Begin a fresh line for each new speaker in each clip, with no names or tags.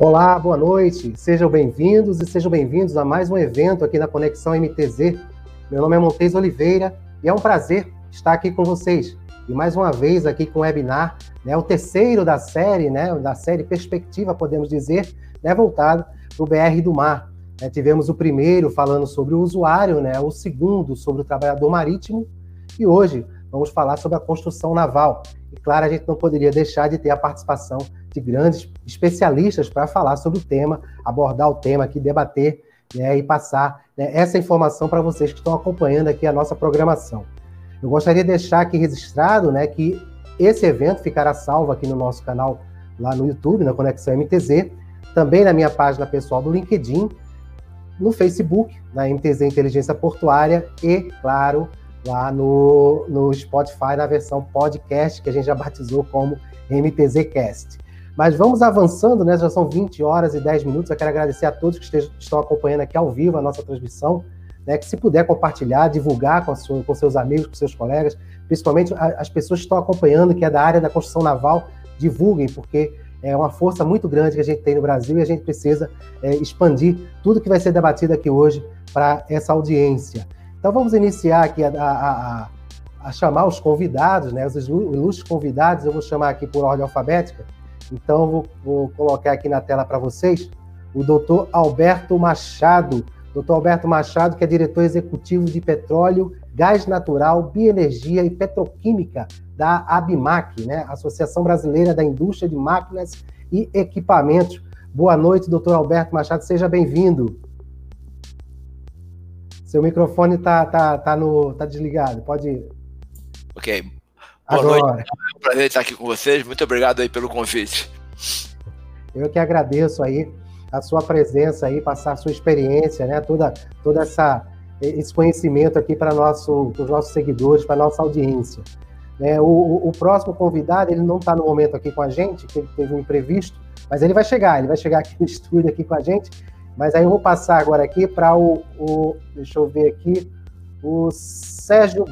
Olá, boa noite. Sejam bem-vindos e sejam bem-vindos a mais um evento aqui na Conexão MTZ. Meu nome é Montes Oliveira e é um prazer estar aqui com vocês. E mais uma vez aqui com o webinar, né, o terceiro da série, né, da série Perspectiva, podemos dizer, né, voltado para o BR do Mar. É, tivemos o primeiro falando sobre o usuário, né, o segundo sobre o trabalhador marítimo, e hoje vamos falar sobre a construção naval. E claro, a gente não poderia deixar de ter a participação de grandes especialistas para falar sobre o tema, abordar o tema aqui, debater né, e passar né, essa informação para vocês que estão acompanhando aqui a nossa programação. Eu gostaria de deixar aqui registrado né, que esse evento ficará salvo aqui no nosso canal lá no YouTube, na Conexão MTZ, também na minha página pessoal do LinkedIn, no Facebook, na MTZ Inteligência Portuária e, claro, lá no, no Spotify, na versão podcast, que a gente já batizou como MTZcast. Mas vamos avançando, né? Já são 20 horas e 10 minutos. Eu quero agradecer a todos que estejam, estão acompanhando aqui ao vivo a nossa transmissão. Né, que se puder compartilhar, divulgar com, sua, com seus amigos, com seus colegas, principalmente as pessoas que estão acompanhando, que é da área da construção naval, divulguem, porque é uma força muito grande que a gente tem no Brasil e a gente precisa é, expandir tudo que vai ser debatido aqui hoje para essa audiência. Então vamos iniciar aqui a, a, a, a chamar os convidados, né, os ilustres convidados, eu vou chamar aqui por ordem alfabética. Então vou, vou colocar aqui na tela para vocês o doutor Alberto Machado. Doutor Alberto Machado, que é diretor executivo de petróleo, gás natural, bioenergia e petroquímica da ABMAC, né? Associação Brasileira da Indústria de Máquinas e Equipamentos. Boa noite, doutor Alberto Machado, seja bem-vindo. Seu microfone está tá, tá no, tá desligado, pode ir.
Ok. Boa Agora. noite. É um prazer estar aqui com vocês. Muito obrigado aí pelo convite.
Eu que agradeço aí a sua presença aí, passar a sua experiência, né? Toda, toda essa esse conhecimento aqui para nosso, os nossos seguidores, para nossa audiência. É, o, o, próximo convidado, ele não está no momento aqui com a gente, que ele teve um imprevisto, mas ele vai chegar, ele vai chegar aqui no estúdio aqui com a gente mas aí eu vou passar agora aqui para o, o, Deixa eu ver aqui. O Sérgio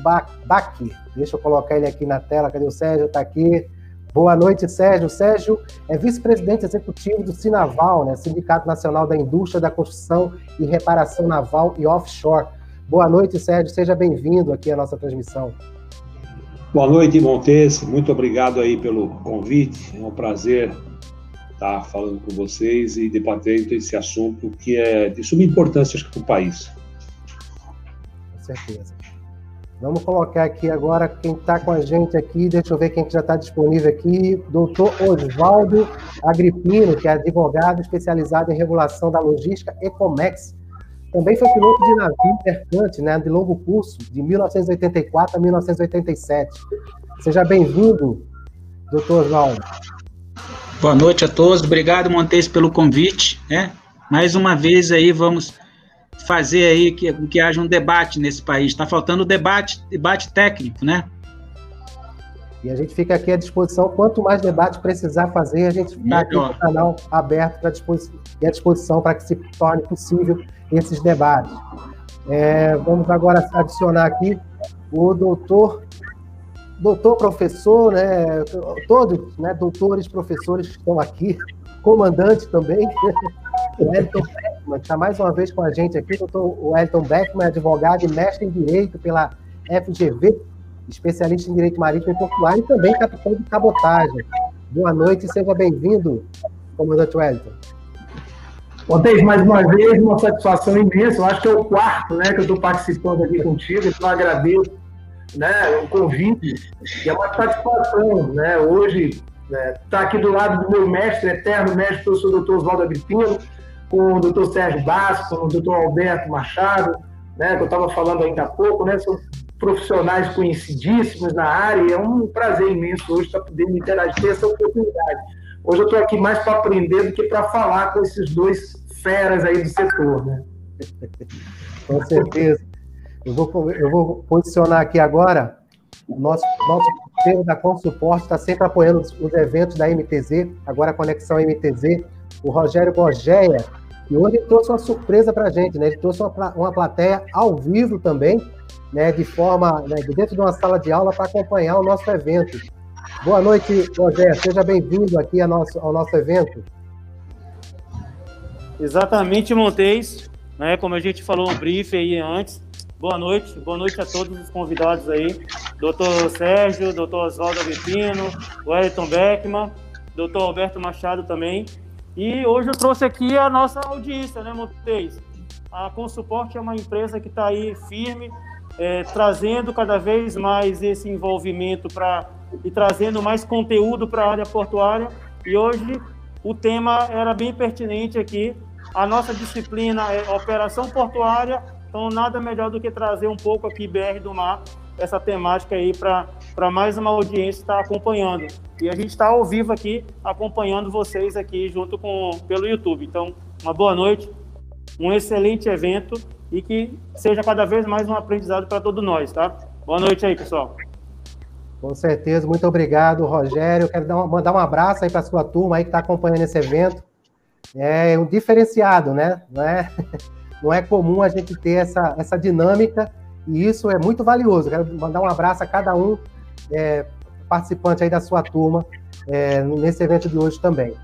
Baqui. Deixa eu colocar ele aqui na tela. Cadê o Sérgio? Está aqui. Boa noite, Sérgio. Sérgio é vice-presidente executivo do Sinaval, né? Sindicato Nacional da Indústria da Construção e Reparação Naval e Offshore. Boa noite, Sérgio. Seja bem-vindo aqui à nossa transmissão.
Boa noite, Montes. Muito obrigado aí pelo convite. É um prazer estar tá falando com vocês e debatendo esse assunto que é de suma importância para o país.
Com certeza. Vamos colocar aqui agora quem está com a gente aqui, deixa eu ver quem já está disponível aqui, doutor Oswaldo Agripino, que é advogado especializado em regulação da logística Ecomex. Também foi piloto de navio mercante, né, de longo curso, de 1984 a 1987. Seja bem-vindo, doutor Oswaldo.
Boa noite a todos. Obrigado, Montes, pelo convite. Né? Mais uma vez aí vamos fazer aí que, que haja um debate nesse país. Está faltando debate, debate técnico, né?
E a gente fica aqui à disposição. Quanto mais debate precisar fazer, a gente está aqui com o canal aberto para disposição, e à disposição para que se torne possível esses debates. É, vamos agora adicionar aqui o doutor doutor professor, né, todos, né, doutores, professores que estão aqui, comandante também, o Elton Beckman, que está mais uma vez com a gente aqui, doutor Elton Beckman, advogado e mestre em Direito pela FGV, especialista em Direito Marítimo e Portuário e também capitão de cabotagem. Boa noite e seja bem-vindo, comandante Wellington.
Montes, mais uma vez, uma satisfação imensa. Eu acho que é o quarto né, que eu estou participando aqui contigo, então agradeço né, o convite, e é uma satisfação, né, hoje, estar né, tá aqui do lado do meu mestre, eterno mestre, professor doutor Oswaldo Agripino, com o doutor Sérgio Basco, com o doutor Alberto Machado, né, que eu estava falando ainda há pouco, né, são profissionais conhecidíssimos na área, e é um prazer imenso hoje estar podendo interagir, ter essa oportunidade. Hoje eu estou aqui mais para aprender do que para falar com esses dois feras aí do setor, né?
Com certeza. Eu vou, eu vou posicionar aqui agora. O nosso, nosso parceiro da Consuporte está sempre apoiando os, os, eventos da MTZ, agora a Conexão MTZ, o Rogério Gorgeia, e hoje ele trouxe uma surpresa para a gente, né? Ele trouxe uma, uma plateia ao vivo também, né? De forma, né? dentro de uma sala de aula para acompanhar o nosso evento. Boa noite, Rogério. Seja bem-vindo aqui ao nosso, ao nosso evento.
Exatamente, Montes. Né, como a gente falou no brief aí antes. Boa noite, boa noite a todos os convidados aí. Doutor Sérgio, doutor Oswaldo Avipino, Wellington Beckman, doutor Alberto Machado também. E hoje eu trouxe aqui a nossa audiência, né, Montes? A Consuporte é uma empresa que está aí firme, é, trazendo cada vez mais esse envolvimento para e trazendo mais conteúdo para a área portuária. E hoje o tema era bem pertinente aqui. A nossa disciplina é operação portuária, então nada melhor do que trazer um pouco aqui BR do Mar, essa temática aí para mais uma audiência estar tá acompanhando. E a gente está ao vivo aqui acompanhando vocês aqui junto com pelo YouTube. Então, uma boa noite, um excelente evento e que seja cada vez mais um aprendizado para todos nós, tá? Boa noite aí, pessoal.
Com certeza, muito obrigado, Rogério. Quero uma, mandar um abraço aí para a sua turma aí que está acompanhando esse evento. É um diferenciado, né? Não é, não é comum a gente ter essa, essa dinâmica e isso é muito valioso. Quero mandar um abraço a cada um é, participante aí da sua turma é, nesse evento de hoje também.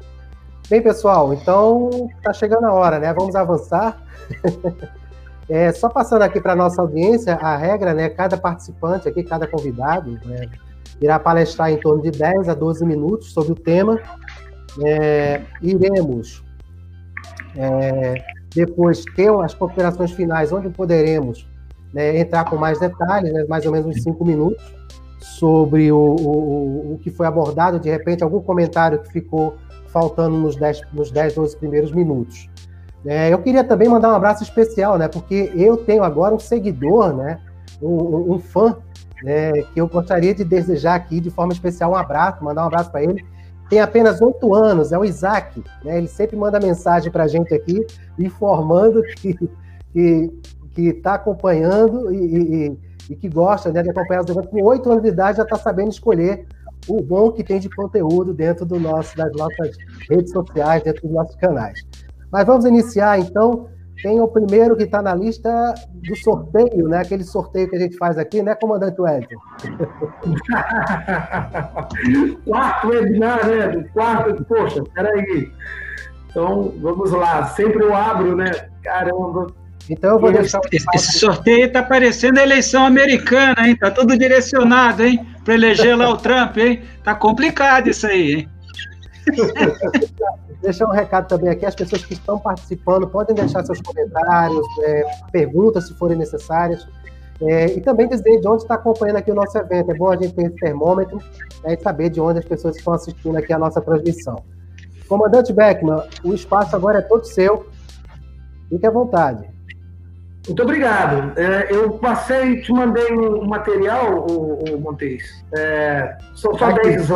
Bem, pessoal, então está chegando a hora, né? Vamos avançar. é, só passando aqui para nossa audiência, a regra, né? Cada participante aqui, cada convidado, né, irá palestrar em torno de 10 a 12 minutos sobre o tema. É, iremos é, depois ter as considerações finais, onde poderemos né, entrar com mais detalhes, né, mais ou menos uns 5 minutos, sobre o, o, o que foi abordado, de repente, algum comentário que ficou faltando nos 10, nos 10 12 primeiros minutos. É, eu queria também mandar um abraço especial, né? Porque eu tenho agora um seguidor, né? Um, um fã, né? Que eu gostaria de desejar aqui de forma especial um abraço, mandar um abraço para ele. Tem apenas oito anos, é o Isaac, né? Ele sempre manda mensagem para a gente aqui, informando que que está acompanhando e, e, e, que gosta né, de acompanhar os eventos. Com oito anos de idade já está sabendo escolher o bom que tem de conteúdo dentro do nosso, das nossas redes sociais, dentro dos nossos canais. Mas vamos iniciar, então. Tem o primeiro que está na lista do sorteio, né? Aquele sorteio que a gente faz aqui, né, comandante Wellington?
quarto webinar, né? Quarto, poxa, peraí. Então, vamos lá. Sempre eu abro, né? Caramba.
Então eu vou deixar. Esse, esse sorteio está parecendo a eleição americana, hein? Tá tudo direcionado, hein? Para eleger lá o Trump, hein? Tá complicado isso aí, hein?
deixar um recado também aqui, as pessoas que estão participando podem deixar seus comentários, é, perguntas se forem necessárias. É, e também dizer de onde está acompanhando aqui o nosso evento. É bom a gente ter esse termômetro né, e saber de onde as pessoas estão assistindo aqui a nossa transmissão. Comandante Beckman, o espaço agora é todo seu. Fique à vontade.
Muito obrigado. É, eu passei, te mandei um material, o, o Montes. É, são só 10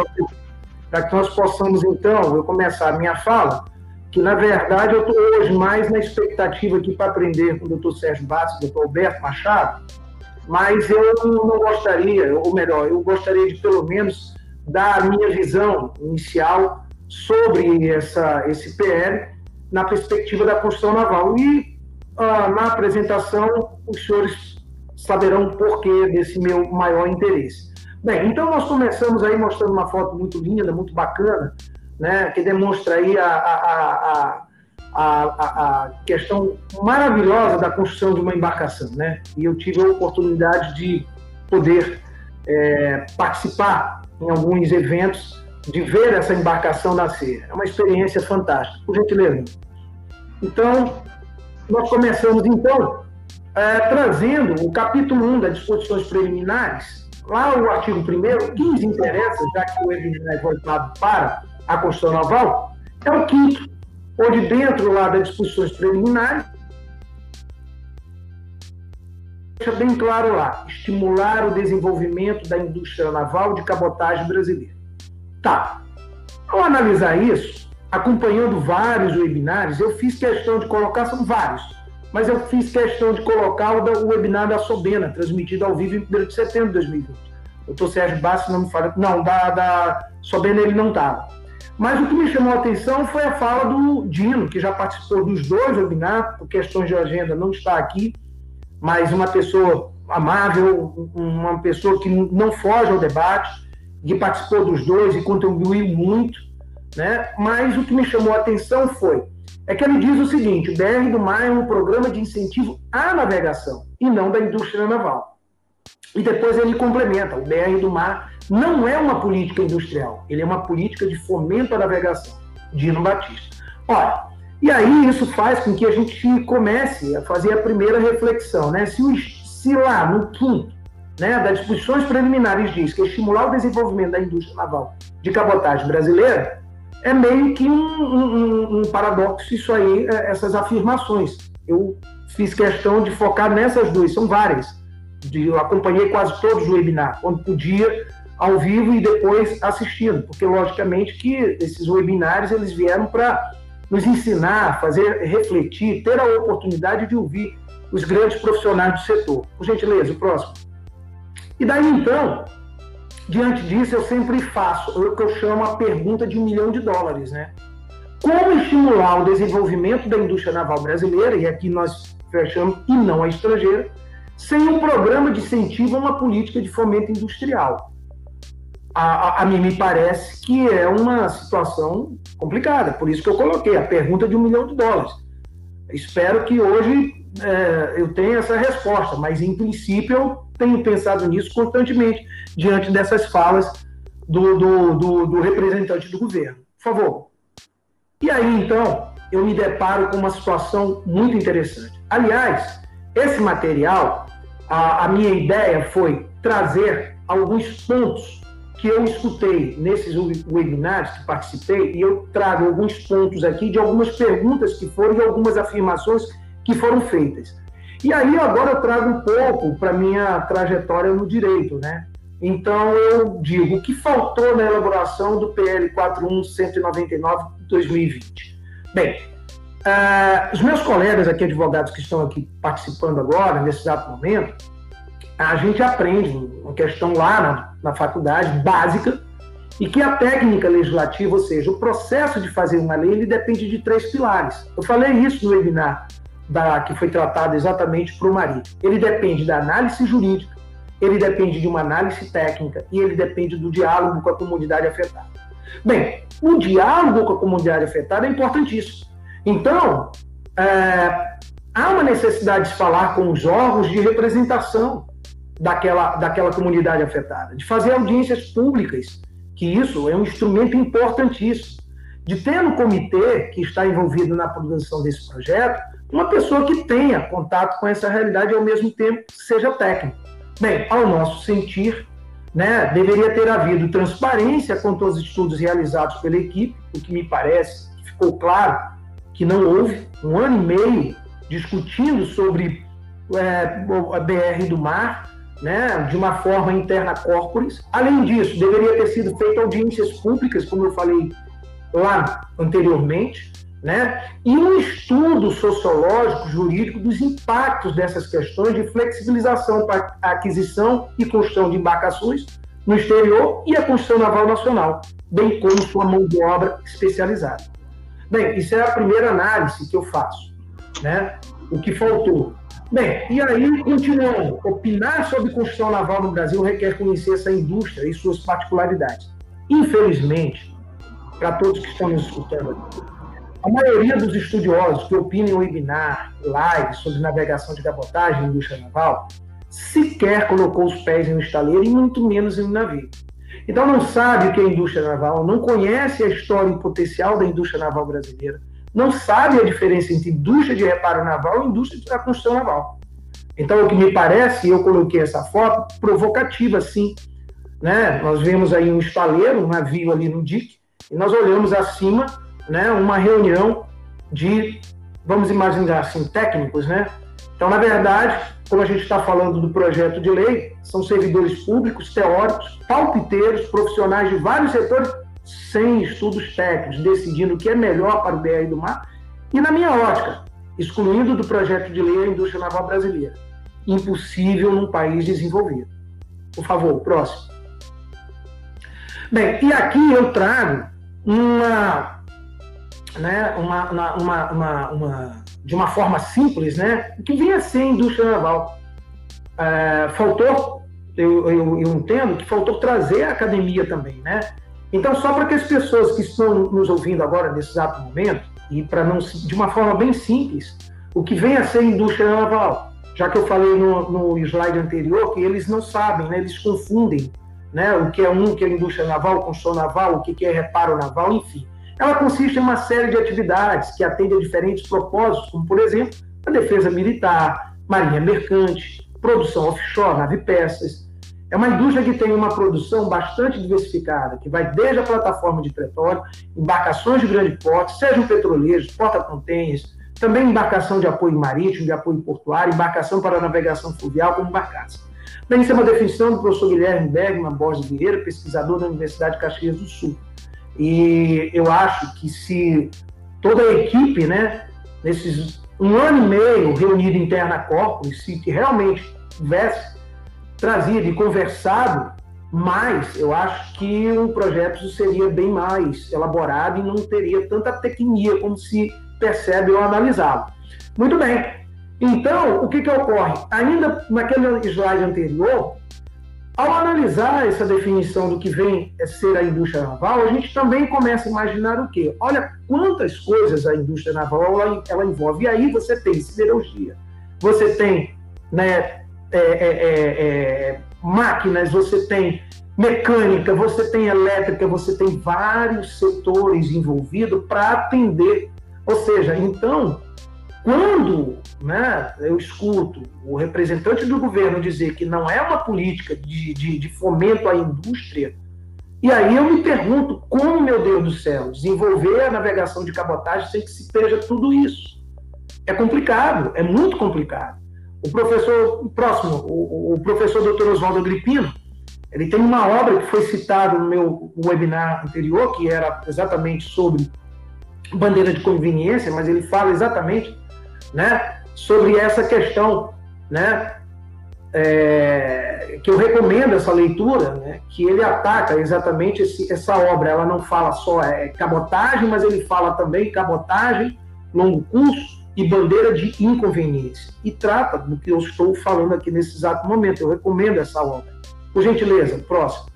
para que nós possamos, então, eu começar a minha fala, que na verdade eu estou hoje mais na expectativa aqui para aprender com o doutor Sérgio Bastos, doutor Alberto Machado, mas eu não gostaria, ou melhor, eu gostaria de pelo menos dar a minha visão inicial sobre essa, esse PL na perspectiva da construção naval. E ah, na apresentação, os senhores saberão o porquê desse meu maior interesse. Bem, então nós começamos aí mostrando uma foto muito linda, muito bacana, né, que demonstra aí a, a, a, a, questão maravilhosa da construção de uma embarcação, né? E eu tive a oportunidade de poder é, participar em alguns eventos, de ver essa embarcação nascer. É uma experiência fantástica, por gentileza. Então, nós começamos então é, trazendo o capítulo 1 das disposições preliminares, Lá o artigo 1 que nos interessa, já que o webinar é voltado para a construção naval, é o quinto, onde dentro lá das disposições preliminares, deixa bem claro lá, estimular o desenvolvimento da indústria naval de cabotagem brasileira. Tá. Ao analisar isso, acompanhando vários webinars, eu fiz questão de colocar, são vários, mas eu fiz questão de colocar o, webinar da Sobena, transmitido ao vivo em 1 de setembro de 2020. O doutor Sérgio Bastos não me fala. Não, da, da Sobena ele não estava. Mas o que me chamou a atenção foi a fala do Dino, que já participou dos dois webinars, por questões de agenda não está aqui, mas uma pessoa amável, uma pessoa que não foge ao debate, que participou dos dois e contribuiu muito, né? Mas o que me chamou a atenção foi é que ele diz o seguinte: o BR do Mar é um programa de incentivo à navegação e não da indústria naval. E depois ele complementa: o BR do Mar não é uma política industrial, ele é uma política de fomento à navegação. Dino Batista. Olha, e aí isso faz com que a gente comece a fazer a primeira reflexão, né? Se, o, se lá no quinto né, das disposições preliminares diz que estimular o desenvolvimento da indústria naval de cabotagem brasileira, é meio que um, um, um paradoxo isso aí, é, essas afirmações. Eu fiz questão de focar nessas duas, são várias. Eu acompanhei quase todos os webinars, quando podia, ao vivo e depois assistindo, porque logicamente que esses webinários eles vieram para nos ensinar, fazer refletir, ter a oportunidade de ouvir os grandes profissionais do setor. Por gentileza, o próximo. E daí então, diante disso, eu sempre faço o que eu chamo a pergunta de um milhão de dólares, né? Como estimular o desenvolvimento da indústria naval brasileira, e aqui nós fechamos, e não a estrangeira, sem um programa de incentivo a uma política de fomento industrial? A, a, a, mim me parece que é uma situação complicada, por isso que eu coloquei a pergunta de um milhão de dólares. Espero que hoje é, eu tenha essa resposta, mas em princípio tenho pensado nisso constantemente diante dessas falas do, do, do, do representante do governo. Por favor. E aí, então, eu me deparo com uma situação muito interessante. Aliás, esse material, a, a minha ideia foi trazer alguns pontos que eu escutei nesses webinars que participei, e eu trago alguns pontos aqui de algumas perguntas que foram e algumas afirmações que foram feitas. E aí agora eu trago um pouco para minha trajetória no direito, né? Então eu digo o que faltou na elaboração do PL 41199 de 2020. Bem, uh, os meus colegas aqui, advogados que estão aqui participando agora, nesse exato momento, a gente aprende uma questão lá na, na faculdade básica e que a técnica legislativa, ou seja, o processo de fazer uma lei, ele depende de três pilares. Eu falei isso no webinar da, que foi tratado exatamente para o marido. Ele depende da análise jurídica, ele depende de uma análise técnica e ele depende do diálogo com a comunidade afetada. Bem, o diálogo com a comunidade afetada é importantíssimo. Então, é, há uma necessidade de falar com os órgãos de representação daquela, daquela comunidade afetada, de fazer audiências públicas, que isso é um instrumento importantíssimo, de ter no comitê que está envolvido na produção desse projeto uma pessoa que tenha contato com essa realidade e ao mesmo tempo seja técnico. Bem, ao nosso sentir, né, deveria ter havido transparência quanto aos estudos realizados pela equipe, o que me parece ficou claro que não houve um ano e meio discutindo sobre é, a BR do mar, né, de uma forma interna corporis. Além disso, deveria ter sido feita audiências públicas, como eu falei lá anteriormente, né, e um estudo sociológico, jurídico dos impactos dessas questões de flexibilização para a aquisição e construção de embarcações no exterior e a construção naval nacional, bem como sua mão de obra especializada. Bem, isso é a primeira análise que eu faço, né? O que faltou Bem, e aí, continuando, opinar sobre construção naval no Brasil requer conhecer essa indústria e suas particularidades. Infelizmente, para todos que estão nos escutando aqui, a maioria dos estudiosos que opinam em webinar, live sobre navegação de cabotagem e indústria naval, sequer colocou os pés em um estaleiro e muito menos em um navio. Então não sabe o que é indústria naval, não conhece a história e potencial da indústria naval brasileira, não sabe a diferença entre indústria de reparo naval e indústria da construção naval. Então, o que me parece, eu coloquei essa foto, provocativa, sim. Né? Nós vemos aí um estaleiro, um navio ali no dique, e nós olhamos acima né, uma reunião de, vamos imaginar assim, técnicos. Né? Então, na verdade, como a gente está falando do projeto de lei, são servidores públicos, teóricos, palpiteiros, profissionais de vários setores sem estudos técnicos, decidindo o que é melhor para o BR do mar, e na minha ótica, excluindo do projeto de lei a indústria naval brasileira. Impossível num país desenvolvido. Por favor, próximo. Bem, e aqui eu trago uma, né, uma, uma, uma, uma de uma forma simples, né, o que vem a ser a indústria naval. É, faltou, eu, eu, eu entendo que faltou trazer a academia também, né? Então, só para que as pessoas que estão nos ouvindo agora, nesse exato momento, e para não de uma forma bem simples, o que vem a ser indústria naval. Já que eu falei no, no slide anterior que eles não sabem, né? eles confundem né? o que é um, o que é indústria naval, construção naval, o que é reparo naval, enfim. Ela consiste em uma série de atividades que atendem a diferentes propósitos, como, por exemplo, a defesa militar, marinha mercante, produção offshore, nave peças. É uma indústria que tem uma produção bastante diversificada, que vai desde a plataforma de petróleo, embarcações de grande porte, sejam petroleiros, porta-contêineres, também embarcação de apoio marítimo, de apoio portuário, embarcação para navegação fluvial como barcaça. Bem, isso é uma definição do professor Guilherme Bergman Borges Vieira, pesquisador da Universidade de Caxias do Sul. E eu acho que se toda a equipe, né, nesses um ano e meio reunido interna corpus, se realmente tivesse trazido e conversado mais, eu acho que o projeto seria bem mais elaborado e não teria tanta tecnia como se percebe ao analisá-lo. Muito bem. Então, o que, que ocorre? Ainda naquele slide anterior, ao analisar essa definição do que vem ser a indústria naval, a gente também começa a imaginar o quê? Olha quantas coisas a indústria naval ela, ela envolve. E aí você tem siderurgia, você tem né, é, é, é, é, máquinas, você tem mecânica, você tem elétrica, você tem vários setores envolvidos para atender. Ou seja, então, quando né, eu escuto o representante do governo dizer que não é uma política de, de, de, fomento à indústria, e aí eu me pergunto como, meu Deus do céu, desenvolver a navegação de cabotagem sem que se esteja tudo isso. É complicado, é muito complicado. O professor, próximo, o, o professor Dr. Oswaldo Agripino, ele tem uma obra que foi citada no meu webinar anterior, que era exatamente sobre bandeira de conveniência, mas ele fala exatamente né, sobre essa questão, né, é, que eu recomendo essa leitura, né, que ele ataca exatamente esse, essa obra. Ela não fala só é, cabotagem, mas ele fala também cabotagem, longo curso e bandeira de inconveniência. E trata do que eu estou falando aqui nesse exato momento. Eu recomendo essa obra. Por gentileza, próximo.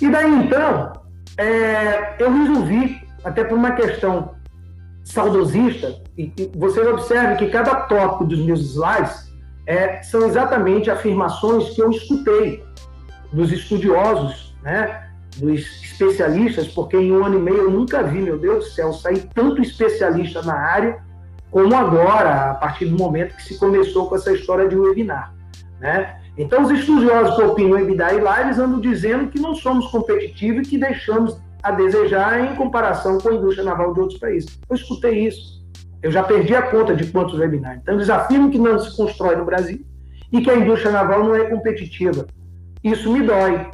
E daí então, é, eu resolvi, até por uma questão saudosista, e, e vocês observem que cada tópico dos meus slides é, são exatamente afirmações que eu escutei dos estudiosos, né, dos especialistas, porque em um ano e meio eu nunca vi, meu Deus do céu, sair tanto especialista na área como agora, a partir do momento que se começou com essa história de webinar. Né? Então, os estudiosos que opinam EBITDA e lá, eles andam dizendo que não somos competitivos e que deixamos a desejar em comparação com a indústria naval de outros países. Eu escutei isso. Eu já perdi a conta de quantos webinars. Então, eles afirmam que não se constrói no Brasil e que a indústria naval não é competitiva. Isso me dói.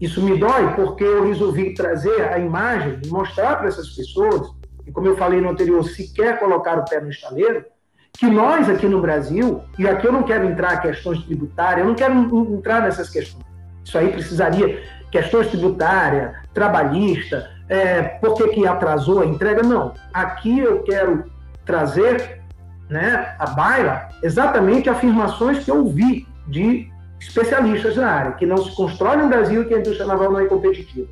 Isso me dói porque eu resolvi trazer a imagem e mostrar para essas pessoas, e como eu falei no anterior, se quer colocar o pé no estaleiro, que nós aqui no Brasil, e aqui eu não quero entrar questões tributárias, eu não quero entrar nessas questões. Isso aí precisaria questões tributárias, trabalhista, é, por que, que atrasou a entrega? Não. Aqui eu quero trazer né, a baila exatamente afirmações que eu ouvi de especialistas na área, que não se constrói no Brasil e que a indústria naval não é competitiva.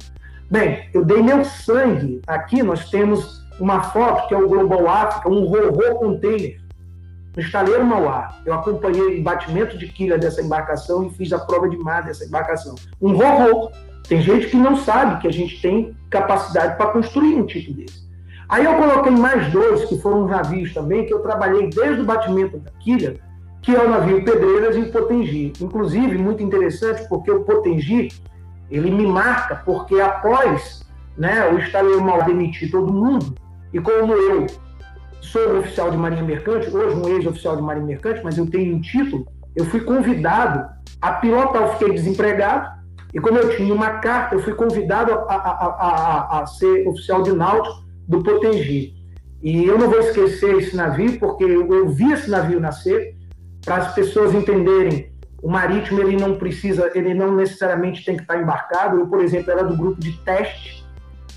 Bem, eu dei meu sangue. Aqui nós temos uma foto que é o Global Africa, um ro-ro container, no estaleiro Mauá. Eu acompanhei o batimento de quilha dessa embarcação e fiz a prova de mar dessa embarcação. Um ro-ro. Tem gente que não sabe que a gente tem capacidade para construir um tipo desse. Aí eu coloquei mais dois, que foram navios também, que eu trabalhei desde o batimento da quilha, que é o navio Pedreiras e o Potengi. Inclusive, muito interessante, porque o Potengi, ele me marca, porque após né, o estaleiro mal demitir todo mundo, e como eu sou um oficial de marinha mercante, hoje um ex-oficial de marinha mercante, mas eu tenho um título, eu fui convidado a pilotar, eu fiquei desempregado, e como eu tinha uma carta, eu fui convidado a, a, a, a ser oficial de náutico do Potengi. E eu não vou esquecer esse navio, porque eu, eu vi esse navio nascer, para as pessoas entenderem, o marítimo ele não precisa, ele não necessariamente tem que estar embarcado. Eu, por exemplo, era do grupo de teste.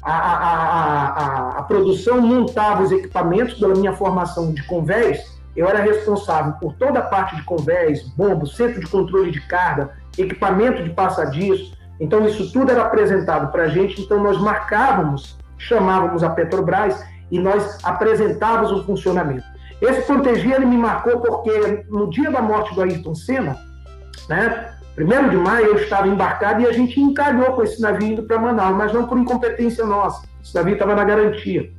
A, a, a, a, produção montava os equipamentos pela minha formação de convés. Eu era responsável por toda a parte de convés, bombo, centro de controle de carga, equipamento de passadiço. Então, isso tudo era apresentado para a gente. Então, nós marcávamos, chamávamos a Petrobras e nós apresentávamos o funcionamento. Esse proteger ele me marcou porque no dia da morte do Ayrton Senna, né, primeiro de maio, eu estava embarcado e a gente encalhou com esse navio indo para Manaus, mas não por incompetência nossa. Esse navio estava na garantia.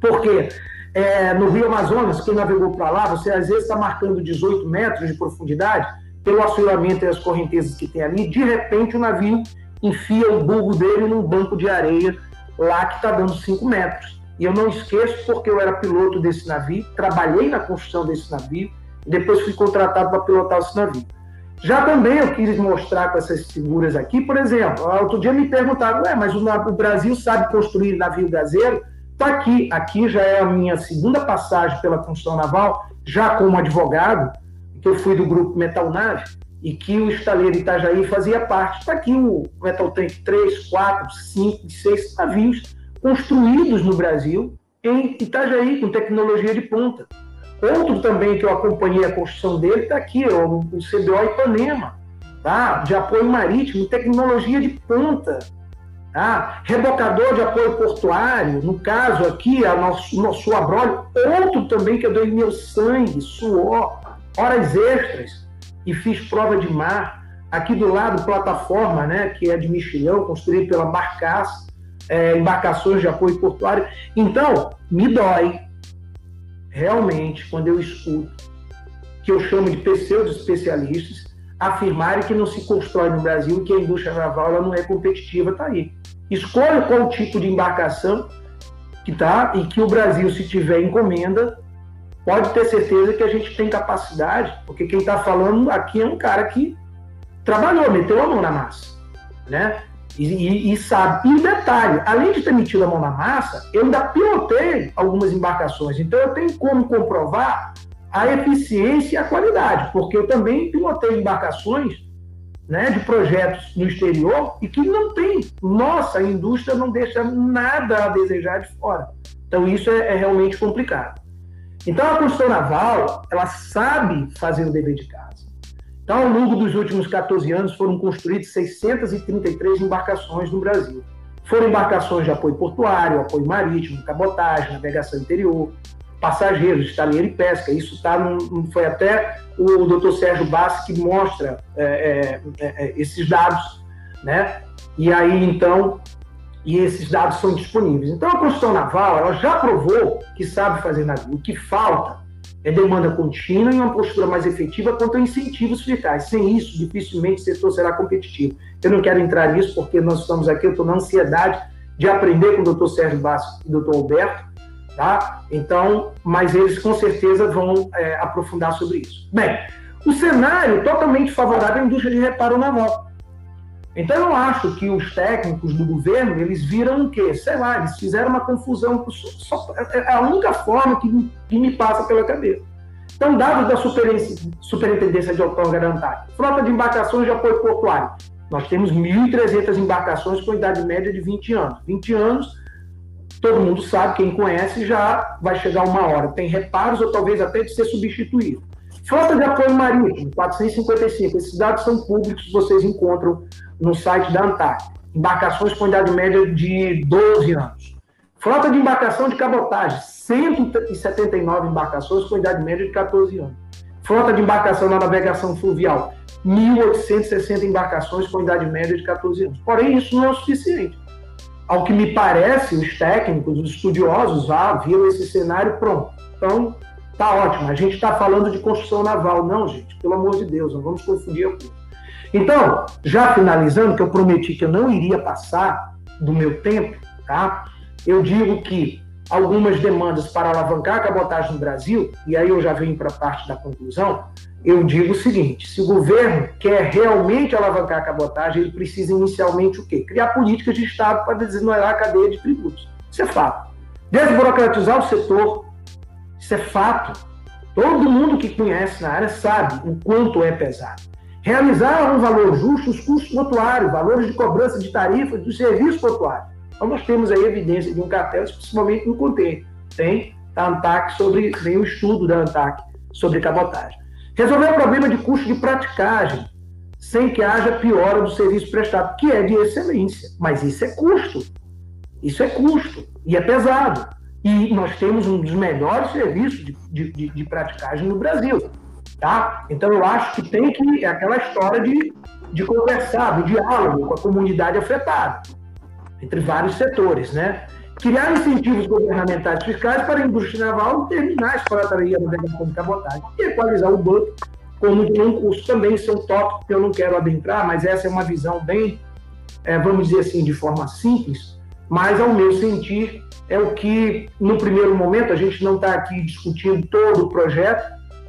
Por quê? É, no Rio Amazonas, quem navegou para lá, você às vezes está marcando 18 metros de profundidade, pelo assoreamento e as correntezas que tem ali, de repente o navio enfia o bulbo dele num banco de areia lá que está dando 5 metros. E eu não esqueço porque eu era piloto desse navio, trabalhei na construção desse navio, e depois fui contratado para pilotar esse navio. Já também eu quis mostrar com essas figuras aqui, por exemplo, outro dia me perguntaram, ué, mas o, Brasil sabe construir navio gazeiro? Está aqui, aqui já é a minha segunda passagem pela construção naval, já como advogado, que eu fui do grupo Metal Nave e que o estaleiro Itajaí fazia parte. Está aqui o Metal Tank 3, 4, 5, 6 navios construídos no Brasil em Itajaí, com tecnologia de ponta. Outro também que eu acompanhei a construção dele está aqui, o, o CBO Ipanema, tá? de apoio marítimo, tecnologia de ponta. Tá? Rebocador de apoio portuário, no caso aqui, a nosso, nosso abrolho. Outro também que eu dei meu sangue, suor, horas extras e fiz prova de mar. Aqui do lado, plataforma, né, que é de mexilhão, construída pela Barcaça, é, embarcações de apoio portuário. Então, me dói, realmente, quando eu escuto, que eu chamo de pseudo especialistas, afirmarem que não se constrói no Brasil e que a indústria naval ela não é competitiva, tá aí. Escolha qual tipo de embarcação que tá e que o Brasil, se tiver encomenda, pode ter certeza que a gente tem capacidade, porque quem está falando aqui é um cara que trabalhou, meteu a mão na massa, né? E, e, e, sabe. E detalhe, além de ter metido a mão na massa, eu ainda pilotei algumas embarcações. Então eu tenho como comprovar a eficiência e a qualidade, porque eu também pilotei embarcações né, de projetos no exterior e que não tem. Nossa, a indústria não deixa nada a desejar de fora. Então isso é, é realmente complicado. Então, a construção naval, ela sabe fazer o dever de casa. Então, ao longo dos últimos 14 anos, foram construídas 633 embarcações no Brasil. Foram embarcações de apoio portuário, apoio marítimo, cabotagem, navegação interior, passageiros, estaleiro e pesca. Isso tá no, foi até o Dr. Sérgio Bassi que mostra é, é, é, é, esses dados, né? E aí, então, e esses dados são disponíveis. Então, a construção naval ela já provou que sabe fazer navio. O que falta é demanda contínua e uma postura mais efetiva quanto a incentivos fiscais. Sem isso, dificilmente o setor será competitivo. Eu não quero entrar nisso porque nós estamos aqui, eu estou na ansiedade de aprender com o doutor Sérgio Basso e o doutor Alberto, tá? Então, mas eles com certeza vão é, aprofundar sobre isso. Bem, o cenário totalmente favorável à indústria de reparo naval. Então eu acho que os técnicos do governo, eles viram o quê? Sei lá, eles fizeram uma confusão. Só, é, é a única forma que, que me passa pela cabeça. Então, dados da Superintendência de Outorga da frota de embarcações de apoio portuário. Nós temos 1.300 embarcações com idade média de 20 anos. 20 anos, todo mundo sabe, quem conhece, já vai chegar uma hora. Tem reparos ou talvez até de ser substituído. Frota de apoio marítimo, 455. Esses dados são públicos, vocês encontram no site da ANTAC. Embarcações com idade média de 12 anos. Frota de embarcação de cabotagem, 179 embarcações com idade média de 14 anos. Frota de embarcação na navegação fluvial, 1.860 embarcações com idade média de 14 anos. Porém, isso não é o suficiente. Ao que me parece, os técnicos, os estudiosos, ah, viram esse cenário pronto. Então, tá ótimo. A gente está falando de construção naval. Não, gente, pelo amor de Deus, não vamos confundir a coisa. Então, já finalizando, que eu prometi que eu não iria passar do meu tempo, tá? Eu digo que algumas demandas para alavancar a cabotagem no Brasil, e aí eu já venho para a parte da conclusão, eu digo o seguinte: se o governo quer realmente alavancar a cabotagem, ele precisa inicialmente o quê? Criar políticas de Estado para desonerar a cadeia de tributos. Isso é fato. Desburocratizar o setor, isso é fato. Todo mundo que conhece na área sabe o quanto é pesado. Realizar um valor justo os custos portuários, valores de cobrança de tarifas dos serviços portuários. Então, nós temos aí evidência de um cartel, principalmente no contexto. Tem da ANTAC sobre, tem o estudo da ANTAC sobre cabotagem. Resolver o problema de custo de praticagem, sem que haja piora do serviço prestado, que é de excelência. Mas isso é custo. Isso é custo. E é pesado. E nós temos um dos melhores serviços de, de, de, de praticagem no Brasil. Tá? Então eu acho que tem que. É aquela história de, de conversar, do diálogo com a comunidade afetada, entre vários setores. Né? Criar incentivos governamentais fiscais para a indústria naval terminar a no navegação de cabotagem e equalizar o banco como um custo também. Isso é um tópico que eu não quero adentrar, mas essa é uma visão bem, é, vamos dizer assim, de forma simples, mas ao meu sentir é o que, no primeiro momento, a gente não está aqui discutindo todo o projeto,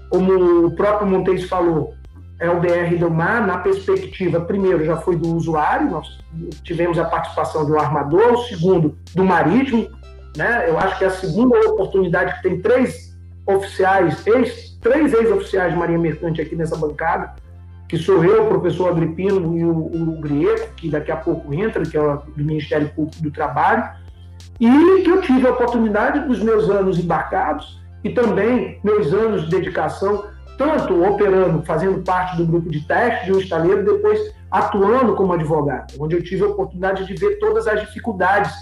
como o próprio Montes falou, é o BR do mar, na perspectiva, primeiro, já foi do usuário, nós tivemos a participação do armador, o segundo, do marítimo, né? Eu acho que é a segunda oportunidade que tem três oficiais, ex, três ex-oficiais de Marinha Mercante aqui nessa bancada, que sou eu, o professor Agripino e o, o Grieco, que daqui a pouco entra, que é o do Ministério Público do Trabalho, e que eu tive a oportunidade dos meus anos embarcados e também meus anos de dedicação, tanto operando, fazendo parte do grupo de teste de um estaleiro, depois atuando como advogado, onde eu tive a oportunidade de ver todas as dificuldades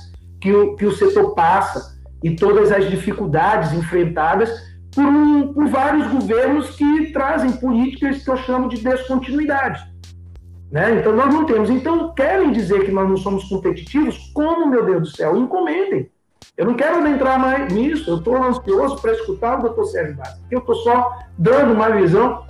que o, que o setor passa e todas as dificuldades enfrentadas por, um, por vários governos que trazem políticas que eu chamo de descontinuidade. Né? Então, nós não temos. Então, querem dizer que nós não somos competitivos? Como, meu Deus do céu? Encomendem. Eu não quero entrar mais nisso, eu estou ansioso para escutar o doutor Sérgio porque eu estou só dando uma visão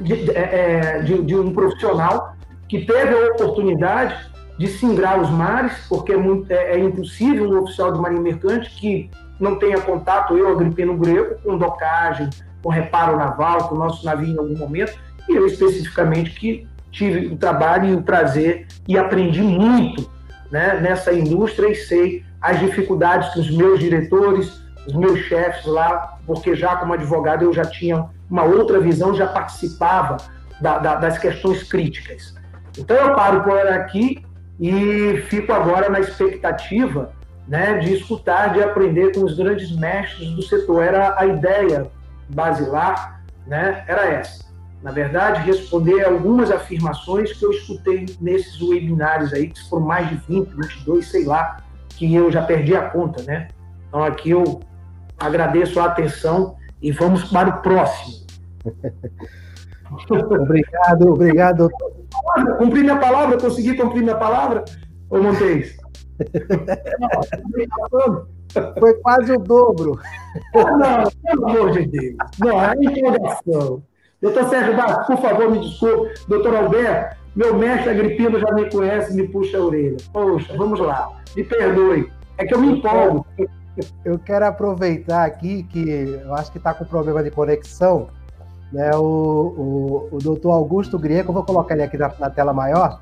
de, de, é, é, de, de, um profissional que teve a oportunidade de singrar os mares, porque é, muito, é, é impossível um oficial de marinha mercante que não tenha contato, eu, Agripino Greco, com docagem, com reparo naval, com o nosso navio em algum momento, e eu especificamente que tive o trabalho e o prazer e aprendi muito né, nessa indústria e sei as dificuldades que os meus diretores, os meus chefes lá, porque já como advogado eu já tinha uma outra visão, já participava da, da, das questões críticas. Então eu paro por aqui e fico agora na expectativa né, de escutar, de aprender com os grandes mestres do setor. Era a ideia basilar, né, era essa na verdade, responder algumas afirmações que eu escutei nesses webinários aí, que foram mais de 20, 22, sei lá, que eu já perdi a conta, né? Então aqui eu agradeço a atenção e vamos para o próximo.
obrigado, obrigado.
Cumpri minha palavra, consegui cumprir minha palavra, ô Montes?
Foi quase o dobro.
não, pelo amor de Deus. Não, é empolgação. Doutor Sérgio Bastos, por favor, me desculpe. Doutor Alberto, meu mestre agripino já me conhece, me puxa a orelha. Poxa, vamos lá. Me perdoe. É que eu me empolgo.
Eu quero aproveitar aqui que eu acho que está com problema de conexão. Né? O, o, o doutor Augusto Grieco, eu vou colocar ele aqui na, na tela maior.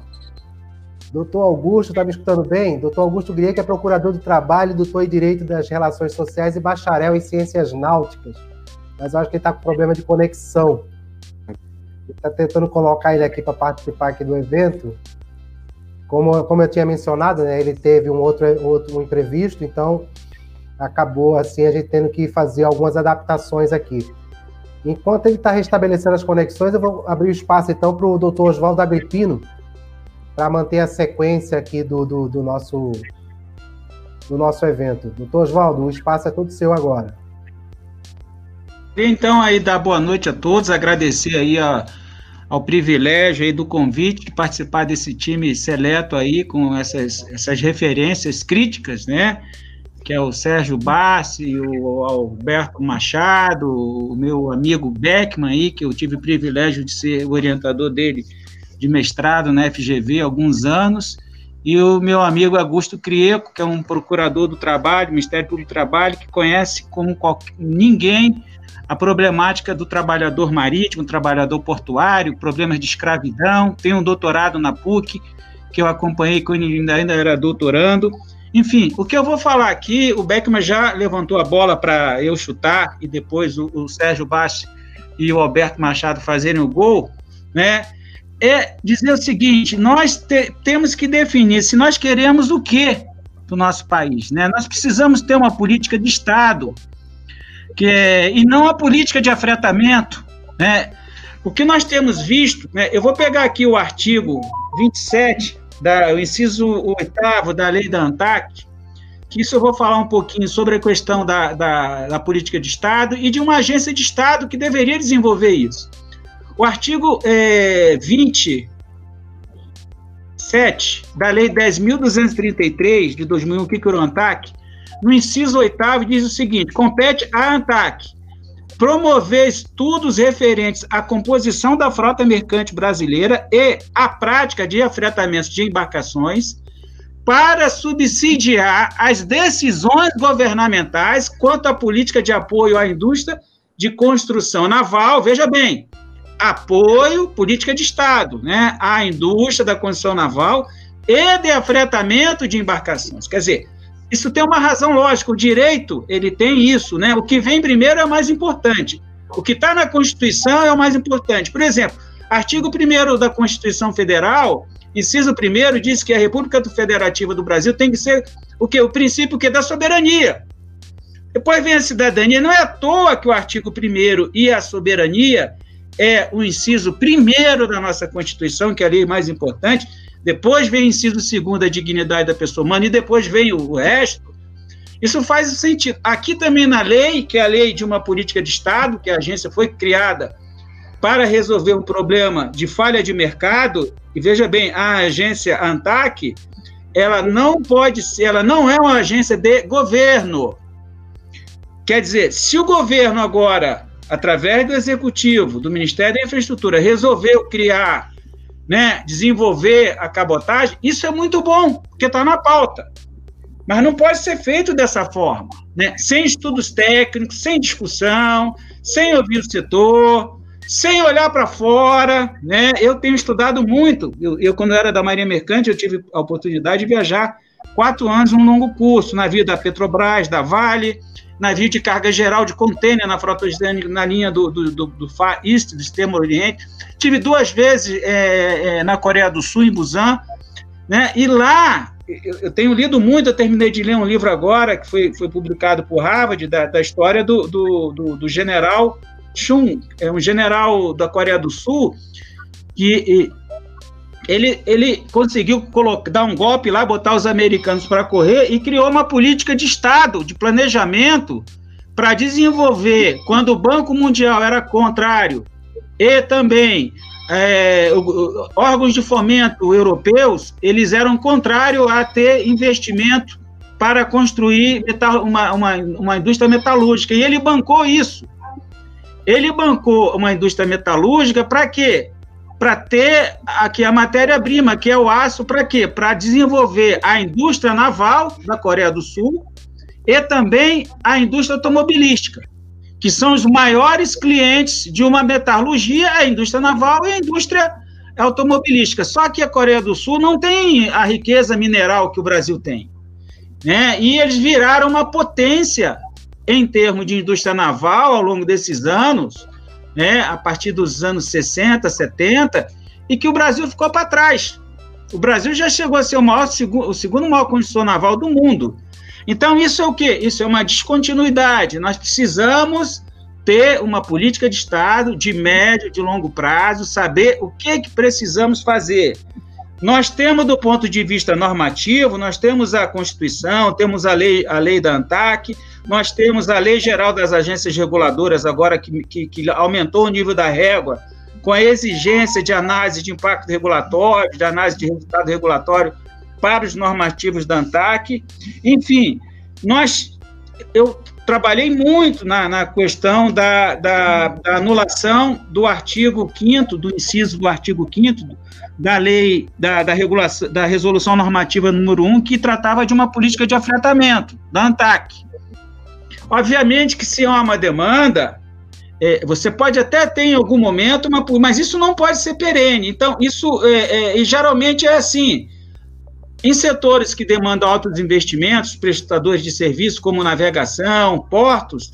Doutor Augusto, está me escutando bem? Doutor Augusto Grieco é procurador do trabalho, doutor em Direito das Relações Sociais e bacharel em Ciências Náuticas. Mas eu acho que ele está com problema de conexão está tentando colocar ele aqui para participar aqui do evento. Como, como eu tinha mencionado, né, ele teve um outro, outro um imprevisto, então acabou assim a gente tendo que fazer algumas adaptações aqui. Enquanto ele está restabelecendo as conexões, eu vou abrir o espaço então para o doutor Oswaldo Agripino para manter a sequência aqui do, do, do, nosso do nosso evento. Doutor Oswaldo, o espaço é todo seu agora.
Então, aí, dar boa noite a todos, agradecer aí a, ao privilégio aí do convite de participar desse time seleto aí, com essas, essas referências críticas, né? Que é o Sérgio Bassi, o Alberto Machado, o meu amigo Beckman aí, que eu tive o privilégio de ser orientador dele de mestrado na FGV há alguns anos, e o meu amigo Augusto Crieco, que é um procurador do trabalho, Ministério Público do Trabalho, que conhece como qualquer, ninguém a problemática do trabalhador marítimo, trabalhador portuário, problemas de escravidão. Tem um doutorado na PUC, que eu acompanhei quando ainda era doutorando. Enfim, o que eu vou falar aqui, o Beckman já levantou a bola para eu chutar e depois o, o Sérgio Bassi e o Alberto Machado fazerem o gol, né? É dizer o seguinte: nós te, temos que definir se nós queremos o quê do nosso país, né? Nós precisamos ter uma política de Estado, que é, e não a política de afretamento. Né? O que nós temos visto, né, eu vou pegar aqui o artigo 27, da, o inciso 8 da lei da ANTAC, que isso eu vou falar um pouquinho sobre a questão da, da, da política de Estado e de uma agência de Estado que deveria desenvolver isso. O artigo é, 27 da Lei 10.233 de 2001, que criou a ANTAC, no inciso 8 diz o seguinte: compete à ANTAC promover estudos referentes à composição da frota mercante brasileira e à prática de afretamentos de embarcações para subsidiar as decisões governamentais quanto à política de apoio à indústria de construção naval. Veja bem, apoio, política de Estado, né, à indústria da construção naval e de afretamento de embarcações. Quer dizer, isso tem uma razão lógica. O direito, ele tem isso, né? O que vem primeiro é o mais importante. O que está na Constituição é o mais importante. Por exemplo, artigo 1 da Constituição Federal, inciso 1 diz que a República Federativa do Brasil tem que ser o que o princípio que da soberania. Depois vem a cidadania. Não é à toa que o artigo 1 e a soberania é o inciso primeiro da nossa Constituição, que é a lei mais importante, depois vem o inciso segundo, a dignidade da pessoa humana, e depois vem o resto. Isso faz sentido. Aqui também na lei, que é a lei de uma política de Estado, que a agência foi criada para resolver um problema de falha de mercado, e veja bem, a agência ANTAC, ela não pode ser, ela não é uma agência de governo. Quer dizer, se o governo agora através do executivo, do Ministério da Infraestrutura, resolveu criar, né, desenvolver a cabotagem, isso é muito bom, porque está na pauta. Mas não pode ser feito dessa forma, né? sem estudos técnicos, sem discussão, sem ouvir o setor, sem olhar para fora. Né? Eu tenho estudado muito. Eu, eu, quando era da Marinha Mercante, eu tive a oportunidade de viajar quatro anos num longo curso, na vida da Petrobras, da Vale, navio de carga geral de contêiner na frota oceânica na linha do, do, do, do Far East, do Extremo Oriente. Tive duas vezes é, é, na Coreia do Sul, em Busan, né? e lá eu, eu, tenho lido muito, eu terminei de ler um livro agora, que foi, foi publicado por Harvard, da, da história do, do, do, do general Chung, é um general da Coreia do Sul, que ele, ele conseguiu colocar, dar um golpe lá, botar os americanos para correr e criou uma política de Estado, de planejamento, para desenvolver, quando o Banco Mundial era contrário, e também é, órgãos de fomento europeus, eles eram contrários a ter investimento para construir metal, uma, uma, uma indústria metalúrgica, e ele bancou isso. Ele bancou uma indústria metalúrgica para quê? Para ter aqui a matéria-prima, que é o aço, para quê? Para desenvolver a indústria naval da Coreia do Sul e também a indústria automobilística, que são os maiores clientes de uma metalurgia, a indústria naval e a indústria automobilística. Só que a Coreia do Sul não tem a riqueza mineral que o Brasil tem. Né? E eles viraram uma potência em termos de indústria naval ao longo desses anos, né, a partir dos anos 60, 70, e que o Brasil ficou para trás. O Brasil já chegou a ser o, maior, o segundo maior construtor naval do mundo. Então, isso é o quê? Isso é uma descontinuidade. Nós precisamos ter uma política de Estado de médio, de longo prazo, saber o que, que precisamos fazer. Nós temos, do ponto de vista normativo, nós temos a Constituição, temos a lei, a lei da ANTAC, nós temos a Lei Geral das Agências Reguladoras, agora que, que, que aumentou o nível da régua, com a exigência de análise de impacto regulatório, de análise de resultado regulatório para os normativos da ANTAC. Enfim, nós, eu trabalhei muito na, na questão da, da, da, anulação do artigo 5 do inciso do artigo 5 da lei, da, da, regulação, da resolução normativa número 1, que tratava de uma política de afretamento, da ANTAC. Obviamente que se há uma demanda, é, você pode até ter em algum momento, uma, mas isso não pode ser perene. Então, isso é, é, e geralmente é assim. Em setores que demandam altos investimentos, prestadores de serviço como navegação, portos,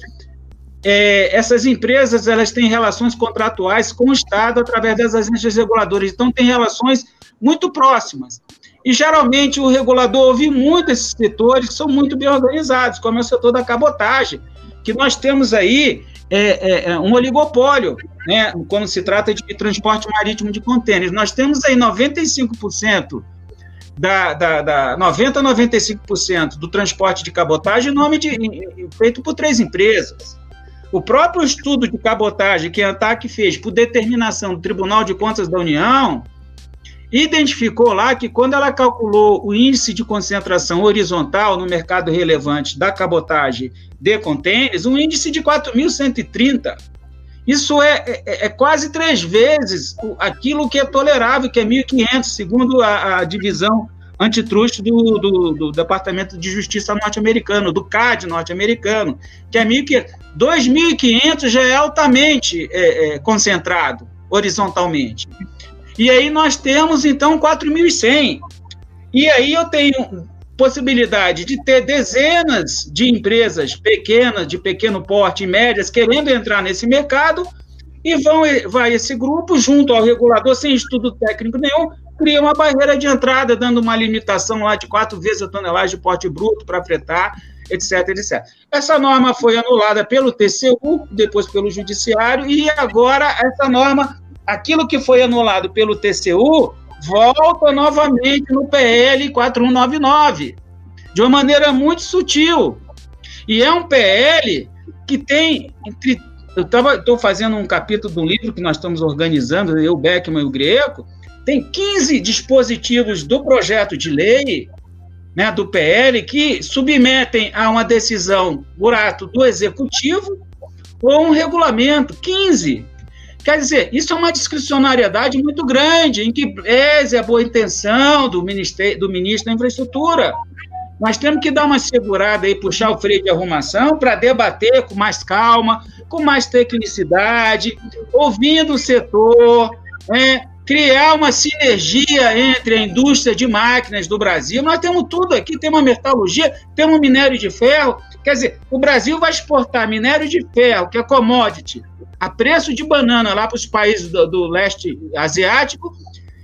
é, essas empresas elas têm relações contratuais com o Estado através das agências reguladoras, então têm relações muito próximas. E geralmente o regulador ouve muito esses setores que são muito bem organizados, como é o setor da cabotagem, que nós temos aí é, é, é, um oligopólio, né, quando se trata de transporte marítimo de contêineres. Nós temos aí 95% da, da, da 90% a 95% do transporte de cabotagem em nome de, feito por três empresas. O próprio estudo de cabotagem que a ANTAC fez por determinação do Tribunal de Contas da União identificou lá que quando ela calculou o índice de concentração horizontal no mercado relevante da cabotagem de contêineres, um índice de 4.130. Isso é, é, é, quase três vezes aquilo que é tolerável, que é 1.500, segundo a, a divisão antitruste do, do, do, Departamento de Justiça norte-americano, do CAD norte-americano, que é 1.500. 2.500 já é altamente é, é, concentrado horizontalmente. E aí nós temos, então, 4.100. E aí eu tenho possibilidade de ter dezenas de empresas pequenas, de pequeno porte e médias, querendo entrar nesse mercado, e vão, vai esse grupo, junto ao regulador, sem estudo técnico nenhum, cria uma barreira de entrada, dando uma limitação lá de quatro vezes a tonelagem de porte bruto para fretar, etc, etc. Essa norma foi anulada pelo TCU, depois pelo Judiciário, e agora essa norma aquilo que foi anulado pelo TCU volta novamente no PL 4199, de uma maneira muito sutil. E é um PL que tem entre eu estou fazendo um capítulo do livro que nós estamos organizando, eu, Beckman e o Greco, tem 15 dispositivos do projeto de lei, né, do PL, que submetem a uma decisão por ato do executivo ou um regulamento. 15. Quer dizer, isso é uma discricionariedade muito grande, em que pese a boa intenção do, ministério, do ministro da Infraestrutura. Nós temos que dar uma segurada aí, puxar o freio de arrumação para debater com mais calma, com mais tecnicidade, ouvindo o setor, né? Criar uma sinergia entre a indústria de máquinas do Brasil. Nós temos tudo aqui, temos metalurgia, temos minério de ferro. Quer dizer, o Brasil vai exportar minério de ferro, que é commodity, a preço de banana lá para os países do, do, leste asiático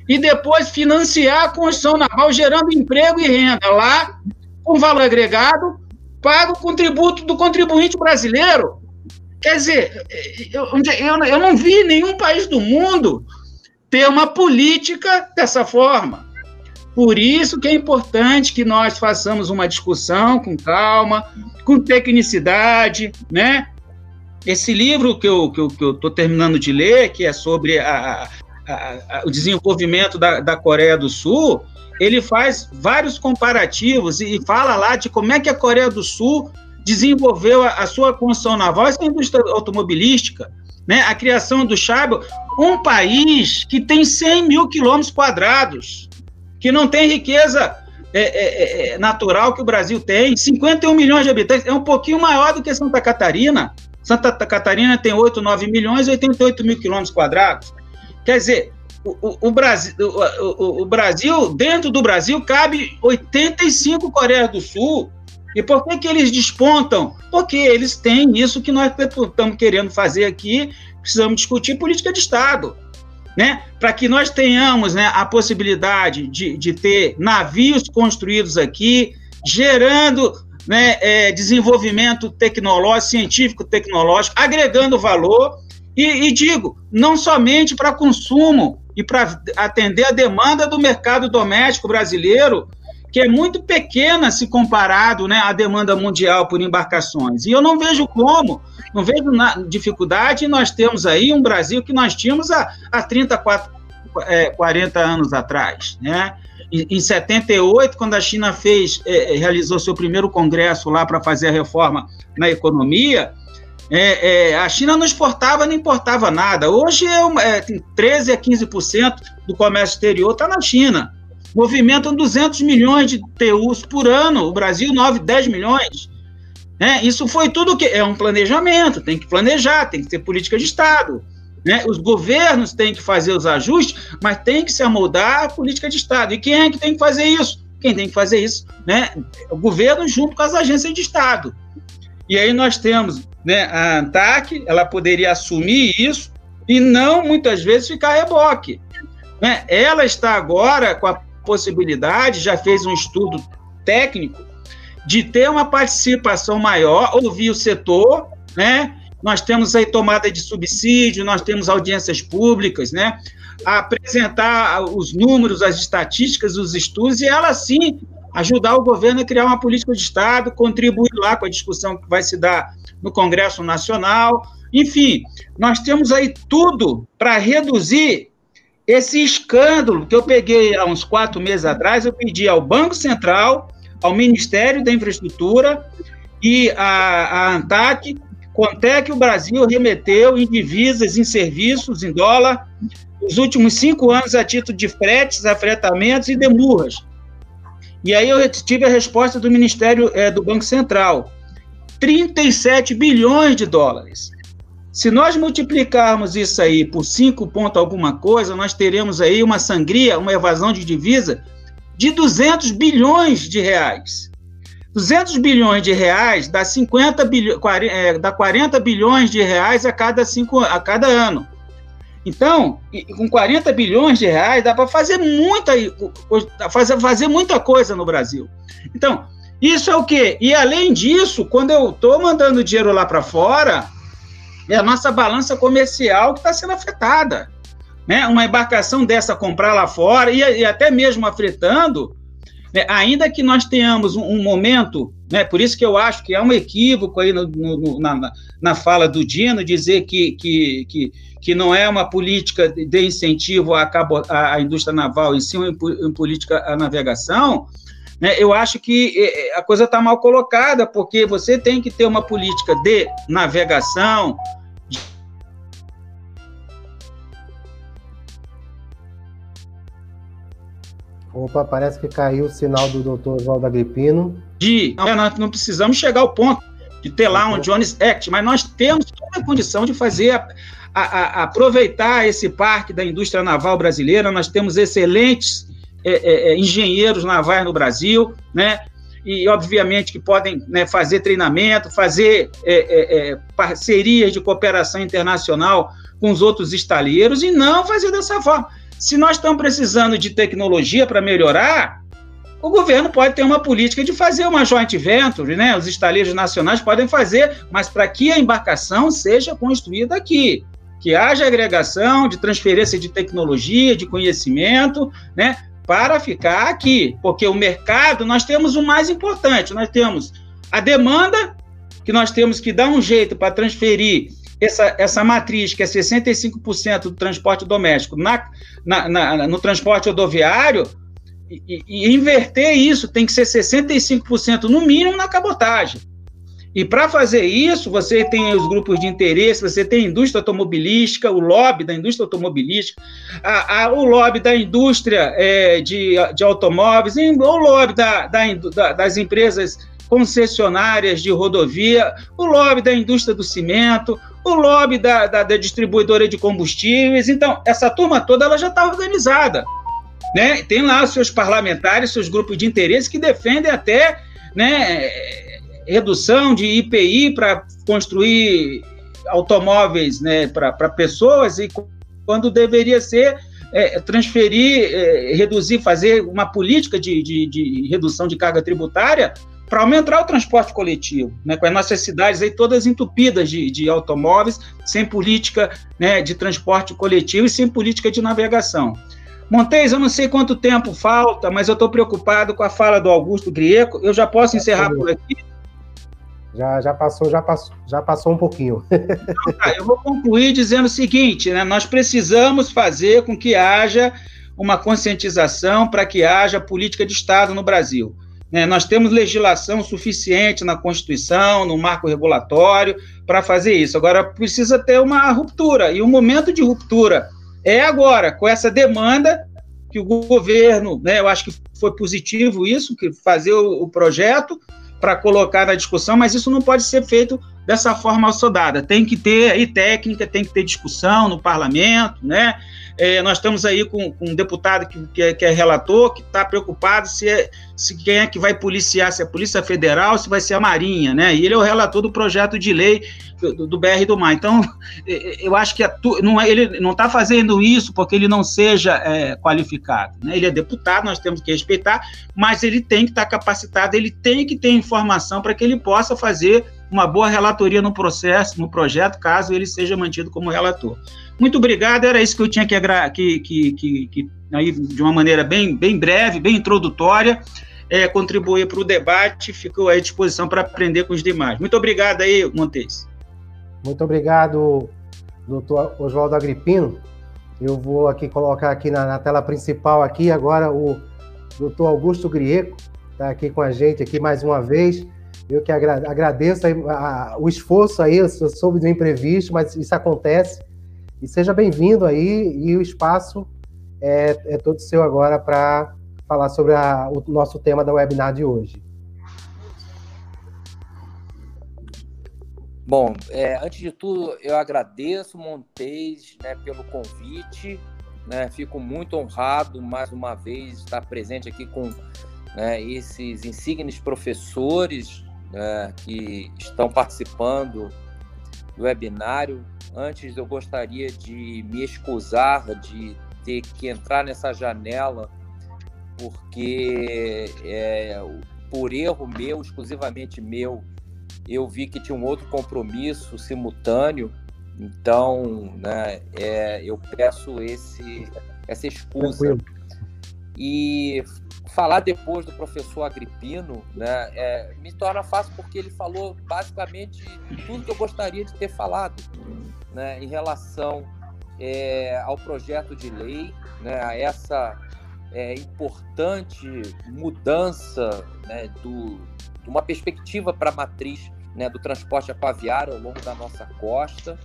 e depois financiar a construção naval, gerando emprego e renda lá, com valor agregado, pago com tributo do contribuinte brasileiro. Quer dizer, eu, eu não vi nenhum país do mundo ter uma política dessa forma. Por isso que é importante que nós façamos uma discussão com calma, com tecnicidade, né? Esse livro que eu estou que eu, que eu terminando de ler, que é sobre a, a, a, o desenvolvimento da, da Coreia do Sul, ele faz vários comparativos e fala lá de como é que a Coreia do Sul desenvolveu a, sua construção naval, essa indústria automobilística, né? a criação do Chabo, um país que tem 100 mil quilômetros quadrados, que não tem riqueza é, é, é, natural que o Brasil tem, 51 milhões de habitantes, é um pouquinho maior do que Santa Catarina, Santa Catarina tem 8, 9 milhões e 88 mil quilômetros quadrados. Quer dizer, o, o, o Brasil, o, Brasil, dentro do Brasil, cabe 85 Coreias do Sul. E por que, que eles despontam? Porque eles têm isso que nós estamos querendo fazer aqui, precisamos discutir política de Estado. Né? Para que nós tenhamos né, a possibilidade de, de ter navios construídos aqui, gerando né, é, desenvolvimento tecnológico, científico, tecnológico, agregando valor. E, e digo, não somente para consumo e para atender a demanda do mercado doméstico brasileiro, que é muito pequena se comparado né, à demanda mundial por embarcações. E eu não vejo como, não vejo dificuldade, nós temos aí um Brasil que nós tínhamos há, há 30, 40 anos atrás. Né? Em 78, quando a China fez, é, é, realizou seu primeiro congresso lá para fazer a reforma na economia, é, é, a China não exportava nem importava nada. Hoje é, uma, é tem 13 a 15% do comércio exterior está na China. Movimentam 200 milhões de TUs por ano. O Brasil, 9, 10 milhões. É, isso foi tudo que é um planejamento, tem que planejar, tem que ter política de Estado. Né? Os governos têm que fazer os ajustes, mas tem que se amoldar a política de Estado. E quem é que tem que fazer isso? Quem tem que fazer isso? Né? O governo junto com as agências de Estado. E aí nós temos né, a ANTAC, ela poderia assumir isso e não, muitas vezes, ficar reboque. Né? Ela está agora com a possibilidade, já fez um estudo técnico, de ter uma participação maior, ouvir o setor, né? nós temos aí tomada de subsídio, nós temos audiências públicas, né? apresentar os números, as estatísticas, os estudos, e ela sim ajudar o governo a criar uma política de Estado, contribuir lá com a discussão que vai se dar no Congresso Nacional. Enfim, nós temos aí tudo para reduzir esse escândalo que eu peguei há uns quatro meses atrás. Eu pedi ao Banco Central, ao Ministério da Infraestrutura e à, ANTAC quanto é que o Brasil remeteu em divisas, em serviços, em dólar, nos últimos cinco anos a título de fretes, afretamentos e demurras. E aí eu tive a resposta do Ministério é, do Banco Central: 37 bilhões de dólares. Se nós multiplicarmos isso aí por 5 ponto alguma coisa, nós teremos aí uma sangria, uma evasão de divisa de 200 bilhões de reais. 200 bilhões de reais dá 50 bilhões, é, dá 40 bilhões de reais a cada, cinco, a cada ano. Então, com 40 bilhões de reais, dá para fazer muita, fazer, fazer muita coisa no Brasil. Então, isso é o quê? E além disso, quando eu estou mandando dinheiro lá para fora, é a nossa balança comercial que está sendo afetada. Né? Uma embarcação dessa comprar lá fora, e, e até mesmo afetando, né? ainda que nós tenhamos um, um, momento, né? por isso que eu acho que é um equívoco aí no, no, na, na fala do Dino, dizer que, que, que que não é uma política de incentivo à, à indústria naval, e sim uma, uma política à navegação, né, eu acho que é, é, a coisa está mal colocada, porque você tem que ter uma política de navegação.
Opa, parece que caiu o sinal do doutor Oswaldo Agripino.
De, não, nós não precisamos chegar ao ponto de ter lá um Jones Act, mas nós temos toda a condição de fazer a, a, a aproveitar esse parque da indústria naval brasileira. Nós temos excelentes é, é, é, engenheiros navais no Brasil, né? E obviamente que podem né, fazer treinamento, fazer é, é, é, parcerias de cooperação internacional com os outros estaleiros e não fazer dessa forma. Se nós estamos precisando de tecnologia para melhorar, o governo pode ter uma política de fazer uma joint venture, né? Os estaleiros nacionais podem fazer, mas para que a embarcação seja construída aqui. Que haja agregação de transferência de tecnologia, de conhecimento, né, para ficar aqui, porque o mercado, nós temos o mais importante, nós temos a demanda, que nós temos que dar um jeito para transferir essa, essa matriz, que é 65% do transporte doméstico, na, na, na, no transporte rodoviário, e, e, inverter isso tem que ser 65% no mínimo na cabotagem. E para fazer isso, você tem os grupos de interesse, você tem a indústria automobilística, o lobby da indústria automobilística, a, a, o lobby da indústria é, de, de automóveis, o lobby da, da, das empresas concessionárias de rodovia, o lobby da indústria do cimento, o lobby da, da, da distribuidora de combustíveis. Então, essa turma toda ela já está organizada. Né? Tem lá os seus parlamentares, seus grupos de interesse que defendem até né, redução de IPI para construir automóveis né, para pessoas e quando deveria ser é, transferir, é, reduzir, fazer uma política de, de, de redução de carga tributária para aumentar o transporte coletivo, né, com as nossas cidades aí todas entupidas de, de automóveis, sem política né, de transporte coletivo e sem política de navegação. Montes, eu não sei quanto tempo falta, mas eu estou preocupado com a fala do Augusto Grieco. Eu já posso encerrar por aqui?
Já, já passou, já passou, já passou um pouquinho.
Então, tá, eu vou concluir dizendo o seguinte, né? Nós precisamos fazer com que haja uma conscientização para que haja política de Estado no Brasil. Né? Nós temos legislação suficiente na Constituição, no marco regulatório, para fazer isso. Agora, precisa ter uma ruptura, e o momento de ruptura é agora, com essa demanda que o governo, né, eu acho que foi positivo isso, que fazer o, o projeto, para colocar na discussão, mas isso não pode ser feito dessa forma assodada. Tem que ter aí técnica, tem que ter discussão no parlamento, né? É, nós estamos aí com, com um deputado que, que, é, que é relator, que está preocupado se, é, se quem é que vai policiar, se é a Polícia Federal, se vai ser a Marinha, né? E ele é o relator do projeto de lei do, do BR do Mar. Então, é, é, eu acho que não, é, ele não está fazendo isso porque ele não seja é, qualificado. Né? Ele é deputado, nós temos que respeitar, mas ele tem que estar tá capacitado, ele tem que ter informação para que ele possa fazer uma boa relatoria no processo, no projeto, caso ele seja mantido como relator. Muito obrigado, era isso que eu tinha que, que, que, que, que aí, de uma maneira bem, bem breve, bem introdutória, é, contribuir para o debate, ficou à disposição para aprender com os demais. Muito obrigado aí, Montes.
Muito obrigado, doutor Oswaldo Agripino. Eu vou aqui colocar aqui na, na tela principal aqui agora o doutor Augusto Grieco, está aqui com a gente aqui mais uma vez. Eu que agra agradeço a, a, o esforço aí, eu soube do imprevisto, mas isso acontece. E seja bem-vindo aí, e o espaço é, é todo seu agora para falar sobre a, o nosso tema da webinar de hoje.
Bom, é, antes de tudo, eu agradeço, Montes, né, pelo convite. Né, fico muito honrado, mais uma vez, estar presente aqui com né, esses insignes professores né, que estão participando do webinário. Antes, eu gostaria de me excusar de ter que entrar nessa janela porque é, por erro meu, exclusivamente meu, eu vi que tinha um outro compromisso simultâneo, então né, é, eu peço esse, essa excusa. E falar depois do professor Agripino né, é, me torna fácil porque ele falou basicamente tudo que eu gostaria de ter falado né, em relação é, ao projeto de lei, né, a essa é, importante mudança né, do, de uma perspectiva para a matriz né, do transporte aquaviário ao longo da nossa costa.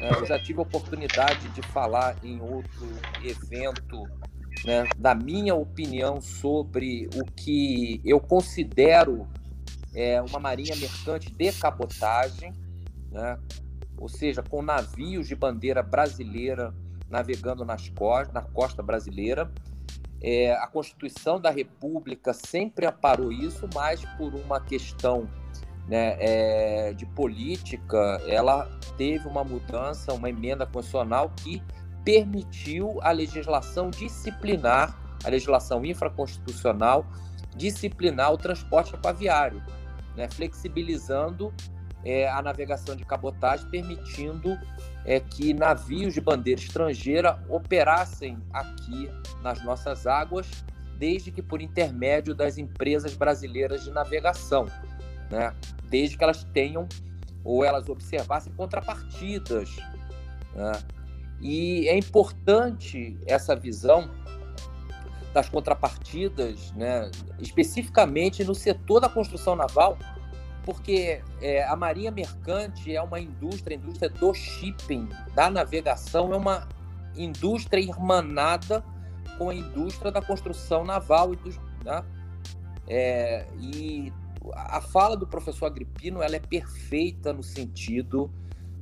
É, eu já tive a oportunidade de falar em outro evento né, da minha opinião sobre o que eu considero é, uma marinha mercante de cabotagem, né, ou seja, com navios de bandeira brasileira navegando nas na costa brasileira, é, a Constituição da República sempre aparou isso, mas por uma questão né, é, de política, ela teve uma mudança, uma emenda constitucional que permitiu a legislação disciplinar, a legislação infraconstitucional, disciplinar o transporte aquaviário, né, flexibilizando é, a navegação de cabotagem, permitindo é, que navios de bandeira estrangeira operassem aqui nas nossas águas, desde que por intermédio das empresas brasileiras de navegação, né? desde que elas tenham ou elas observassem contrapartidas. Né? E é importante essa visão das contrapartidas, né? especificamente no setor da construção naval, porque é, a marinha mercante é uma indústria, a indústria do shipping, da navegação, é uma indústria irmanada com a indústria da construção naval e dos, né? é, e a fala do professor Agripino ela é perfeita no sentido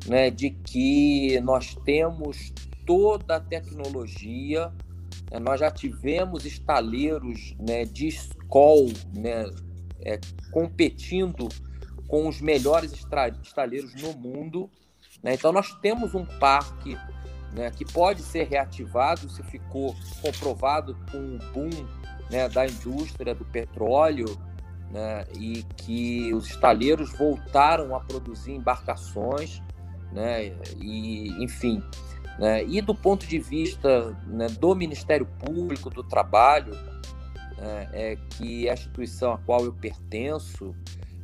né, de que nós temos toda a tecnologia, né, nós já tivemos estaleiros né, de escola né, é, competindo com os melhores estaleiros no mundo. Né? Então, nós temos um parque né, que pode ser reativado se ficou comprovado com o boom né, da indústria do petróleo né, e que os estaleiros voltaram a produzir embarcações, né, e, enfim. Né, e do ponto de vista né, do Ministério Público do Trabalho, né, é que é a instituição a qual eu pertenço,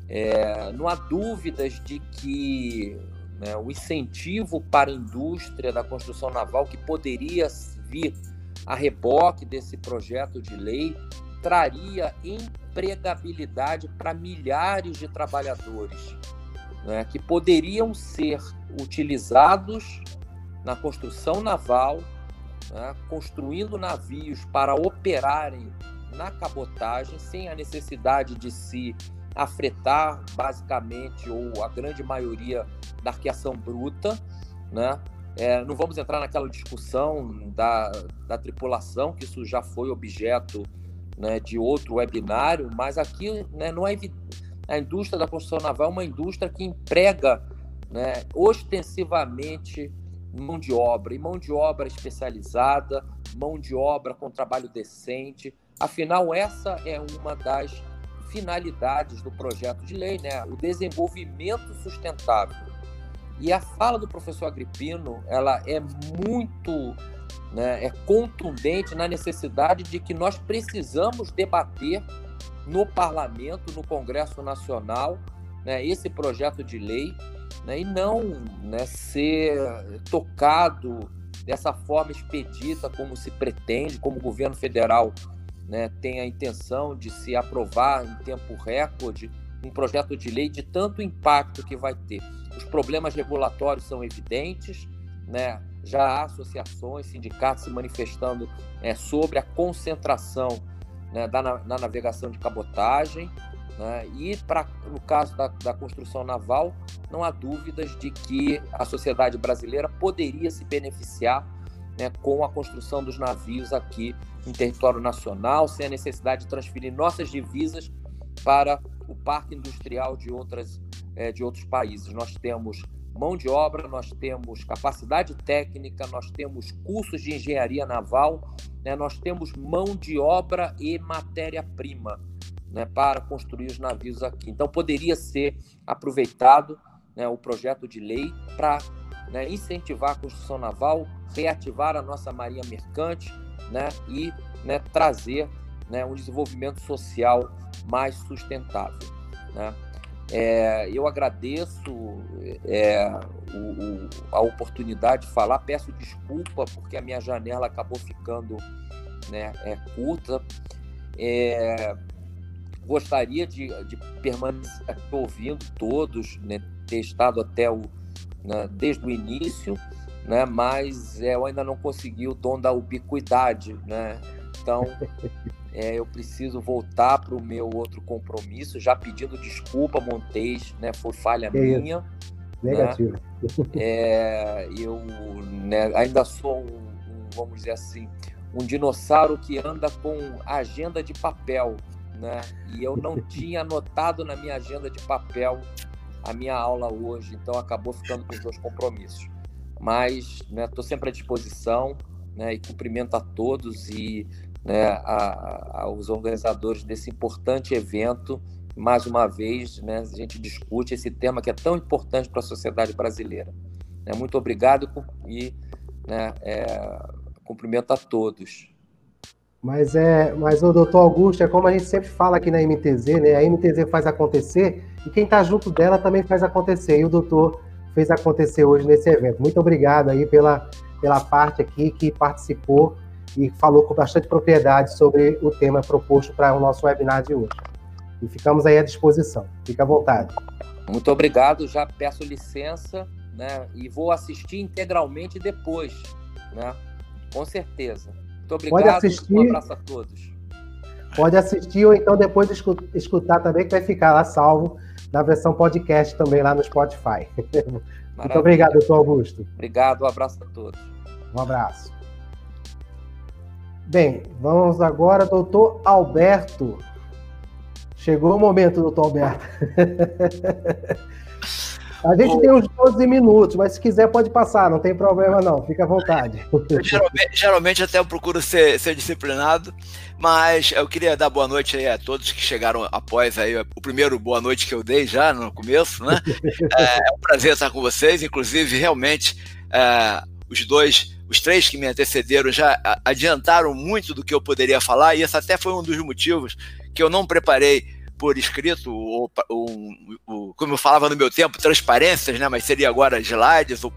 é, não há dúvidas de que né, o incentivo para a indústria da construção naval, que poderia vir a reboque desse projeto de lei, traria empregabilidade para milhares de trabalhadores né, que poderiam ser utilizados na construção naval, né, construindo navios para operarem na cabotagem sem a necessidade de se afretar basicamente ou a grande maioria da arqueação bruta, né? É, não vamos entrar naquela discussão da, da tripulação, que isso já foi objeto né, de outro webinário, mas aqui né, não é a indústria da construção naval é uma indústria que emprega né, ostensivamente mão de obra, e mão de obra especializada, mão de obra com trabalho decente. Afinal, essa é uma das finalidades do projeto de lei, né? O desenvolvimento sustentável. E a fala do professor Agripino, ela é muito né, é contundente na necessidade de que nós precisamos debater no parlamento, no Congresso Nacional, né, esse projeto de lei né, e não né, ser tocado dessa forma expedita como se pretende, como o governo federal né, tem a intenção de se aprovar em tempo recorde um projeto de lei de tanto impacto que vai ter. Os problemas regulatórios são evidentes, né? já há associações, sindicatos se manifestando é, sobre a concentração né, da, na navegação de cabotagem. Né? E pra, no caso da, da construção naval, não há dúvidas de que a sociedade brasileira poderia se beneficiar né, com a construção dos navios aqui em território nacional, sem a necessidade de transferir nossas divisas para o parque industrial de, outras, é, de outros países. Nós temos mão de obra, nós temos capacidade técnica, nós temos cursos de engenharia naval, né, nós temos mão de obra e matéria-prima né, para construir os navios aqui. Então, poderia ser aproveitado né, o projeto de lei para né, incentivar a construção naval, reativar a nossa marinha mercante né, e né, trazer né, um desenvolvimento social mais sustentável. Né? É, eu agradeço é, o, o, a oportunidade de falar, peço desculpa porque a minha janela acabou ficando né, é, curta. É, gostaria de, de permanecer ouvindo todos, né, ter estado até o, né, desde o início, né, mas eu ainda não consegui o dom da ubiquidade. Né? Então, é, eu preciso voltar para o meu outro compromisso, já pedindo desculpa, Montes, né? Foi falha é minha.
Negativo. Né?
É, eu né, ainda sou um, um, vamos dizer assim, um dinossauro que anda com agenda de papel, né? E eu não tinha anotado na minha agenda de papel a minha aula hoje, então acabou ficando com os dois compromissos. Mas estou né, sempre à disposição né, e cumprimento a todos e né, a, aos organizadores desse importante evento. Mais uma vez, né, a gente discute esse tema que é tão importante para a sociedade brasileira. Né, muito obrigado e né, é, cumprimento a todos.
Mas é, mas o doutor Augusto, é como a gente sempre fala aqui na MTZ, né? A MTZ faz acontecer e quem está junto dela também faz acontecer. E o doutor fez acontecer hoje nesse evento. Muito obrigado aí pela, pela parte aqui que participou e falou com bastante propriedade sobre o tema proposto para o nosso webinar de hoje. E ficamos aí à disposição. Fique à vontade.
Muito obrigado. Já peço licença né, e vou assistir integralmente depois. Né? Com certeza. Muito obrigado.
Pode assistir. Um
abraço a todos.
Pode assistir ou então depois escutar também, que vai ficar lá salvo na versão podcast também lá no Spotify. Maravilha. Muito obrigado, doutor Augusto.
Obrigado, um abraço a todos.
Um abraço. Bem, vamos agora, doutor Alberto. Chegou o momento, doutor Alberto. A gente tem uns 12 minutos, mas se quiser pode passar, não tem problema não, fica à vontade.
Geralmente, geralmente até eu procuro ser, ser, disciplinado, mas eu queria dar boa noite aí a todos que chegaram após aí o primeiro boa noite que eu dei já no começo, né? É, é um prazer estar com vocês, inclusive realmente é, os dois os três que me antecederam já adiantaram muito do que eu poderia falar, e esse até foi um dos motivos que eu não preparei por escrito, ou, ou, ou, como eu falava no meu tempo, transparências, né? mas seria agora slides, ou,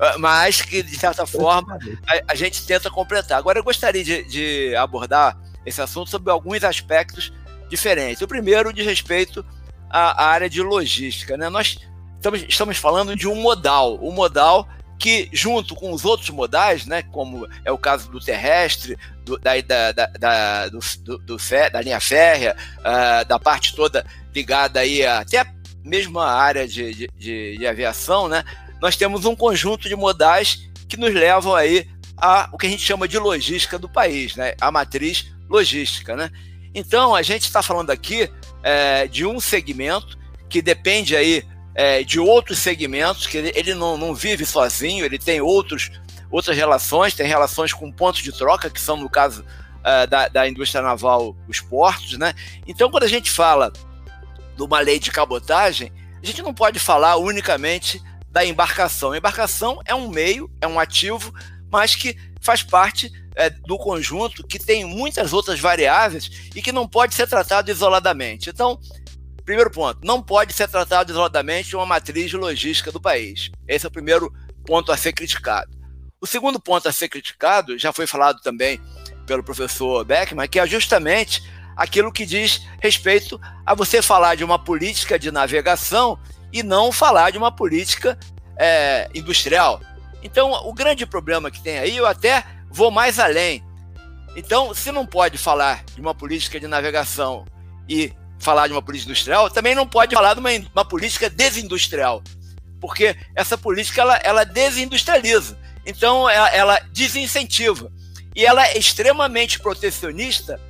ah, mas que, de certa forma, a, a, gente tenta completar. Agora, eu gostaria de, de abordar esse assunto sobre alguns aspectos diferentes. O primeiro, de respeito à, à área de logística. Né? Nós estamos, estamos falando de um modal. O modal que, junto com os outros modais, né, como é o caso do terrestre, do, da, da, da, do, do, da linha férrea, uh, da parte toda ligada aí a, até a área de, de, de, de, aviação, né, nós temos um conjunto de modais que nos levam aí a o que a gente chama de logística do país, né, a matriz logística. Né? Então, a gente está falando aqui é, de um segmento que depende aí é, de outros segmentos, que ele, ele não, não vive sozinho, ele tem outros, outras relações, tem relações com pontos de troca, que são, no caso, uh, da, da indústria naval, os portos, né? Então, quando a gente fala de uma lei de cabotagem, a gente não pode falar unicamente da embarcação. A embarcação é um meio, é um ativo, mas que faz parte é, do conjunto que tem muitas outras variáveis e que não pode ser tratado isoladamente. Então, primeiro ponto, não pode ser tratado isoladamente uma matriz logística do país. Esse é o primeiro ponto a ser criticado. O segundo ponto a ser criticado, já foi falado também pelo professor Beckman, que é justamente aquilo que diz respeito a você falar de uma política de navegação e não falar de uma política é, industrial. Então, o grande problema que tem aí, eu até vou mais além. Então, se não pode falar de uma política de navegação e falar de uma política industrial, também não pode falar de uma, uma política desindustrial, porque essa política ela, ela desindustrializa. Então, ela, ela desincentiva. E ela é extremamente protecionista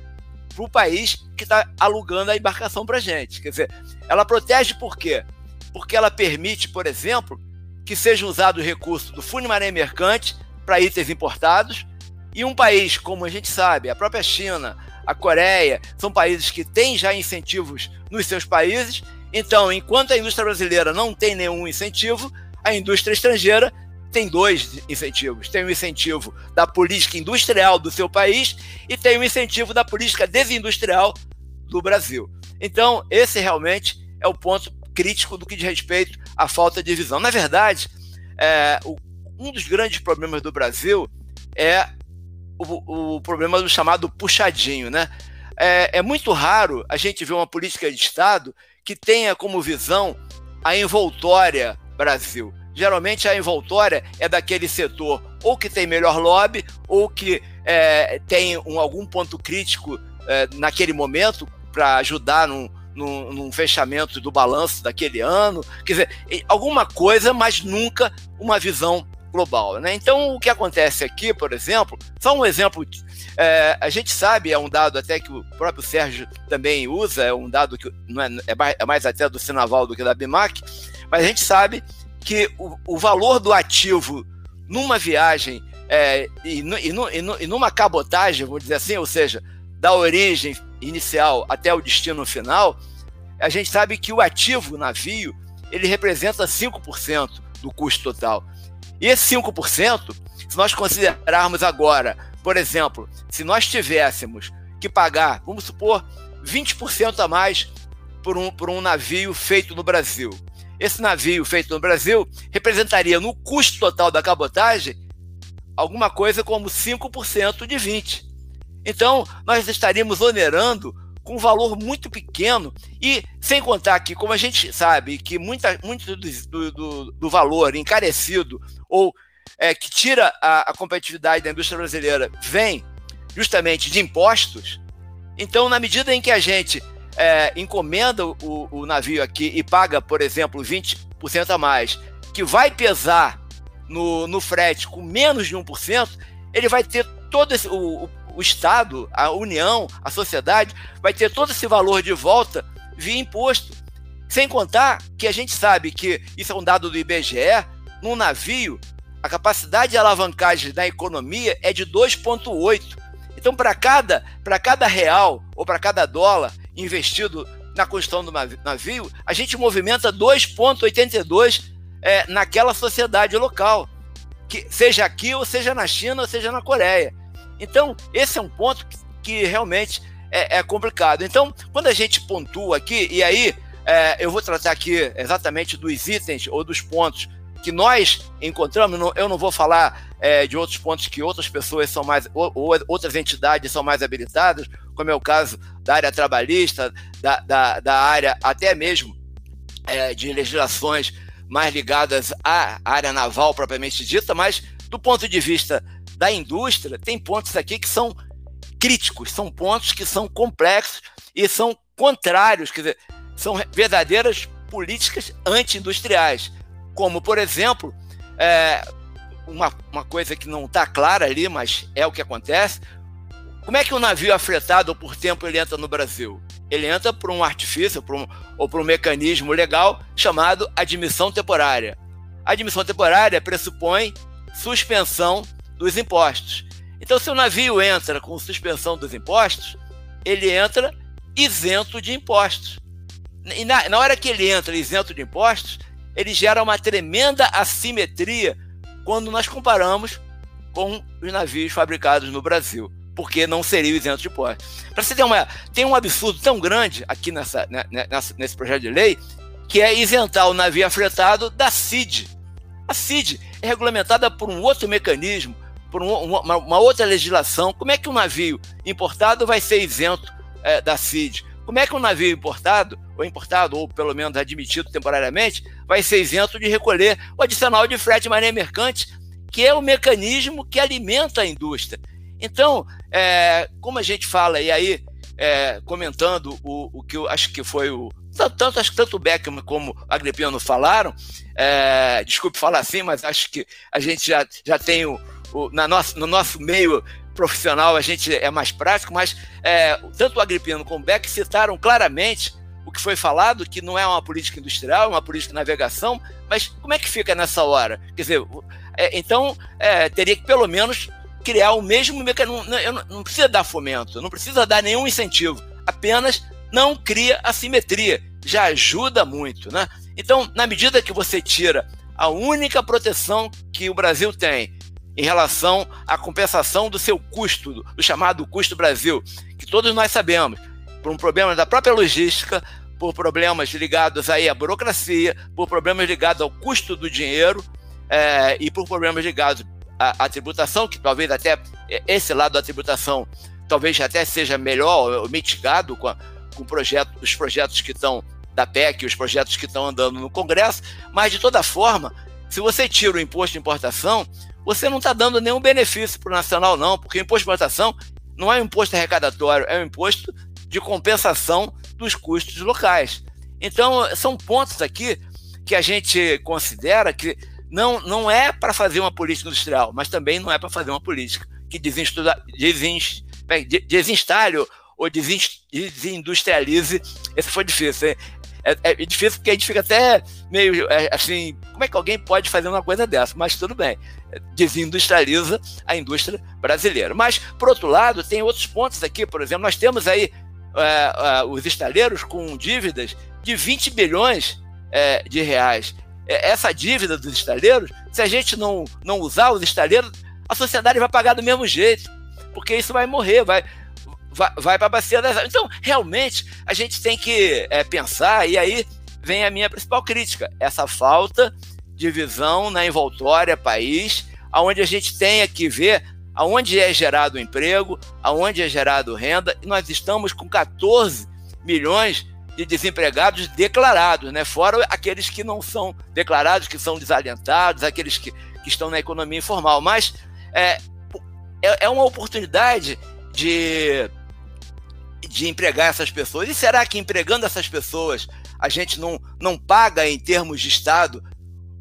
para o país que está alugando a embarcação para gente. Quer dizer, ela protege por quê? Porque ela permite, por exemplo, que seja usado o recurso do Fundo Marinha Mercante para itens importados, e um país, como a gente sabe, a própria China, a Coreia, são países que têm já incentivos nos seus países. Então, enquanto a indústria brasileira não tem nenhum incentivo, a indústria estrangeira tem dois incentivos. Tem o incentivo da política industrial do seu país e tem o incentivo da política desindustrial do Brasil. Então, esse realmente é o ponto crítico do que diz respeito à falta de visão. Na verdade, é, um dos grandes problemas do Brasil é o, o problema do chamado puxadinho. Né? É, é muito raro a gente ver uma política de Estado que tenha como visão a envoltória Brasil geralmente a envoltória é daquele setor ou que tem melhor lobby ou que é, tem um, algum ponto crítico é, naquele momento para ajudar num, num, num, fechamento do balanço daquele ano. Quer dizer, alguma coisa, mas nunca uma visão global. Né? Então, o que acontece aqui, por exemplo, só um exemplo. É, a gente sabe, é um dado até que o próprio Sérgio também usa, é um dado que não é, é mais até do Sinaval do que da BIMAC, mas a gente sabe que o, o valor do ativo numa viagem é, e, e, e, e numa cabotagem, vamos dizer assim, ou seja, da origem inicial até o destino final, a gente sabe que o ativo navio ele representa 5% do custo total. E esse 5%, se nós considerarmos agora, por exemplo, se nós tivéssemos que pagar, vamos supor, 20% a mais por um, por um navio feito no Brasil, esse navio feito no Brasil representaria no custo total da cabotagem alguma coisa como 5% de 20%. Então, nós estaríamos onerando com um valor muito pequeno e sem contar que, como a gente sabe, que muita, muito do, do, do valor encarecido ou é, que tira a, a competitividade da indústria brasileira vem justamente de impostos, então, na medida em que a gente é, encomenda o, o, navio aqui e paga, por exemplo, 20% a mais, que vai pesar no, no frete com menos de 1%, ele vai ter todo esse. O, o Estado, a União, a sociedade, vai ter todo esse valor de volta via imposto. Sem contar que a gente sabe que, isso é um dado do IBGE, num navio, a capacidade de alavancagem da economia é de 2,8. Então, para cada, cada real ou para cada dólar investido na construção do navio, a gente movimenta 2,82 é, naquela sociedade local, que seja aqui, ou seja na China, ou seja na Coreia. Então, esse é um ponto que, que realmente é, é, complicado. Então, quando a gente pontua aqui, e aí é, eu vou tratar aqui exatamente dos itens ou dos pontos que nós encontramos, eu não vou falar é, de outros pontos que outras pessoas são mais, ou, ou, outras entidades são mais habilitadas, como é o caso da área trabalhista, da, da, da área até mesmo é, de legislações mais ligadas à área naval propriamente dita, mas do ponto de vista da indústria, tem pontos aqui que são críticos, são pontos que são complexos e são contrários, quer dizer, são verdadeiras políticas anti-industriais como, por exemplo, é, uma, uma coisa que não está clara ali, mas é o que acontece. Como é que um navio afretado por tempo ele entra no Brasil? Ele entra por um artifício por um, ou por um mecanismo legal chamado admissão temporária. A admissão temporária pressupõe suspensão dos impostos. Então, se o navio entra com suspensão dos impostos, ele entra isento de impostos. E na, na hora que ele entra isento de impostos, ele gera uma tremenda assimetria quando nós comparamos com os navios fabricados no Brasil, porque não seria isento de impostos. Para você ter uma, tem um absurdo tão grande aqui nessa, né, né, nessa, nesse projeto de lei, que é isentar o navio afretado da CID. A CID é regulamentada por um outro mecanismo, por um, uma, uma, outra legislação. Como é que um navio importado vai ser isento é, da CID? Como é que um navio importado, ou importado, ou pelo menos admitido temporariamente, vai ser isento de recolher o adicional de frete marinha mercante, que é o mecanismo que alimenta a indústria? Então, é, como a gente fala, e aí, é, comentando o, o que eu acho que foi o. Tanto, acho que tanto o Beckman como o Agripino falaram, é, desculpe falar assim, mas acho que a gente já, já tem o, o, na nosso, no nosso meio profissional a gente é mais prático, mas é, tanto o Agripino como o Beck citaram claramente o que foi falado, que não é uma política industrial, é uma política de navegação, mas como é que fica nessa hora? Quer dizer, é, então é, teria que pelo menos criar o mesmo mecanismo. Não, não, não precisa dar fomento, não precisa dar nenhum incentivo, apenas não cria assimetria, já ajuda muito, né? Então, na medida que você tira a única proteção que o Brasil tem em relação à compensação do seu custo, do chamado custo Brasil, que todos nós sabemos, por um problema da própria logística, por problemas ligados aí à burocracia, por problemas ligados ao custo do dinheiro é, e por problemas ligados à, à, tributação, que talvez até esse lado da tributação talvez até seja melhor mitigado com, a, com projeto, os projetos que estão da PEC, os projetos que estão andando no Congresso, mas de toda forma, se você tira o imposto de importação, você não está dando nenhum benefício para o nacional, não, porque o imposto de importação não é um imposto arrecadatório, é um imposto de compensação dos custos locais. Então, são pontos aqui que a gente considera que não, não é para fazer uma política industrial, mas também não é para fazer uma política que desinstale ou desindustrialize. Esse foi difícil. Hein? É, é, difícil porque a gente fica até meio é, assim, como é que alguém pode fazer uma coisa dessa? Mas tudo bem, desindustrializa a indústria brasileira. Mas, por outro lado, tem outros pontos aqui, por exemplo, nós temos aí é, é os estaleiros com dívidas de 20 bilhões é, de reais. Essa dívida dos estaleiros, se a gente não, não usar os estaleiros, a sociedade vai pagar do mesmo jeito, porque isso vai morrer, vai, vai, vai para a bacia das. Então, realmente, a gente tem que é, pensar, e aí vem a minha principal crítica: essa falta de visão na envoltória país, aonde a gente tenha que ver aonde é gerado emprego, aonde é gerado renda, e nós estamos com 14 milhões de desempregados declarados, né? fora aqueles que não são declarados, que são desalentados, aqueles que, que estão na economia informal. Mas é, é, é uma oportunidade de de empregar essas pessoas. E será que empregando essas pessoas a gente não, não paga, em termos de Estado,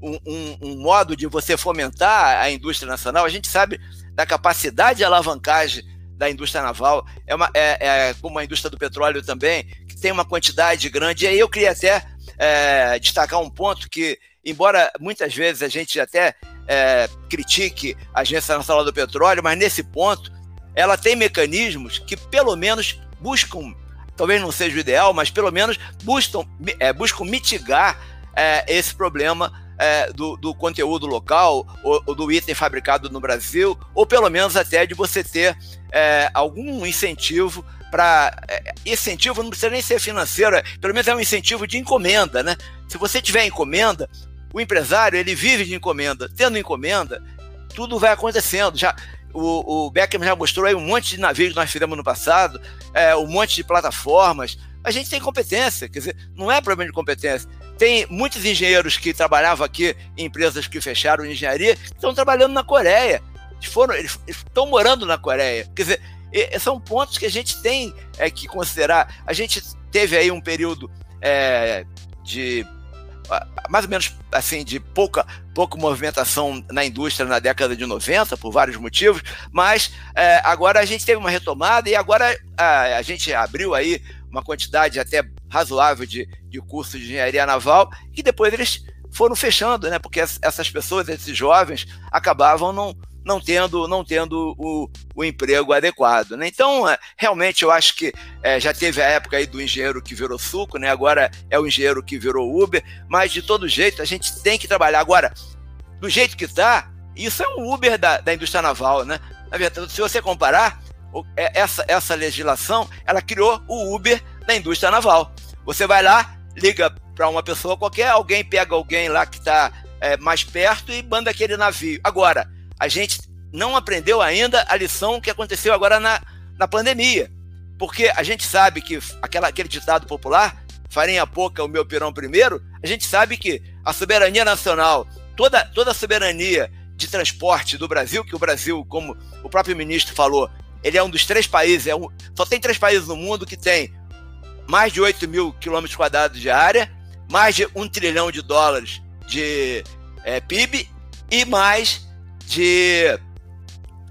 um, um, um modo de você fomentar a indústria nacional? A gente sabe da capacidade de alavancagem da indústria naval, é, uma, é, é como a indústria do petróleo também, que tem uma quantidade grande. E aí eu queria até é, destacar um ponto que, embora muitas vezes a gente até é, critique a Agência Nacional do Petróleo, mas nesse ponto ela tem mecanismos que pelo menos buscam, talvez não seja o ideal, mas pelo menos buscam, é, buscam mitigar é, esse problema é, do, do, conteúdo local ou, ou, do item fabricado no Brasil, ou pelo menos até de você ter é, algum incentivo para. É, incentivo não precisa nem ser financeiro, é, pelo menos é um incentivo de encomenda, né? Se você tiver encomenda, o empresário ele vive de encomenda. Tendo encomenda, tudo vai acontecendo. Já, o, o Beckham já mostrou aí um monte de navios que nós fizemos no passado, é, um monte de plataformas. A gente tem competência, quer dizer, não é problema de competência. Tem muitos engenheiros que trabalhavam aqui em empresas que fecharam engenharia, que estão trabalhando na Coreia. Eles, foram, eles estão morando na Coreia. Quer dizer, são pontos que a gente tem é, que considerar. A gente teve aí um período é, de mais ou menos assim de pouca, pouca movimentação na indústria na década de 90, por vários motivos, mas é, agora a gente teve uma retomada e agora a, a, gente abriu aí uma quantidade até razoável de, de cursos de engenharia naval e depois eles foram fechando, né? Porque essas pessoas, esses jovens, acabavam não, não tendo, não tendo o, o emprego adequado. Né? Então, é, realmente, eu acho que é, já teve a época aí do engenheiro que virou suco, né? agora é o engenheiro que virou Uber, mas de todo jeito a gente tem que trabalhar. Agora, do jeito que está, isso é um Uber da, da indústria naval. Né? Na verdade, se você comparar, é, essa, essa legislação ela criou o Uber da indústria naval. Você vai lá, liga para uma pessoa qualquer, alguém pega alguém lá que está é, mais perto e manda aquele navio. Agora, a gente não aprendeu ainda a lição que aconteceu agora na, na pandemia. Porque a gente sabe que aquela, aquele ditado popular, farinha pouca, o meu pirão primeiro, a gente sabe que a soberania nacional, toda, toda a soberania de transporte do Brasil, que o Brasil, como o próprio ministro falou, ele é um dos três países, é um, só tem três países no mundo que tem mais de 8 mil quilômetros quadrados de área, mais de um trilhão de dólares de é, PIB e mais de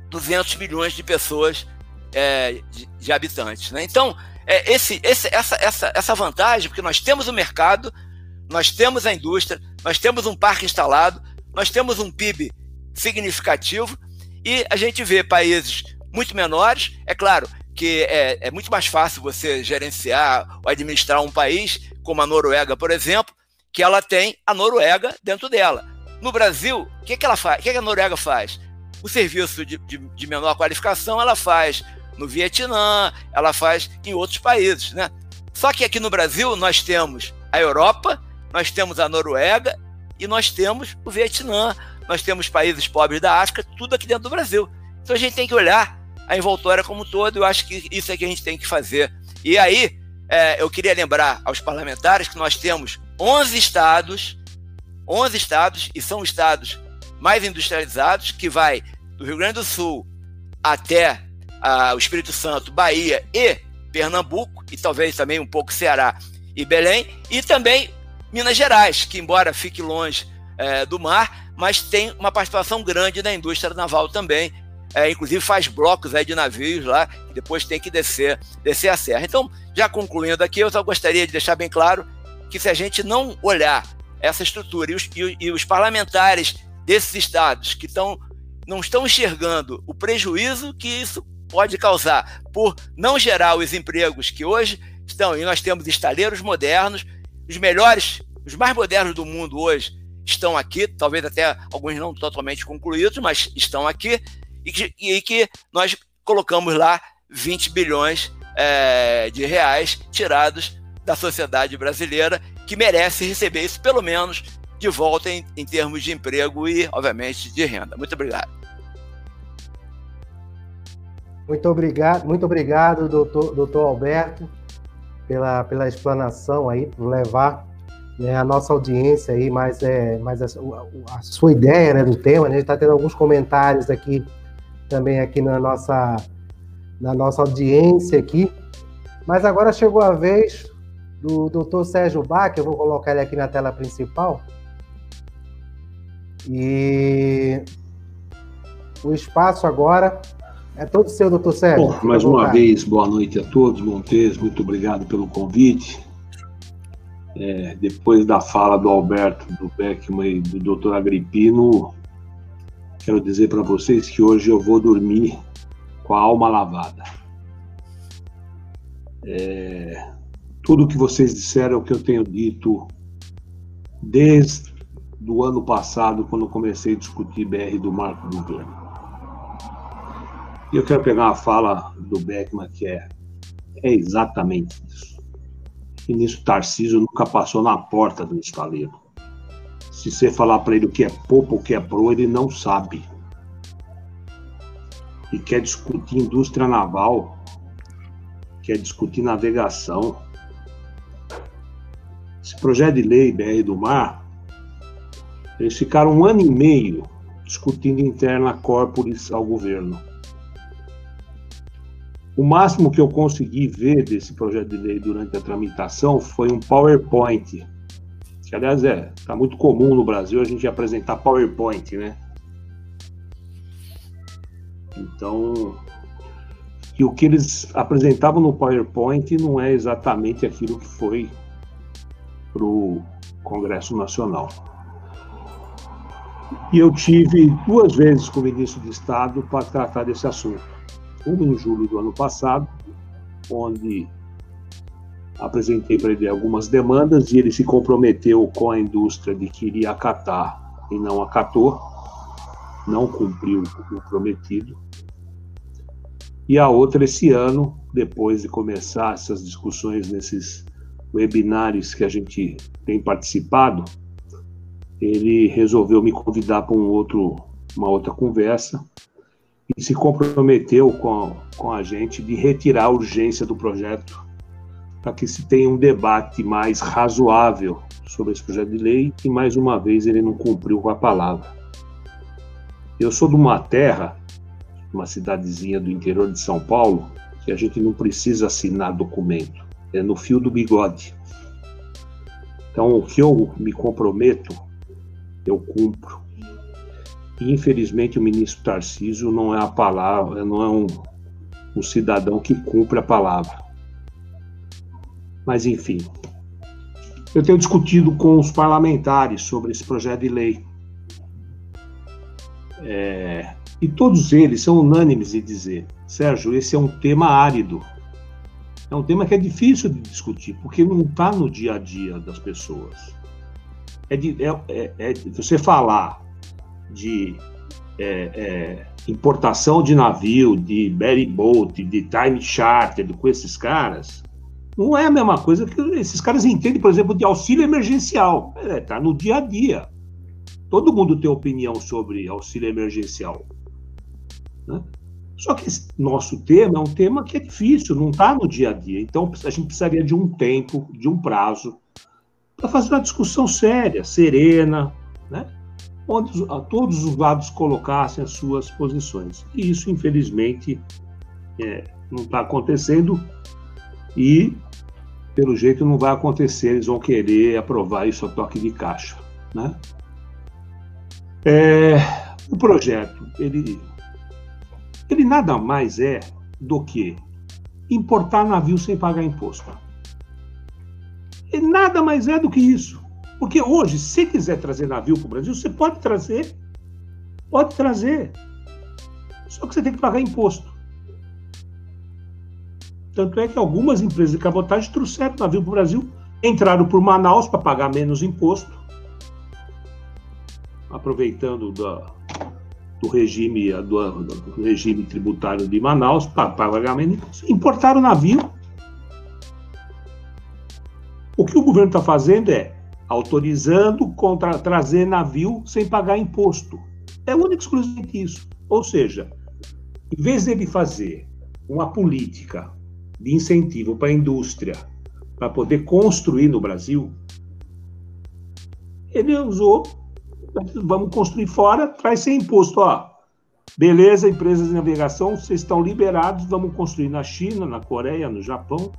200 milhões de pessoas é, de, de, habitantes. Né? Então, é, esse, esse, essa, essa, essa vantagem, porque nós temos o mercado, nós temos a indústria, nós temos um parque instalado, nós temos um PIB significativo e a gente vê países muito menores, é claro que é, é muito mais fácil você gerenciar ou administrar um país, como a Noruega, por exemplo, que ela tem a Noruega dentro dela. No Brasil, o que, que ela faz? O que, que a Noruega faz? O serviço de, de, de, menor qualificação ela faz no Vietnã, ela faz em outros países, né? Só que aqui no Brasil nós temos a Europa, nós temos a Noruega e nós temos o Vietnã, nós temos países pobres da África, tudo aqui dentro do Brasil. Então a gente tem que olhar a envoltória como um todo, eu acho que isso é que a gente tem que fazer. E aí, é, eu queria lembrar aos parlamentares que nós temos 11 estados 11 estados, e são estados mais industrializados, que vai do Rio Grande do Sul até o Espírito Santo, Bahia e Pernambuco, e talvez também um pouco Ceará e Belém, e também Minas Gerais, que embora fique longe é, do mar, mas tem uma participação grande da indústria naval também, é, inclusive faz blocos aí de navios lá, que depois tem que descer, descer a serra. Então, já concluindo aqui, eu só gostaria de deixar bem claro que se a gente não olhar essa estrutura. E os, e, e os parlamentares desses estados que estão não estão enxergando o prejuízo que isso pode causar por não gerar os empregos que hoje estão. E nós temos estaleiros modernos, os melhores, os mais modernos do mundo hoje estão aqui, talvez até alguns não totalmente concluídos, mas estão aqui, e que, e que nós colocamos lá 20 bilhões é, de reais tirados da sociedade brasileira que merece receber isso, pelo menos, de volta em, em termos de emprego e, obviamente, de renda. Muito obrigado.
Muito obrigado, muito obrigado, doutor, doutor Alberto, pela, pela explanação aí, por levar né, a nossa audiência aí, mais, é, mais a, a, sua ideia né, do tema. Né? A gente está tendo alguns comentários aqui também aqui na nossa, na nossa audiência aqui. Mas agora chegou a vez do Dr. Sérgio Bach, eu vou colocar ele aqui na tela principal. E o espaço agora é todo seu, doutor Sérgio.
Bom, mais uma vez, boa noite a todos. Montes, muito obrigado pelo convite. É, depois da fala do Alberto, do Beckman e do doutor Agripino, quero dizer para vocês que hoje eu vou dormir com a alma lavada. É, tudo o que vocês disseram é o que eu tenho dito desde o ano passado, quando comecei a discutir BR do Marco Governo. E eu quero pegar uma fala do Beckman que é, é exatamente isso. E nisso Tarcísio nunca passou na porta do estaleiro. Se você falar para ele o que é popa, o que é pro, ele não sabe. E quer discutir indústria naval, quer discutir navegação, esse projeto de lei BR do Mar, eles ficaram um ano e meio discutindo interna corporis ao governo. O máximo que eu consegui ver desse projeto de lei durante a tramitação foi um PowerPoint, que aliás é, está muito comum no Brasil a gente apresentar PowerPoint, né? Então, e o que eles apresentavam no PowerPoint não é exatamente aquilo que foi para o Congresso Nacional. E eu tive duas vezes com o ministro de Estado para tratar desse assunto. Uma em julho do ano passado, onde apresentei para ele algumas demandas e ele se comprometeu com a indústria de que iria acatar e não acatou, não cumpriu o prometido. E a outra esse ano, depois de começar essas discussões nesses webinários que a gente tem participado, ele resolveu me convidar para um outro, uma outra conversa e se comprometeu com, com a gente de retirar a urgência do projeto para que se tenha um debate mais razoável sobre esse projeto de lei e mais uma vez ele não cumpriu com a palavra. Eu sou de uma terra uma cidadezinha do interior de São Paulo, que a gente não precisa assinar documento, é no fio do bigode. Então, o que eu me comprometo, eu cumpro. E, infelizmente, o ministro Tarcísio não é a palavra, não é um, um cidadão que cumpre a palavra. Mas, enfim, eu tenho discutido com os parlamentares sobre esse projeto de lei. É, e todos eles são unânimes em dizer: Sérgio, esse é um tema árido. É um tema que é difícil de discutir, porque não está no dia a dia das pessoas. É, de, é, é, é você falar de é, é, importação de navio, de berry boat, de time charter, com esses caras, não é a mesma coisa que esses caras entendem, por exemplo, de auxílio emergencial. Está no dia a dia. Todo mundo tem opinião sobre auxílio emergencial. Né? Só que esse nosso tema é um tema que é difícil, não está no dia a dia. Então a gente precisaria de um tempo, de um prazo, para fazer uma discussão séria, serena, né? onde todos os lados colocassem as suas posições. E isso, infelizmente, é, não está acontecendo e, pelo jeito, não vai acontecer. Eles vão querer aprovar isso a toque de caixa. Né? É, o projeto, ele ele nada mais é do que importar navio sem pagar imposto. Ele nada mais é do que isso. Porque hoje, se quiser trazer navio para o Brasil, você pode trazer. Pode trazer. Só que você tem que pagar imposto. Tanto é que algumas empresas de cabotagem trouxeram navio para o Brasil, entraram por Manaus para pagar menos imposto, aproveitando da, do regime, do, do regime tributário de Manaus para pagamento, importaram navio. O que o governo está fazendo é autorizando contra, trazer navio sem pagar imposto. É único exclusivamente isso. Ou seja, em vez dele fazer uma política de incentivo para a indústria para poder construir no Brasil, ele usou vamos construir fora, traz sem imposto. Ó, beleza, empresas de navegação, vocês estão liberados, vamos construir na China, na Coreia, no Japão.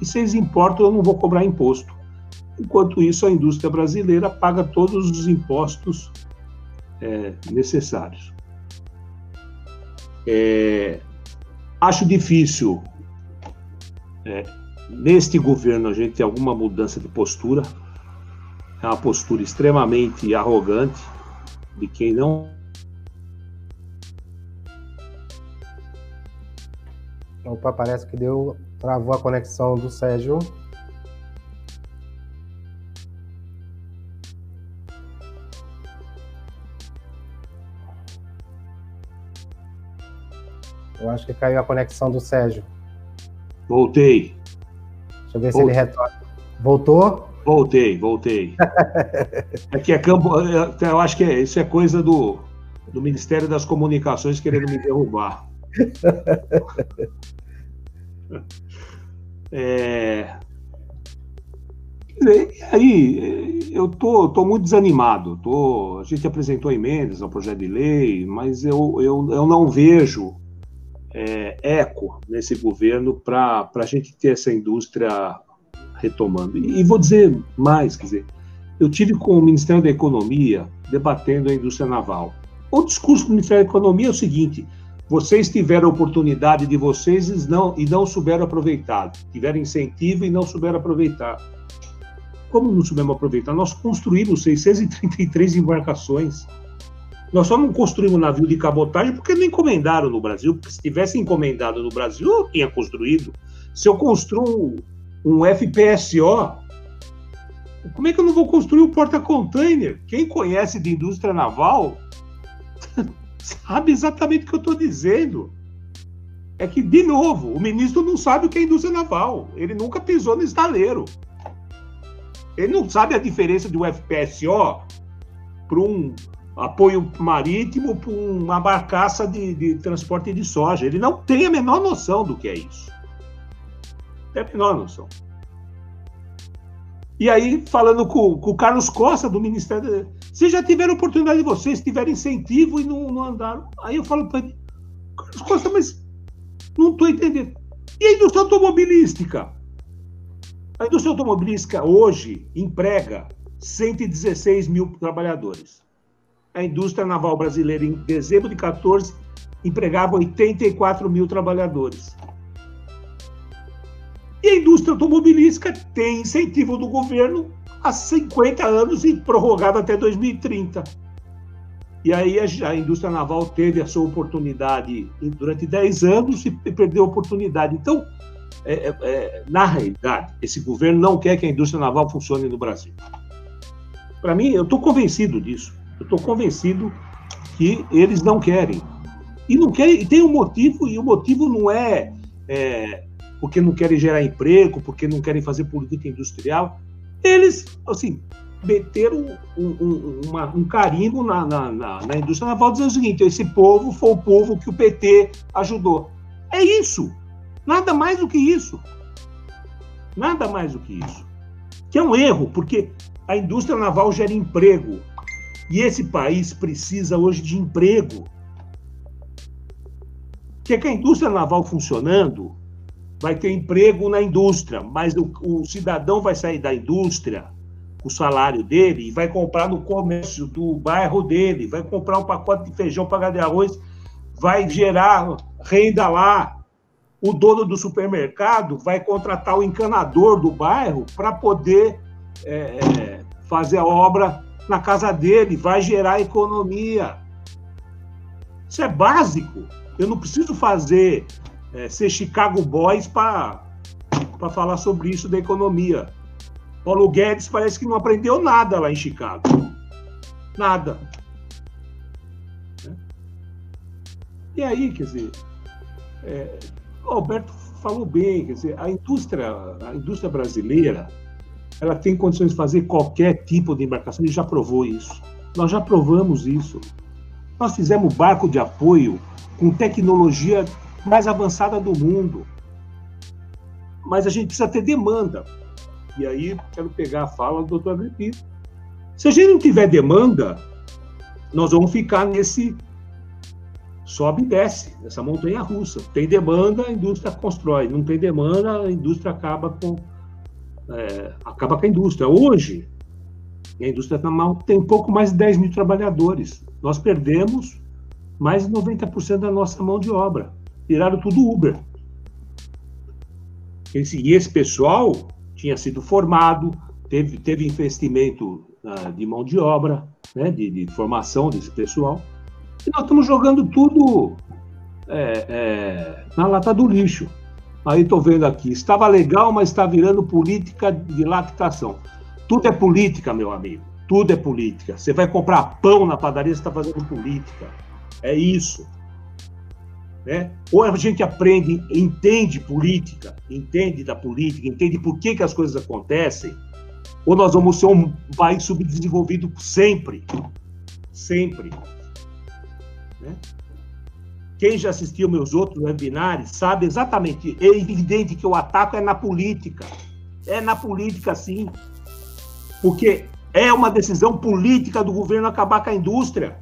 E vocês importam, eu não vou cobrar imposto. Enquanto isso, a indústria brasileira paga todos os impostos é, necessários. É, acho difícil, é, neste governo, a gente ter alguma mudança de postura é uma postura extremamente arrogante de quem não.
Opa, parece que deu. Travou a conexão do Sérgio. Eu acho que caiu a conexão do Sérgio.
Voltei.
Deixa eu ver Voltei. se ele retorna. Voltou?
Voltei, voltei. Aqui é campo. É, eu acho que é, isso é coisa do, do Ministério das Comunicações querendo me derrubar. É, aí eu tô, tô muito desanimado. Tô, a gente apresentou emendas ao projeto de lei, mas eu, eu, eu não vejo é, eco nesse governo para a gente ter essa indústria retomando. E, e vou dizer mais, quer dizer, eu tive com o Ministério da Economia debatendo a indústria naval. O discurso do Ministério da Economia é o seguinte: vocês tiveram oportunidade de vocês e não, e não souberam aproveitar, tiveram incentivo e não souberam aproveitar. Como não soubemos aproveitar? Nós construímos 633 embarcações. Nós só não construímos navio de cabotagem porque não encomendaram no Brasil, porque se tivesse encomendado no Brasil, eu tinha construído. Se eu construo um FPSO, como é que eu não vou construir um porta-container? Quem conhece de indústria naval sabe exatamente o que eu estou dizendo. É que, de novo, o ministro não sabe o que é indústria naval. Ele nunca pisou no estaleiro. Ele não sabe a diferença de um FPSO para um apoio marítimo para uma barcaça de, de, transporte de soja. Ele não tem a menor noção do que é isso. Tem a menor noção. E aí, falando com, com o Carlos Costa, do Ministério. Vocês já tiveram oportunidade de vocês, tiveram incentivo e não, não andaram. Aí eu falo para ele, Carlos Costa, mas não estou entendendo. E a indústria automobilística? A indústria automobilística hoje emprega 116 mil trabalhadores. A indústria naval brasileira, em dezembro de 14, empregava 84 mil trabalhadores. E a indústria automobilística tem incentivo do governo há 50 anos e prorrogado até 2030. E aí a, indústria naval teve a sua oportunidade durante 10 anos e perdeu a oportunidade. Então, é, é, é, na realidade, esse governo não quer que a indústria naval funcione no Brasil. Para mim, eu estou convencido disso. Eu estou convencido que eles não querem. E não querem, e tem um motivo, e o motivo não é, é porque não querem gerar emprego, porque não querem fazer política industrial. Eles, assim, meteram um, um, uma, um carimbo na, na, na, na, indústria naval dizendo o seguinte: esse povo foi o povo que o PT ajudou. É isso. Nada mais do que isso. Nada mais do que isso. Que é um erro, porque a indústria naval gera emprego. E esse país precisa hoje de emprego. Que é que a indústria naval funcionando vai ter emprego na indústria, mas o, o cidadão vai sair da indústria o salário dele e vai comprar no comércio do bairro dele, vai comprar um pacote de feijão, pagar de arroz, vai gerar renda lá. O dono do supermercado vai contratar o encanador do bairro para poder é, é, fazer a obra na casa dele, vai gerar economia. Isso é básico. Eu não preciso fazer é, ser Chicago Boys para falar sobre isso da economia. Paulo Guedes parece que não aprendeu nada lá em Chicago. Nada. E aí, quer dizer, é, o Alberto falou bem, quer dizer, a indústria, a indústria brasileira, ela tem condições de fazer qualquer tipo de embarcação, e já provou isso. Nós já provamos isso. Nós fizemos barco de apoio com tecnologia mais avançada do mundo. Mas a gente precisa ter demanda. E aí quero pegar a fala do doutor Agripino. Se a gente não tiver demanda, nós vamos ficar nesse sobe e desce, nessa montanha russa. Tem demanda, a indústria constrói. Não tem demanda, a indústria acaba com é, acaba com a indústria. Hoje, a indústria tem pouco mais de 10 mil trabalhadores. Nós perdemos mais de 90% da nossa mão de obra. Tiraram tudo Uber. Esse, e esse pessoal tinha sido formado, teve, teve investimento uh, de mão de obra, né, de, de, formação desse pessoal, e nós estamos jogando tudo é, é, na lata do lixo. Aí estou vendo aqui, estava legal, mas está virando política de lactação. Tudo é política, meu amigo. Tudo é política. Você vai comprar pão na padaria, você está fazendo política. É isso. Né? Ou a gente aprende, entende política, entende da política, entende por que, que as coisas acontecem, ou nós vamos ser um país subdesenvolvido sempre. Sempre. Né? Quem já assistiu meus outros webinars sabe exatamente. É evidente que o ataque é na política. É na política, sim. Porque é uma decisão política do governo acabar com a indústria.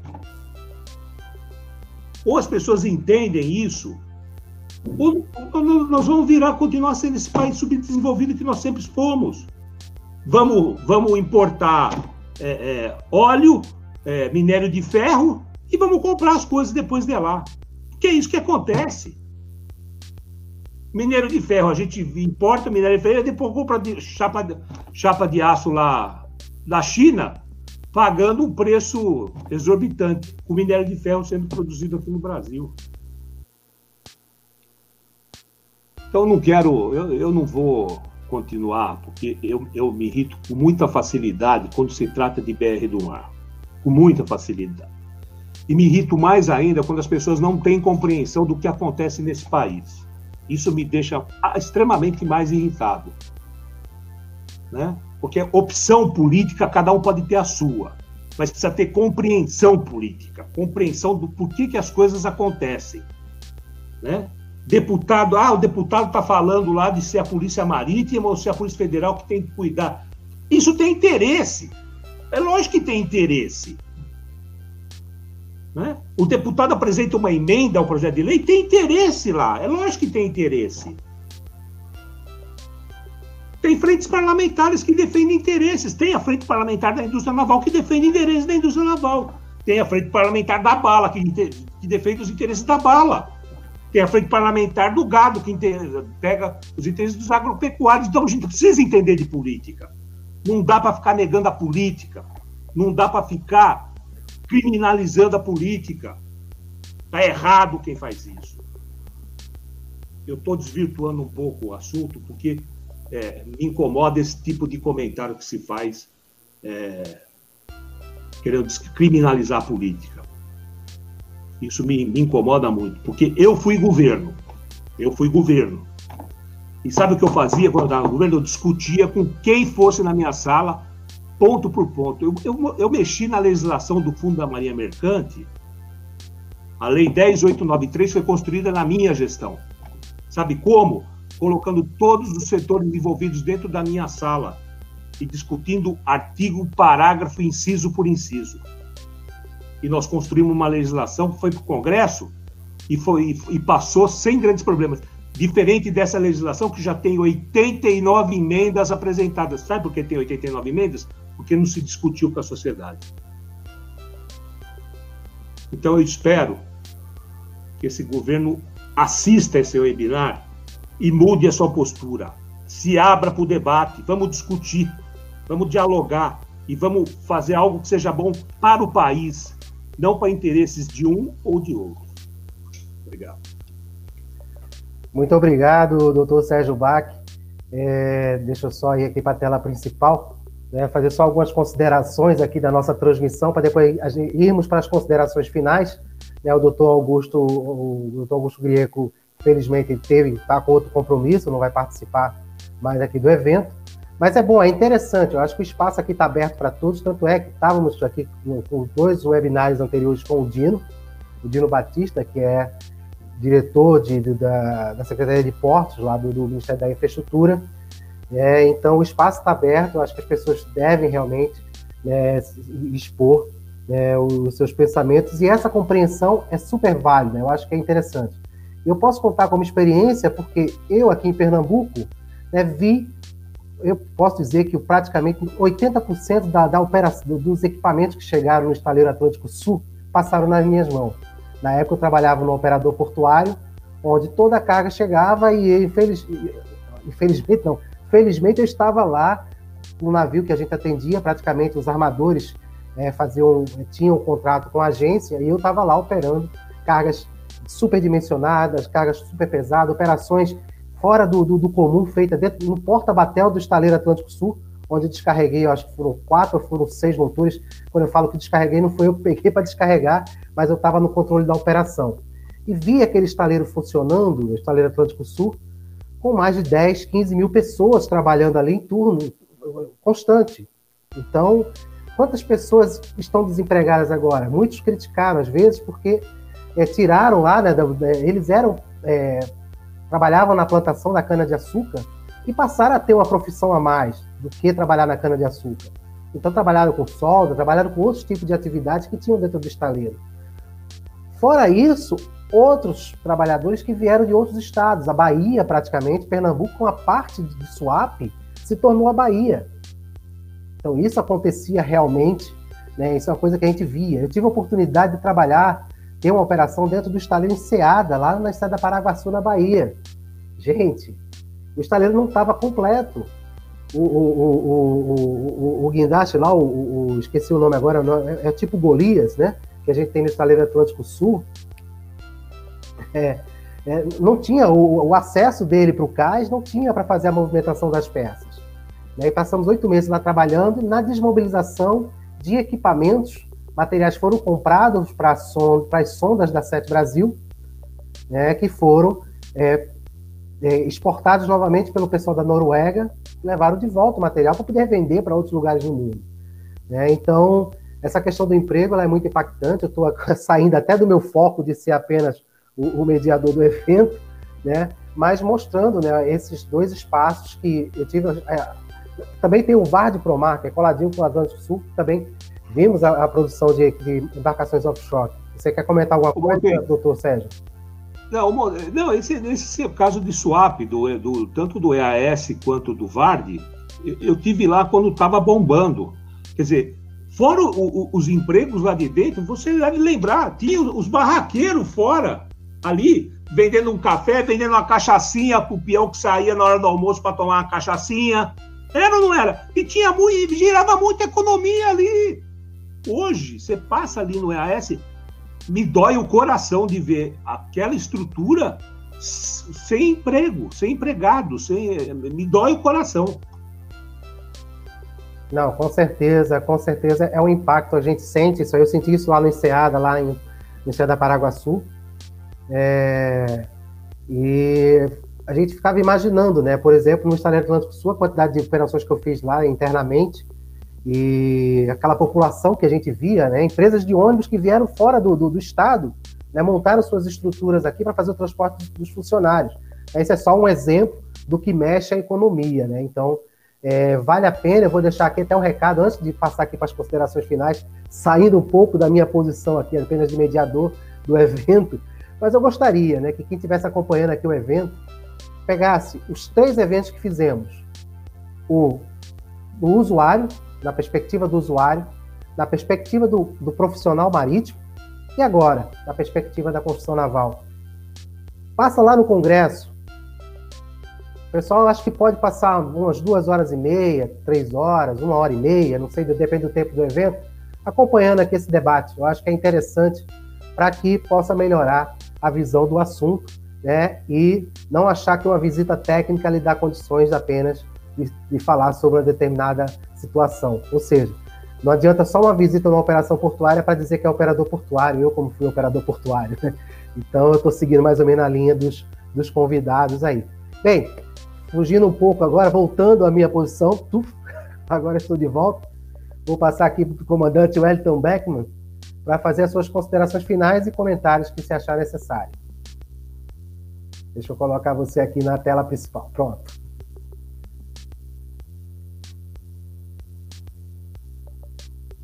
Ou as pessoas entendem isso, ou nós vamos virar, continuar sendo esse país subdesenvolvido que nós sempre fomos. Vamos, vamos importar é, é, óleo, é, minério de ferro e vamos comprar as coisas depois de lá. Que é isso que acontece. Minério de ferro, a gente importa minério de ferro e depois compra de, chapa, chapa de aço lá da China, pagando um preço exorbitante, com minério de ferro sendo produzido aqui no Brasil. Então, não quero, eu, eu não vou continuar, porque eu, eu me irrito com muita facilidade quando se trata de BR do mar. Com muita facilidade. E me irrito mais ainda quando as pessoas não têm compreensão do que acontece nesse país. Isso me deixa extremamente mais irritado. Né? Porque opção política, cada um pode ter a sua. Mas precisa ter compreensão política, compreensão do porquê que as coisas acontecem. Né? deputado, ah, o deputado está falando lá de ser a Polícia Marítima ou ser a Polícia Federal que tem que cuidar. Isso tem interesse. É lógico que tem interesse. Né? O deputado apresenta uma emenda ao projeto de lei, tem interesse lá. É lógico que tem interesse. Tem frentes parlamentares que defendem interesses. Tem a frente parlamentar da indústria naval que defende interesses da indústria naval. Tem a frente parlamentar da bala que, que defende os interesses da bala. Tem a frente parlamentar do gado, que pega os interesses dos agropecuários. Então, a gente precisa entender de política. Não dá para ficar negando a política. Não dá para ficar criminalizando a política. Está errado quem faz isso. Eu estou desvirtuando um pouco o assunto, porque é, me incomoda esse tipo de comentário que se faz é, querendo criminalizar a política. Isso me, me incomoda muito, porque eu fui governo. Eu fui governo. E sabe o que eu fazia quando eu estava no governo? Eu discutia com quem fosse na minha sala, ponto por ponto. Eu, eu, eu mexi na legislação do Fundo da Marinha Mercante. A Lei 10893 foi construída na minha gestão. Sabe como? Colocando todos os setores envolvidos dentro da minha sala e discutindo artigo, parágrafo, inciso por inciso e nós construímos uma legislação que foi para o Congresso e, foi, e passou sem grandes problemas. Diferente dessa legislação que já tem 89 emendas apresentadas. Sabe por que tem 89 emendas? Porque não se discutiu com a sociedade. Então eu espero que esse governo assista esse webinar e mude a sua postura. Se abra para o debate, vamos discutir, vamos dialogar e vamos fazer algo que seja bom para o país, não para interesses de um ou de outro. Obrigado.
Muito obrigado, doutor Sérgio Bach. É, deixa eu só ir aqui para a tela principal, né, fazer só algumas considerações aqui da nossa transmissão, para depois irmos para as considerações finais. Né, o doutor Augusto, o doutor Augusto Grieco, felizmente, teve, está com outro compromisso, não vai participar mais aqui do evento. Mas é bom, é interessante. Eu acho que o espaço aqui está aberto para todos. Tanto é que estávamos aqui com dois webinários anteriores com o Dino, o Dino Batista, que é diretor de, de, da, da, Secretaria de Portos, lá do, do Ministério da Infraestrutura. É, então, o espaço está aberto. Eu acho que as pessoas devem realmente né, expor né, os seus pensamentos. E essa compreensão é super válida. Eu acho que é interessante. Eu posso contar como experiência, porque eu aqui em Pernambuco né, vi eu posso dizer que praticamente 80% da, da operação, dos equipamentos que chegaram no estaleiro Atlântico Sul passaram nas minhas mãos. Na época eu trabalhava no operador portuário, onde toda a carga chegava e infeliz, infelizmente não, felizmente eu estava lá no navio que a gente atendia, praticamente os armadores é, faziam, tinham um contrato com a agência e eu estava lá operando cargas superdimensionadas, cargas super pesadas, operações fora do, do, do comum, feita dentro, no porta-batel do estaleiro Atlântico Sul, onde descarreguei, acho que foram quatro ou foram seis motores. Quando eu falo que descarreguei, não foi eu que peguei para descarregar, mas eu estava no controle da operação. E vi aquele estaleiro funcionando, o estaleiro Atlântico Sul, com mais de 10, 15 mil pessoas trabalhando ali em turno constante. Então, quantas pessoas estão desempregadas agora? Muitos criticaram, às vezes, porque é, tiraram lá, né, eles eram é, trabalhavam na plantação da cana-de-açúcar e passaram a ter uma profissão a mais do que trabalhar na cana-de-açúcar. Então, trabalharam com solda, trabalharam com outros tipos de atividades que tinham dentro do estaleiro. Fora isso, outros trabalhadores que vieram de outros estados, a Bahia, praticamente, Pernambuco, com a parte de Suape, se tornou a Bahia. Então, isso acontecia realmente, né? isso é uma coisa que a gente via. Eu tive a oportunidade de trabalhar tem uma operação dentro do estaleiro Enseada, lá na estrada da Paraguaçu, na Bahia. Gente, o estaleiro não estava completo. O, o, o, o, guindaste lá, o, esqueci o nome agora, é, é, tipo Golias, né? Que a gente tem no estaleiro Atlântico Sul. É, é, não tinha o, o acesso dele para o cais, não tinha para fazer a movimentação das peças. Né? E passamos oito meses lá trabalhando na desmobilização de equipamentos. Materiais foram comprados para as sondas da Sete Brasil, né, que foram é, é, exportados novamente pelo pessoal da Noruega, levaram de volta o material para poder vender para outros lugares do mundo. Né? Então, essa questão do emprego é muito impactante. Eu estou saindo até do meu foco de ser apenas o, o mediador do evento, né? mas mostrando né, esses dois espaços que eu tive. É, também tem o VAR de Promar, que é coladinho com o Atlântico Sul, que também vimos a, a produção de, de, embarcações offshore. Você quer comentar alguma coisa, okay. doutor Sérgio?
Não, não esse, esse caso de swap, do, do, tanto do EAS quanto do VARD, eu, eu tive lá quando estava bombando. Quer dizer, fora o, o, os empregos lá de dentro, você deve lembrar, tinha os barraqueiros fora ali, vendendo um café, vendendo uma cachaçinha pro peão que saía na hora do almoço para tomar uma cachaçinha. Era ou não era? E tinha muito, girava muita economia ali. Hoje, você passa ali no EAS, me dói o coração de ver aquela estrutura sem emprego, sem empregado, sem, me dói o coração.
Não, com certeza, com certeza é um impacto, a gente sente isso, eu senti isso lá no Enseada, lá em, no Enseada Paraguaçu, é, e a gente ficava imaginando, né? Por exemplo, no Estado Atlântico Sul, a quantidade de operações que eu fiz lá internamente e aquela população que a gente via, né? Empresas de ônibus que vieram fora do, do, do estado, né? montaram suas estruturas aqui para fazer o transporte dos funcionários. Esse é só um exemplo do que mexe a economia, né? Então, é, vale a pena, eu vou deixar aqui até um recado antes de passar aqui para as considerações finais, saindo um pouco da minha posição aqui apenas de mediador do evento, mas eu gostaria né, que quem estivesse acompanhando aqui o evento pegasse os três eventos que fizemos: o, o usuário, na perspectiva do usuário, na perspectiva do, do profissional marítimo e agora, na perspectiva da construção naval. Passa lá no Congresso. O pessoal acho que pode passar umas duas horas e meia, três horas, uma hora e meia, não sei, depende do tempo do evento, acompanhando aqui esse debate. Eu acho que é interessante para que possa melhorar a visão do assunto, né? E não achar que uma visita técnica lhe dá condições apenas de, de falar sobre uma determinada situação. Ou seja, não adianta só uma visita numa operação portuária para dizer que é operador portuário, eu como fui operador portuário. Né? Então eu estou seguindo mais ou menos a linha dos, dos convidados aí. Bem, fugindo um pouco agora, voltando à minha posição, tuf, agora estou de volta. Vou passar aqui para o comandante Wellington Beckman, para fazer as suas considerações finais e comentários que se achar necessário. Deixa eu colocar você aqui na tela principal. Pronto.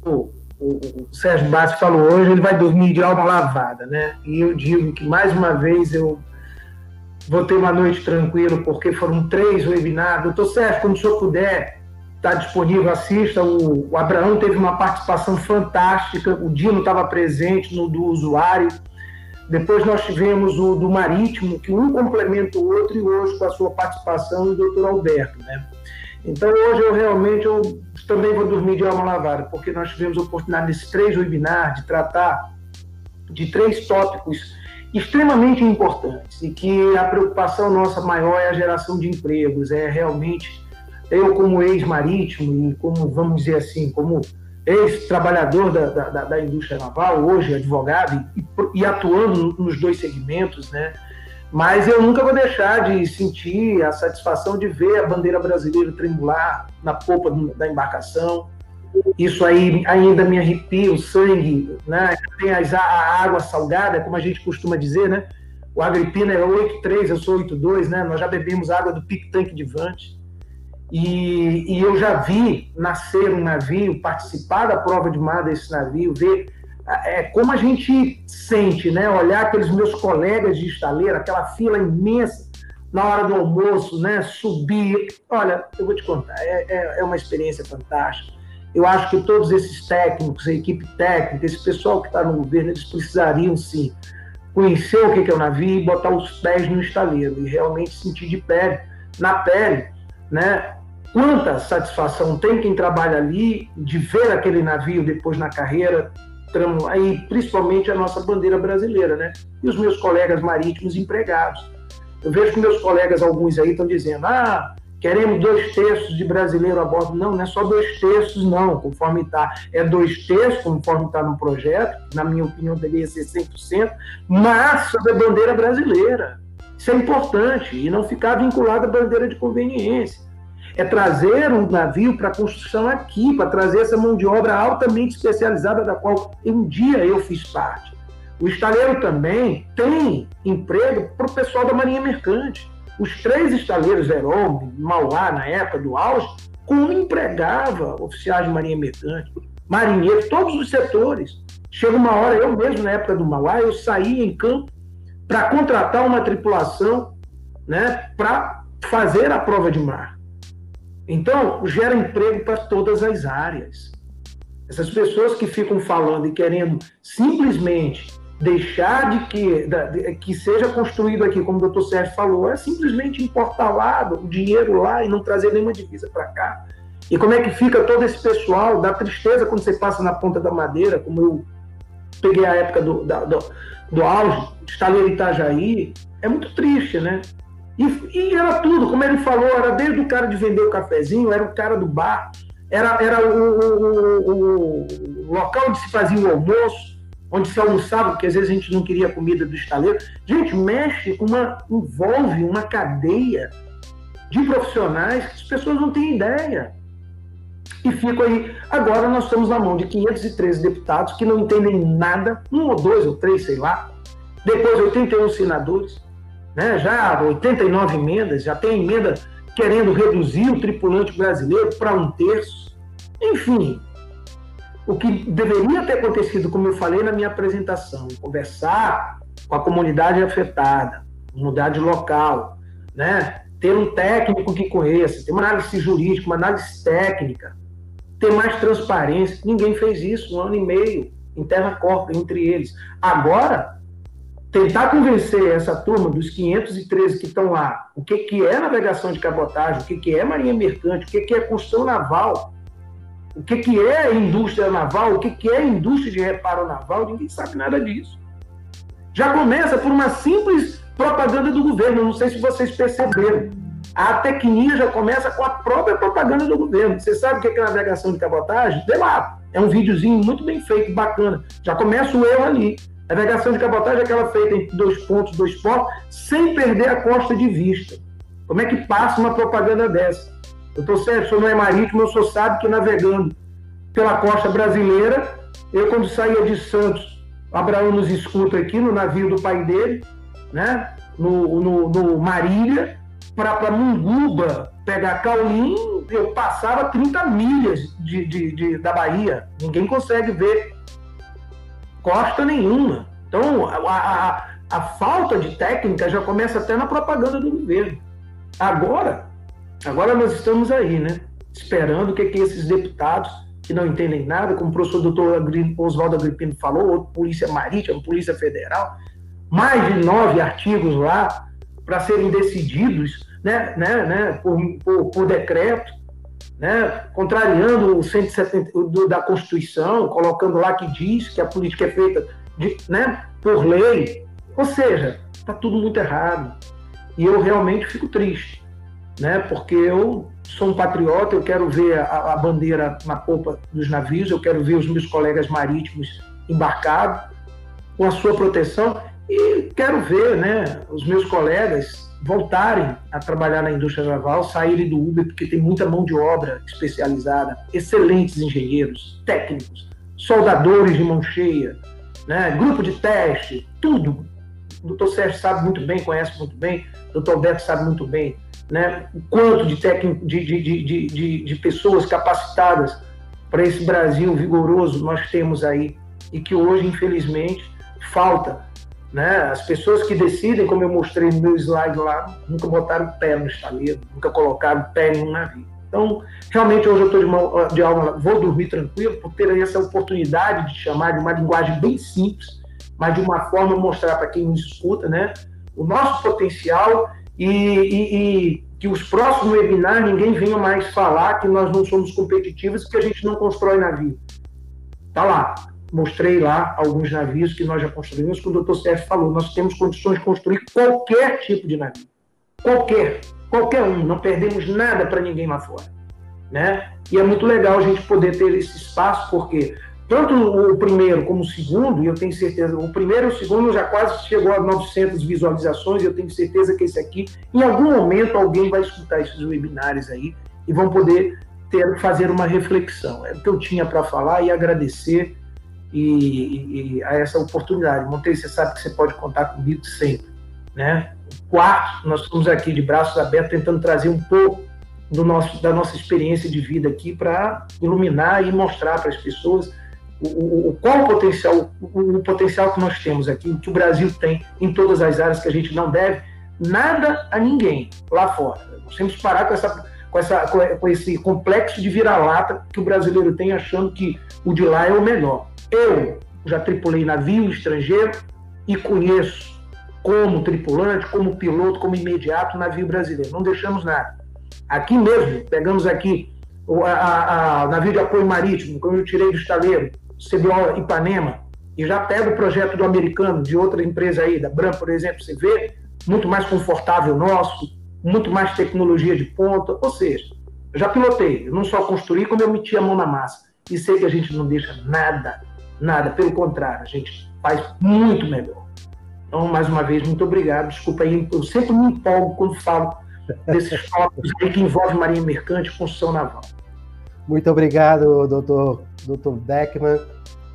O, o, Sérgio Bassi falou hoje, ele vai dormir de alma lavada, né? E eu digo que mais uma vez eu vou ter uma noite tranquila, porque foram três webinars. Doutor Sérgio, quando o senhor puder, está disponível, assista. O, o, Abraão teve uma participação fantástica, o Dino estava presente no do usuário. Depois nós tivemos o do Marítimo, que um complementa o outro, e hoje com a sua participação o doutor Alberto. Né? Então hoje eu realmente eu também vou dormir de alma lavada, porque nós tivemos a oportunidade nesses três webinars de tratar de três tópicos extremamente importantes e que a preocupação nossa maior é a geração de empregos, é realmente eu como ex-marítimo e como, vamos dizer assim, como ex-trabalhador da, da, da, indústria naval, hoje advogado e, e, atuando nos dois segmentos, né? Mas eu nunca vou deixar de sentir a satisfação de ver a bandeira brasileira tremular na polpa da embarcação. Isso aí ainda me arrepia o sangue, né? Tem a água salgada, como a gente costuma dizer, né? O Agripina é 8,3, eu sou 8,2, né? Nós já bebemos água do Pic Tanque de Vante. E, e, eu já vi nascer um navio, participar da prova de mar desse navio, ver é, como a gente sente, né? Olhar aqueles meus colegas de estaleiro, aquela fila imensa na hora do almoço, né? Subir. Olha, eu vou te contar, é, é, é uma experiência fantástica. Eu acho que todos esses técnicos, a equipe técnica, esse pessoal que está no governo, eles precisariam sim conhecer o que é o navio e botar os pés no estaleiro e realmente sentir de pele, na pele, né? Quanta satisfação tem quem trabalha ali de ver aquele navio depois na carreira, aí principalmente a nossa bandeira brasileira, né? E os meus colegas marítimos empregados. Eu vejo que meus colegas, alguns aí, estão dizendo: ah, queremos dois terços de brasileiro a bordo. Não, não é só dois terços, não, conforme está. É dois terços, conforme está no projeto, na minha opinião deveria ser 100%, mas sobre a bandeira brasileira. Isso é importante e não ficar vinculado à bandeira de conveniência. É trazer um navio para construção aqui, para trazer essa mão de obra altamente especializada, da qual um dia eu fiz parte. O estaleiro também tem emprego para o pessoal da Marinha Mercante os três estaleiros Heron, Mauá, na época do auge, como empregava oficiais de marinha mercante, marinheiros, todos os setores. Chega uma hora, eu mesmo, na época do Mauá, eu saí em campo para contratar uma tripulação né, para fazer a prova de mar. Então, gera emprego para todas as áreas. Essas pessoas que ficam falando e querendo simplesmente deixar de que, de, que seja construído aqui, como o doutor Sérgio falou, é simplesmente importar lá o dinheiro lá e não trazer nenhuma divisa para cá. E como é que fica todo esse pessoal? Dá tristeza quando você passa na ponta da madeira, como eu peguei a época do, da, do, do auge, estaleiro Itajaí, é muito triste, né? E, e, era tudo, como ele falou, era desde o cara de vender o cafezinho, era o cara do bar, era, era o, o, o, o local onde se fazia o almoço, onde se almoçava, porque às vezes a gente não queria comida do estaleiro. Gente, mexe com uma. envolve uma cadeia de profissionais que as pessoas não têm ideia. E fico aí. Agora nós estamos na mão de 513 deputados que não entendem nada, um ou dois ou três, sei lá. Depois 81 senadores, né? já 89 emendas, já tem emenda querendo reduzir o tripulante brasileiro para um terço. Enfim, o que deveria ter acontecido, como eu falei na minha apresentação, conversar com a comunidade afetada, comunidade local, né? ter um técnico que conheça, ter uma análise jurídica, uma análise técnica, ter mais transparência. Ninguém fez isso um ano e meio, interna corpo entre eles. Agora, tentar convencer essa turma dos 513 que estão lá, o que, que é navegação de cabotagem, o que, que é marinha mercante, o que, que é construção naval, o que, que é indústria naval, o que, que é indústria de reparo naval, ninguém sabe nada disso. Já começa por uma simples propaganda do governo, não sei se vocês perceberam. A tecnia já começa com a própria propaganda do governo. Você sabe o que é navegação de cabotagem? Vê lá, é um videozinho muito bem feito, bacana. Já começa o erro ali. Navegação de cabotagem é aquela feita em dois pontos, dois pontos, sem perder a costa de vista. Como é que passa uma propaganda dessa? Doutor Sérgio, o senhor não é marítimo, o senhor sabe que navegando pela costa brasileira, eu quando saía de Santos, Abraão nos escuta aqui no navio do pai dele, né? no, no, no Marília, para Munguba pegar Caulim, eu passava 30 milhas de, de, de, da Bahia. Ninguém consegue ver costa nenhuma. Então, a, a, a falta de técnica já começa até na propaganda do governo. Agora, Agora nós estamos aí, né? Esperando o que, que esses deputados que não entendem nada, como o professor doutor Oswaldo Agripino falou, outro Polícia Marítima, Polícia Federal, mais de nove artigos lá para serem decididos né, né, né, por, por, por decreto, né, contrariando o 170 do, da Constituição, colocando lá que diz que a política é feita de, né, por lei. Ou seja, está tudo muito errado. E eu realmente fico triste né? Porque eu sou um patriota, eu quero ver a, a, bandeira na popa dos navios, eu quero ver os meus colegas marítimos embarcados com a sua proteção e quero ver, né, os meus colegas voltarem a trabalhar na indústria naval, saírem do Uber, porque tem muita mão de obra especializada, excelentes engenheiros, técnicos, soldadores de mão cheia, né, grupo de teste, tudo. O doutor Sérgio sabe muito bem, conhece muito bem, o doutor Alberto sabe muito bem né, o quanto de, técnico, de, de, de, de, de pessoas capacitadas para esse Brasil vigoroso nós temos aí e que hoje, infelizmente, falta. Né? As pessoas que decidem, como eu mostrei no meu slide lá, nunca botaram pé no estaleiro, nunca colocaram pé em um navio. Então, realmente, hoje eu estou de, de alma, vou dormir tranquilo, por ter essa oportunidade de chamar de uma linguagem bem simples, mas de uma forma mostrar para quem nos escuta, né, o nosso potencial e, e, e que os próximos webinars ninguém venha mais falar que nós não somos competitivos que a gente não constrói navio. Tá lá. Mostrei lá alguns navios que nós já construímos, que o doutor Sérgio falou. Nós temos condições de construir qualquer tipo de navio. Qualquer. Qualquer um. Não perdemos nada para ninguém lá fora. Né? E é muito legal a gente poder ter esse espaço, porque tanto o primeiro como o segundo, e eu tenho certeza, o primeiro e o segundo já quase chegou a 900 visualizações, e eu tenho certeza que esse aqui, em algum momento, alguém vai escutar esses webinários aí e vão poder ter, fazer uma reflexão. É o que eu tinha para falar e agradecer e, e, a essa oportunidade. Montei, você sabe que você pode contar comigo sempre. Né? Quarto, nós estamos aqui de braços abertos tentando trazer um pouco do nosso, da nossa experiência de vida aqui para iluminar e mostrar para as pessoas o, o, qual o potencial, o, o, potencial que nós temos aqui, que o Brasil tem em todas as áreas que a gente não deve nada a ninguém lá fora. Nós temos que parar com, essa, com, essa, com esse complexo de vira-lata que o brasileiro tem achando que o de lá é o melhor. Eu já tripulei navio estrangeiro e conheço como tripulante, como piloto, como imediato navio brasileiro. Não deixamos nada. Aqui mesmo, pegamos aqui o a, a, a navio de apoio marítimo, como eu tirei do estaleiro, CBO Ipanema, e já pega o projeto do americano, de outra empresa aí, da Bram, por exemplo, você vê, muito mais confortável nosso, muito mais tecnologia de ponta, ou seja, já pilotei, não só construí, como eu meti a mão na massa. E sei que a gente não deixa nada, nada, pelo contrário, a gente faz muito melhor. Então, mais uma vez, muito obrigado. Desculpa aí, eu sempre me empolgo quando falo desses tópicos aí que envolvem marinha mercante e construção naval.
Muito obrigado, doutor, doutor Beckman.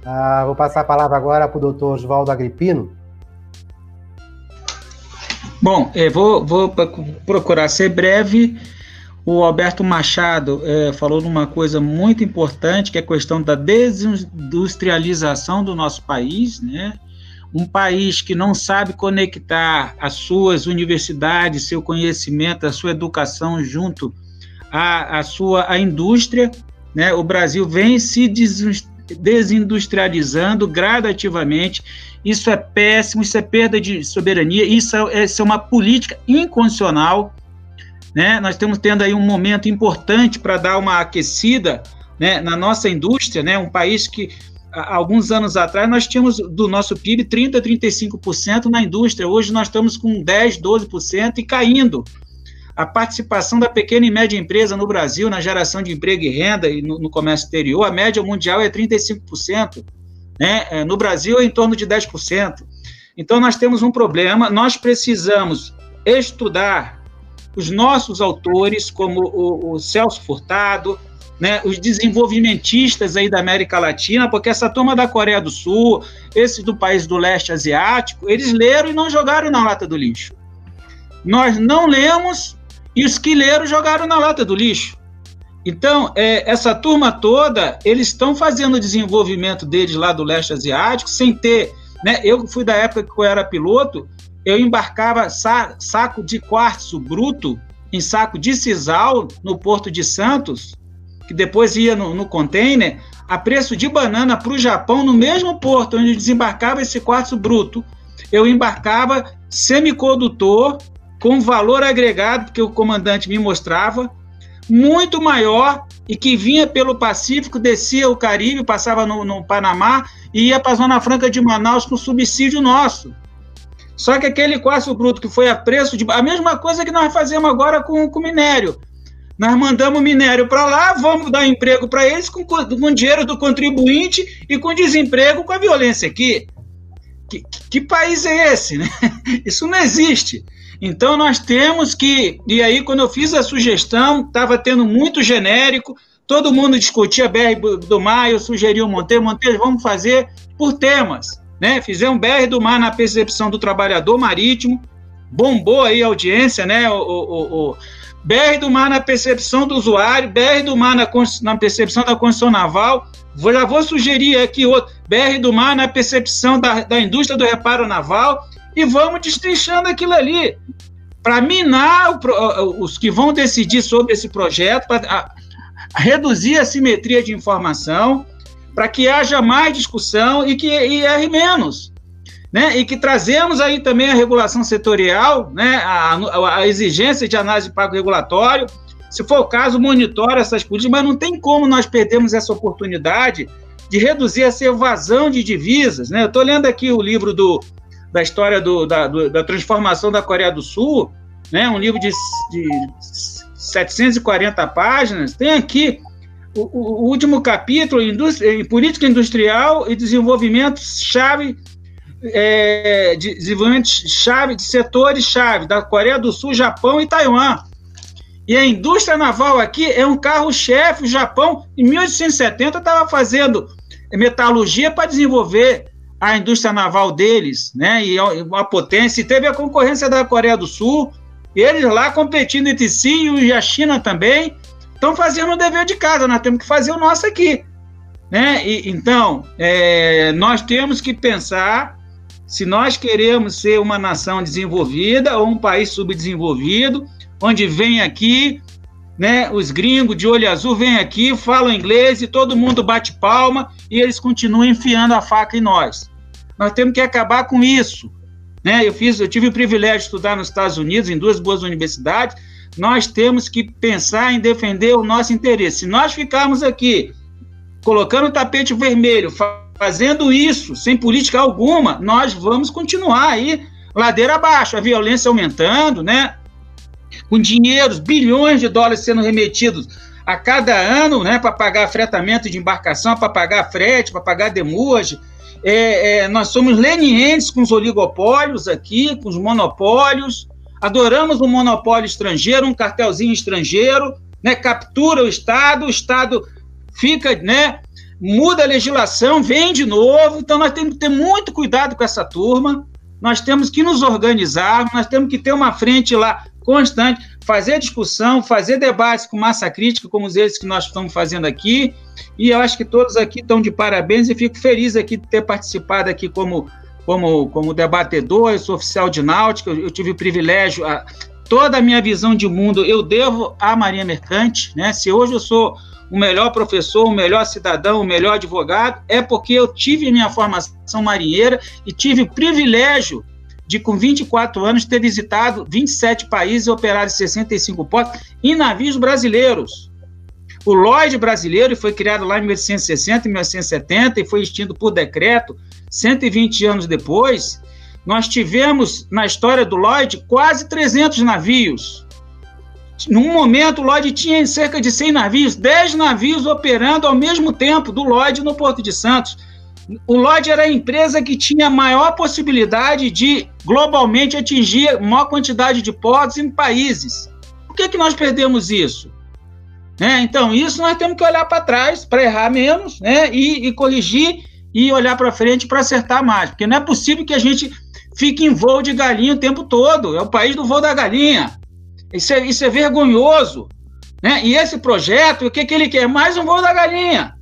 Ah, vou passar a palavra agora para o doutor Oswaldo Agripino.
Bom, é, vou, vou procurar ser breve. O Alberto Machado é, falou numa coisa muito importante, que é a questão da desindustrialização do nosso país, né? Um país que não sabe conectar as suas universidades, seu conhecimento, a sua educação junto a, a sua a indústria, né? O Brasil vem se desindustrializando gradativamente. Isso é péssimo, isso é perda de soberania, isso é, isso é uma política inconstitucional. Né? Nós estamos tendo aí um momento importante para dar uma aquecida né, na nossa indústria, né? um país que alguns anos atrás nós tínhamos do nosso PIB 30, 35% na indústria, hoje nós estamos com 10, 12% e caindo a participação da pequena e média empresa no Brasil na geração de emprego e renda e no, no comércio exterior, a média mundial é 35%, né? É, no Brasil é em torno de 10%. Então nós temos um problema, nós precisamos estudar os nossos autores, como o, o Celso Furtado, né, os desenvolvimentistas aí da América Latina, porque essa turma da Coreia do Sul, esse do país do leste asiático, eles leram e não jogaram na lata do lixo. Nós não lemos e os que leram jogaram na lata do lixo. Então, é, essa turma toda, eles estão fazendo o desenvolvimento deles lá do leste asiático sem ter. Né? Eu fui da época que eu era piloto, eu embarcava sa saco de quartzo bruto em saco de sisal no Porto de Santos, que depois ia no, no container, a preço de banana para o Japão, no mesmo porto onde desembarcava esse quartzo bruto. Eu embarcava semicondutor com valor agregado, que o comandante me mostrava, muito maior e que vinha pelo Pacífico, descia o Caribe, passava no, no Panamá e ia para a Zona Franca de Manaus com subsídio nosso. Só que aquele quartzo bruto que foi a preço de. A mesma coisa que nós fazemos agora com o minério. Nós mandamos minério para lá, vamos dar emprego para eles com, com dinheiro do contribuinte e com desemprego com a violência aqui. Que, que país é esse? Né? Isso não existe. Então nós temos que, e aí quando eu fiz a sugestão, estava tendo muito genérico, todo mundo discutia BR do Mar, eu sugeri o Monteiro, Monteiro, vamos fazer por temas, né? Fizemos BR do Mar na percepção do trabalhador marítimo, bombou aí a audiência, né? O, o, o BR do Mar na percepção do usuário, BR do Mar na, na percepção da construção naval, vou, já vou sugerir aqui outro, BR do Mar na percepção da, da indústria do reparo naval, e vamos destrinchando aquilo ali para minar o, os que vão decidir sobre esse projeto, para reduzir a simetria de informação, para que haja mais discussão e que e erre menos. né, e que trazemos aí também a regulação setorial, né, a, a exigência de análise de pago regulatório, se for o caso, monitora essas políticas, mas não tem como nós perdermos essa oportunidade de reduzir essa evasão de divisas. Né? Eu estou lendo aqui o livro do, da história do, da, do, da transformação da Coreia do Sul, né? um livro de, de 740 páginas. Tem aqui o, o último capítulo em política industrial e desenvolvimento chave é, de desenvolvimento chave de setores chave da Coreia do Sul, Japão e Taiwan. E a indústria naval aqui é um carro-chefe. O Japão, em 1870, estava fazendo metalurgia para desenvolver a indústria naval deles, né? E uma potência. E teve a concorrência da Coreia do Sul, eles lá competindo entre si e a China também. Estão fazendo o dever de casa, nós temos que fazer o nosso aqui. Né? E, então, é, nós temos que pensar se nós queremos ser uma nação desenvolvida ou um país subdesenvolvido, onde vem aqui, né, os gringos de olho azul vêm aqui, falam inglês e todo mundo bate palma e eles continuam enfiando a faca em nós. Nós temos que acabar com isso. Né? Eu, fiz, eu tive o privilégio de estudar nos Estados Unidos, em duas boas universidades. Nós temos que pensar em defender o nosso interesse. Se nós ficarmos aqui colocando o tapete vermelho, fazendo isso sem política alguma, nós vamos continuar aí ladeira abaixo, a violência aumentando, né? com dinheiros, bilhões de dólares sendo remetidos a cada ano, né, para pagar fretamento de embarcação, para pagar frete, para pagar demurge. É, é, nós somos lenientes com os oligopólios aqui, com os monopólios, adoramos um monopólio estrangeiro, um cartelzinho estrangeiro, né, captura o Estado, o Estado fica, né, muda a legislação, vem de novo, então nós temos que ter muito cuidado com essa turma, nós temos que nos organizar, nós temos que ter uma frente lá constante, fazer discussão, fazer debates com massa crítica, como esses que nós estamos fazendo aqui. E eu acho que todos aqui estão de parabéns e fico feliz aqui de ter participado aqui como, como, como debatedor, eu sou oficial de náutica, eu, eu tive o privilégio, a, toda a minha visão de mundo eu devo à Marinha Mercante, né? Se hoje eu sou o melhor professor, o melhor cidadão, o melhor advogado, é porque eu tive minha formação marinheira e tive o privilégio de, com 24 anos, ter visitado 27 países e operado 65 portos em navios brasileiros. O Lloyd brasileiro foi criado lá em 1860 e 1870 e foi extinto por decreto 120 anos depois. Nós tivemos, na história do Lloyd, quase 300 navios. Num momento, o Lloyd tinha cerca de 100 navios, 10 navios operando ao mesmo tempo do Lloyd no Porto de Santos. O Lloyd era a empresa que tinha maior possibilidade de globalmente atingir maior quantidade de portos em países. Por que, que nós perdemos isso? Né? Então, isso nós temos que olhar para trás para errar menos né? e, e corrigir e olhar para frente para acertar mais. Porque não é possível que a gente fique em voo de galinha o tempo todo. É o país do voo da galinha. Isso é, isso é vergonhoso. Né? E esse projeto, o que, que ele quer? Mais um voo da galinha.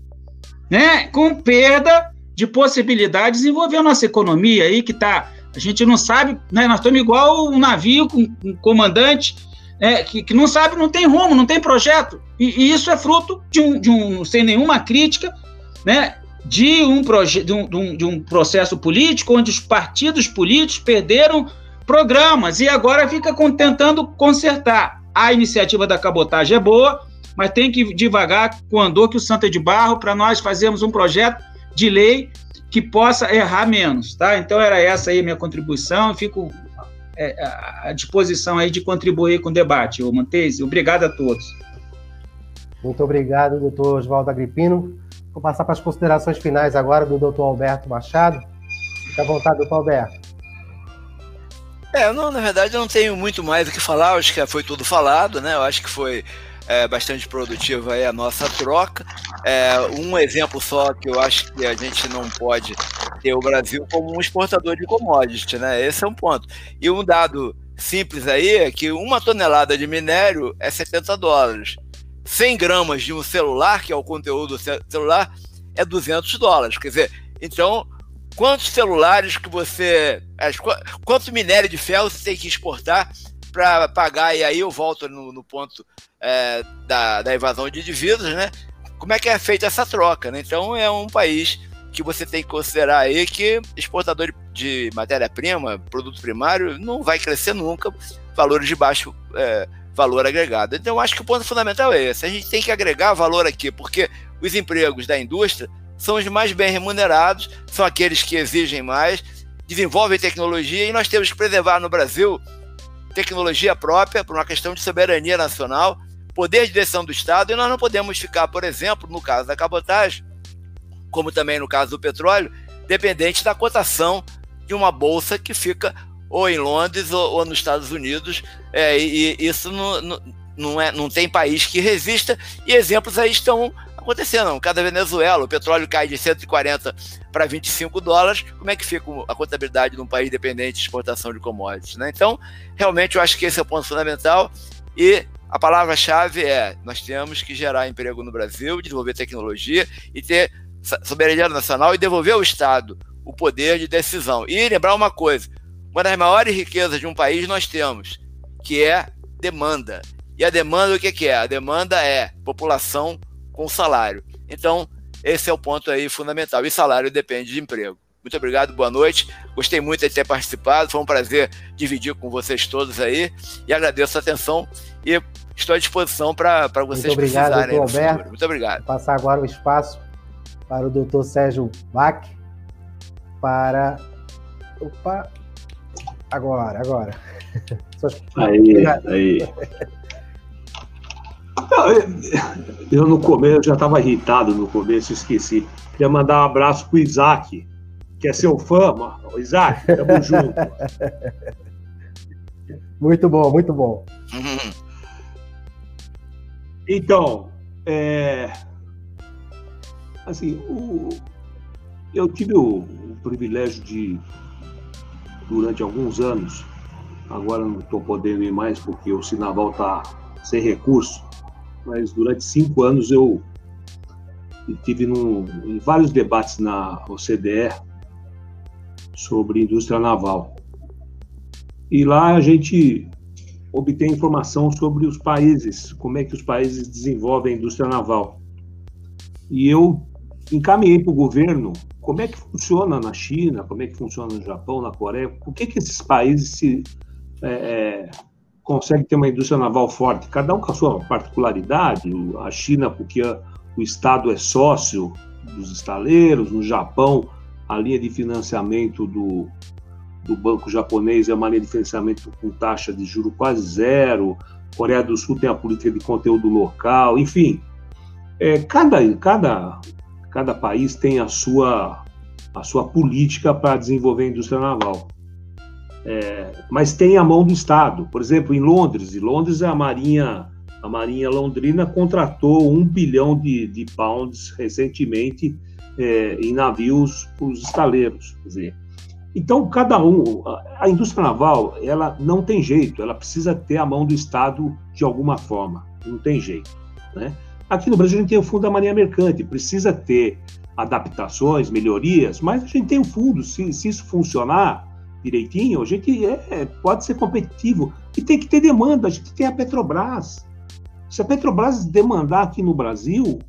Né? Com perda de possibilidade de desenvolver nossa economia aí, que está. A gente não sabe, né? Nós estamos igual um navio com um comandante é, que, que, não sabe, não tem rumo, não tem projeto. E, e isso é fruto de um, de um, sem nenhuma crítica, né? De um, proje de, um, de um processo político onde os partidos políticos perderam programas e agora fica tentando consertar. A iniciativa da cabotagem é boa, mas tem que devagar com o andor que o Santa é de Barro para nós fazermos um projeto de lei que possa errar menos, tá? Então era essa aí a minha contribuição, fico é, à disposição aí de contribuir com o debate, Montese. Obrigado a todos.
Muito obrigado, doutor Oswaldo Agripino. Vou passar para as considerações finais agora do doutor Alberto Machado. Fique à vontade, doutor Alberto.
É, não, na verdade eu não tenho muito mais o que falar, acho que foi tudo falado, né? Eu acho que foi é, bastante produtiva aí a nossa troca. É, um exemplo só que eu acho que a gente não pode ter o Brasil como um exportador de commodity, né? Esse é um ponto. E um dado simples aí é que uma tonelada de minério é 70 dólares. 100 gramas de um celular, que é o conteúdo do celular, é 200 dólares. Quer dizer, então, quantos celulares que você. Quanto minério de ferro você tem que exportar para pagar? E aí eu volto no, no ponto é, da, da evasão de divisas, né? Como é que é feita essa troca, né? Então é um país que você tem que considerar aí que exportador de matéria-prima, produto primário, não vai crescer nunca, valores de baixo é, valor agregado. Então, acho que o ponto fundamental é esse. A gente tem que agregar valor aqui, porque os empregos da indústria são os mais bem remunerados, são aqueles que exigem mais, desenvolvem tecnologia e nós temos que preservar no Brasil tecnologia própria por uma questão de soberania nacional, poder de decisão do Estado, e nós não podemos ficar, por exemplo, no caso da cabotagem, como também no caso do petróleo, dependente da cotação de uma bolsa que fica ou em Londres ou, ou nos Estados Unidos, é, e, e, isso não, não, não, é, não tem país que resista, e exemplos aí estão acontecendo. Cada Venezuela, o petróleo cai de 140 para 25 dólares, como é que fica a contabilidade de um país dependente de exportação de commodities? Né? Então, realmente, eu acho que esse é o ponto fundamental, e a palavra-chave é: nós temos que gerar emprego no Brasil, desenvolver tecnologia e ter soberania nacional e devolver ao Estado o poder de decisão. E lembrar uma coisa: uma das maiores riquezas de um país nós temos, que é demanda. E a demanda o que, que é? A demanda é população com salário. Então, esse é o ponto aí fundamental. E salário depende de emprego. Muito obrigado, boa noite. Gostei muito de ter participado. Foi um prazer dividir com vocês todos aí. E agradeço a atenção e estou à disposição para vocês
Muito obrigado,
precisarem.
Alberto.
Muito obrigado.
Vou passar agora o espaço para o doutor Sérgio Bach para. Opa! Agora, agora.
Aí, aí. Eu no começo, eu já estava irritado no começo, esqueci. Queria mandar um abraço pro Isaac, que é seu fã, mano. Isaac, tamo junto.
Muito bom, muito bom.
Então, é, assim, o, eu tive o, o, privilégio de, durante alguns anos, agora não estou podendo ir mais porque o Sinaval está sem recurso, mas durante cinco anos eu tive em vários debates na OCDE sobre indústria naval. E lá a gente obtém informação sobre os países, como é que os países desenvolvem a indústria naval. E eu encaminhei para o governo como é que funciona na China, como é que funciona no Japão, na Coreia, por que, que esses países se é, é conseguem ter uma indústria naval forte, cada um com a sua particularidade, a China porque o Estado é sócio dos estaleiros, no Japão a linha de financiamento do, do banco japonês é uma linha de financiamento com taxa de juro quase zero, Coreia do Sul tem a política de conteúdo local, enfim, é, cada, cada cada país tem a sua, a sua política para desenvolver a indústria naval. É, mas tem a mão do Estado. Por exemplo, em Londres, em Londres a Marinha, a Marinha Londrina contratou um bilhão de, de pounds recentemente é, em navios para os estaleiros. Dizer, então, cada um, a, a indústria naval, ela não tem jeito, ela precisa ter a mão do Estado de alguma forma, não tem jeito, né? Aqui no Brasil a gente tem o Fundo da Marinha Mercante, precisa ter adaptações, melhorias, mas a gente tem o fundo, se, se isso funcionar direitinho, a gente é, pode ser competitivo. E tem que ter demanda, a gente tem a Petrobras. Se a Petrobras demandar aqui no Brasil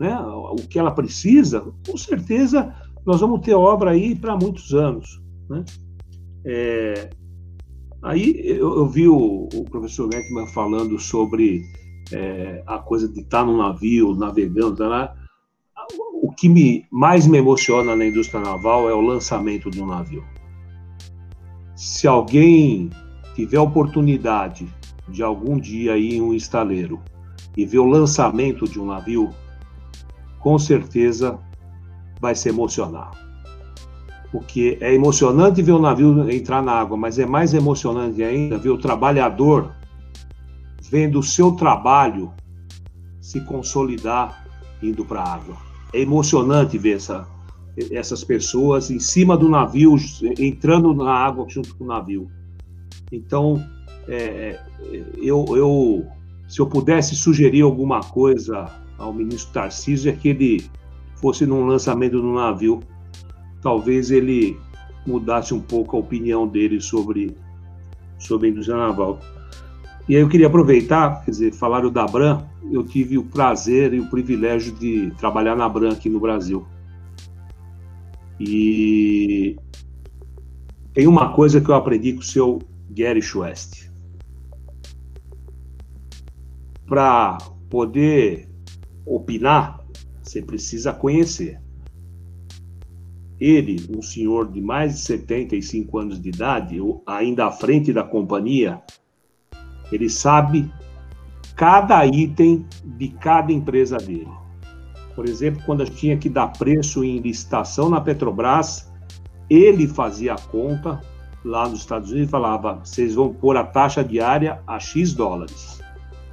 né, o que ela precisa, com certeza nós vamos ter obra aí para muitos anos. Né? É, aí eu, eu, vi o, o professor Neckman falando sobre é, a coisa de estar num navio, navegando, tá o que me, mais me emociona na indústria naval é o lançamento de um navio. Se alguém tiver oportunidade de algum dia ir em um estaleiro e ver o lançamento de um navio, com certeza vai se emocionar. Porque é emocionante ver o navio entrar na água, mas é mais emocionante ainda ver o trabalhador vendo o seu trabalho se consolidar indo para a água. É emocionante ver essa, essas pessoas em cima do navio, entrando na água junto com o navio. Então, é, eu, eu, se eu pudesse sugerir alguma coisa ao ministro Tarcísio, é que ele fosse num lançamento do navio, talvez ele mudasse um pouco a opinião dele sobre, sobre a indústria naval. E aí eu queria aproveitar, quer dizer, falaram da Bran, eu tive o prazer e o privilégio de trabalhar na Bran aqui no Brasil. E Tem uma coisa que eu aprendi com o seu Gary West. Para poder opinar, você precisa conhecer. Ele, um senhor de mais de 75 anos de idade, ainda à frente da companhia, ele sabe cada item de cada empresa dele. Por exemplo, quando a gente tinha que dar preço em licitação na Petrobras, ele fazia a conta lá nos Estados Unidos e falava: vocês vão pôr a taxa diária a X dólares.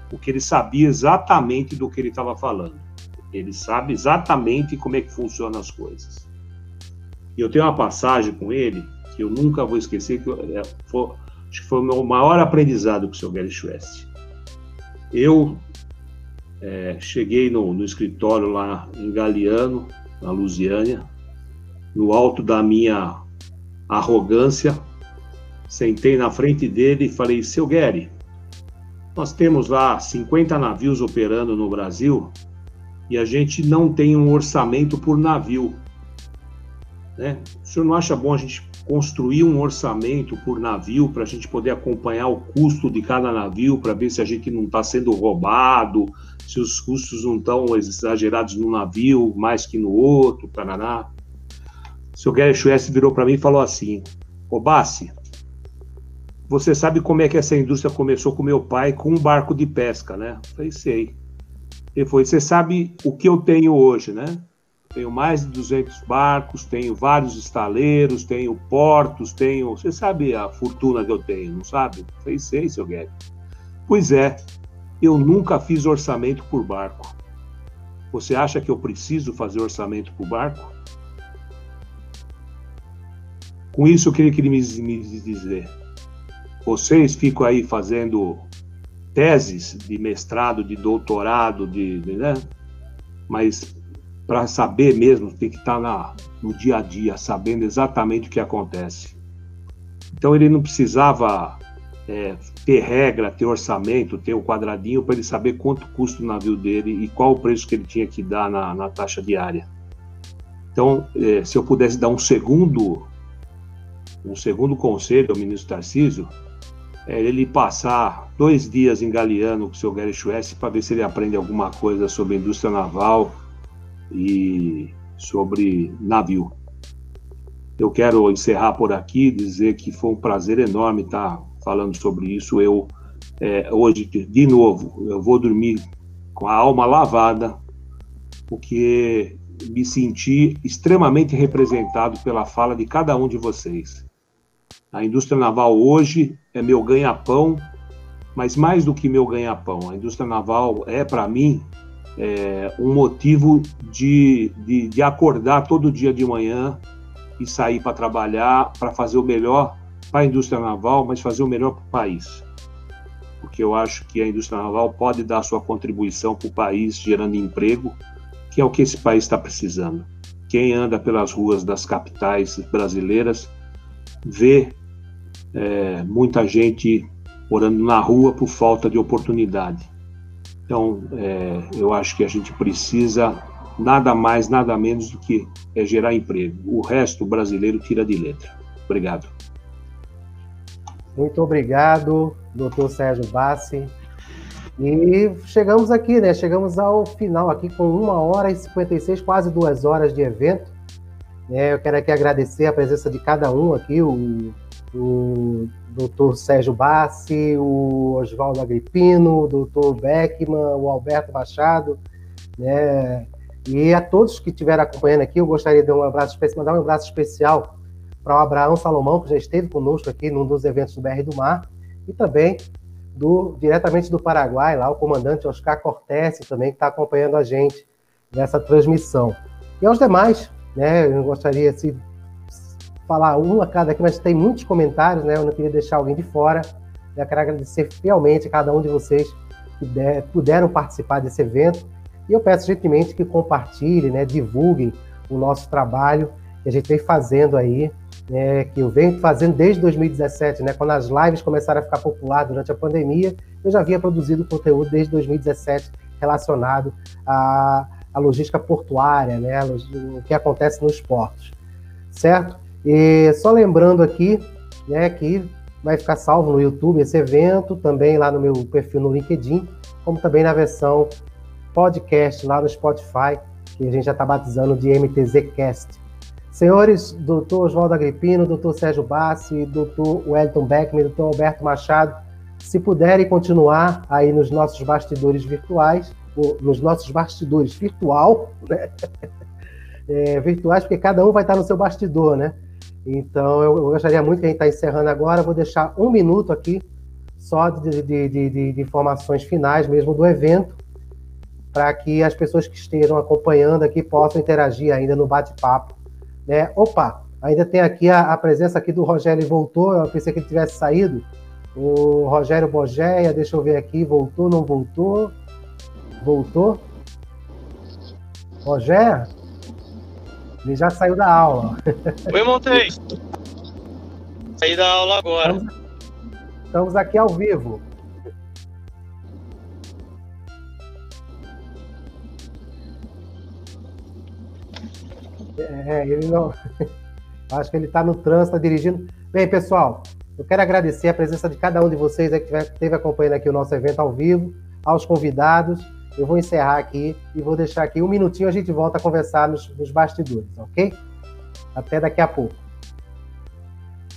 Porque ele sabia exatamente do que ele estava falando. Ele sabe exatamente como é que funcionam as coisas. E eu tenho uma passagem com ele que eu nunca vou esquecer, que é, foi, acho que foi o meu maior aprendizado com o seu Gary West. Eu é, cheguei no, no, escritório lá em Galeano, na Lusiânia, no alto da minha arrogância, sentei na frente dele e falei: Seu Gary, nós temos lá 50 navios operando no Brasil e a gente não tem um orçamento por navio. Né? O senhor não acha bom a gente construir um orçamento por navio para a gente poder acompanhar o custo de cada navio para ver se a gente não está sendo roubado, se os custos não estão exagerados no navio mais que no outro, paraná. O senhor Gary Schwess virou para mim e falou assim: Ô Bassi, você sabe como é que essa indústria começou com meu pai com um barco de pesca, né? Eu falei, sei. Ele foi, você sabe o que eu tenho hoje, né? Tenho mais de 200 barcos, tenho vários estaleiros, tenho portos, tenho. Você sabe a fortuna que eu tenho, não sabe? Falei, sei, seu Guedes. Pois é, eu nunca fiz orçamento por barco. Você acha que eu preciso fazer orçamento por barco? Com isso, queria que ele me, me dizer. Vocês ficam aí fazendo teses de mestrado, de doutorado, de né? mas para saber mesmo tem que estar tá na, no dia a dia, sabendo exatamente o que acontece. Então ele não precisava é, ter regra, ter orçamento, ter o um quadradinho para ele saber quanto custa o navio dele e qual o preço que ele tinha que dar na, na taxa diária. Então, é, se eu pudesse dar um segundo, um segundo conselho ao ministro Tarcísio, é ele passar dois dias em Galeano com o seu Gary Schwess para ver se ele aprende alguma coisa sobre a indústria naval e sobre navio. Eu quero encerrar por aqui, dizer que foi um prazer enorme estar falando sobre isso. Eu, é, hoje, de novo, eu vou dormir com a alma lavada, porque me senti extremamente representado pela fala de cada um de vocês. A indústria naval hoje é meu ganha-pão, mas mais do que meu ganha-pão, a indústria naval é, para mim, é, um motivo de, de, de, acordar todo dia de manhã e sair para trabalhar, para fazer o melhor para a indústria naval, mas fazer o melhor para o país. Porque eu acho que a indústria naval pode dar sua contribuição para o país, gerando emprego, que é o que esse país está precisando. Quem anda pelas ruas das capitais brasileiras vê é, muita gente morando na rua por falta de oportunidade. Então, é, eu acho que a gente precisa nada mais, nada menos do que é gerar emprego. O resto o brasileiro tira de letra. Obrigado.
Muito obrigado, doutor Sérgio Bassi. E chegamos aqui, né? Chegamos ao final aqui com uma hora e 56, quase duas horas de evento. É, eu quero aqui agradecer a presença de cada um aqui, o, o doutor Sérgio Bassi, o Oswaldo Agripino, o doutor Beckman, o Alberto Machado, né? E a todos que estiveram acompanhando aqui, eu gostaria de dar um abraço especial, mandar um abraço especial para o Abraão Salomão, que já esteve conosco aqui num dos eventos do BR do Mar, e também do diretamente do Paraguai, lá o comandante Oscar Cortese também, que está acompanhando a gente nessa transmissão. E aos demais, né, eu gostaria de falar um a cada aqui, mas tem muitos comentários, né? Eu não queria deixar alguém de fora. Eu quero agradecer fielmente a cada um de vocês que der, puderam participar desse evento. E eu peço gentilmente que compartilhem, né, divulguem o nosso trabalho que a gente vem fazendo aí, né, que eu venho fazendo desde 2017, né, quando as lives começaram a ficar popular durante a pandemia, eu já havia produzido conteúdo desde 2017 relacionado à, à logística portuária, né, o que acontece nos portos, certo? E só lembrando aqui, né, que vai ficar salvo no YouTube esse evento, também lá no meu perfil no LinkedIn, como também na versão podcast lá no Spotify, que a gente já está batizando de MTZcast. Senhores, doutor Oswaldo Agripino, doutor Sérgio Bassi, doutor Wellington Beckman, doutor Alberto Machado, se puderem continuar aí nos nossos bastidores virtuais, nos nossos bastidores virtual, né? é, virtuais, porque cada um vai estar no seu bastidor, né? Então, eu, gostaria muito que a gente está encerrando agora. Vou deixar um minuto aqui só de, de, de, de informações finais mesmo do evento, para que as pessoas que estejam acompanhando aqui possam interagir ainda no bate-papo. Né? Opa, ainda tem aqui a, a, presença aqui do Rogério, voltou, eu pensei que ele tivesse saído. O Rogério Bogeia, deixa eu ver aqui, voltou, não voltou? Voltou? Rogério? Ele já saiu da aula.
Oi, montei. Saí da aula agora.
Estamos, estamos aqui ao vivo. É, ele não. Acho que ele está no trânsito, está dirigindo. Bem, pessoal, eu quero agradecer a presença de cada um de vocês que esteve acompanhando aqui o nosso evento ao vivo, aos convidados. Eu vou encerrar aqui e vou deixar aqui um minutinho, a gente volta a conversar nos, nos bastidores, ok? Até daqui a pouco.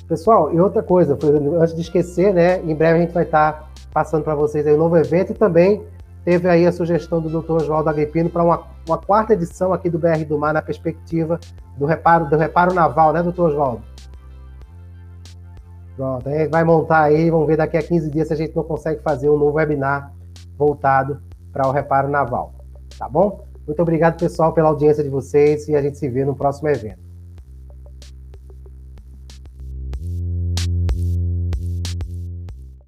Pessoal, e outra coisa, antes de esquecer, né? Em breve a gente vai estar passando para vocês aí um novo evento e também teve aí a sugestão do Dr. Oswaldo Agripino para uma, uma, quarta edição aqui do BR do Mar na perspectiva do reparo, do reparo naval, né, doutor Oswaldo? Pronto, aí vai montar aí, vamos ver daqui a 15 dias se a gente não consegue fazer um novo webinar voltado para o reparo naval. Tá bom? Muito obrigado, pessoal, pela audiência de vocês e a gente se vê no próximo evento.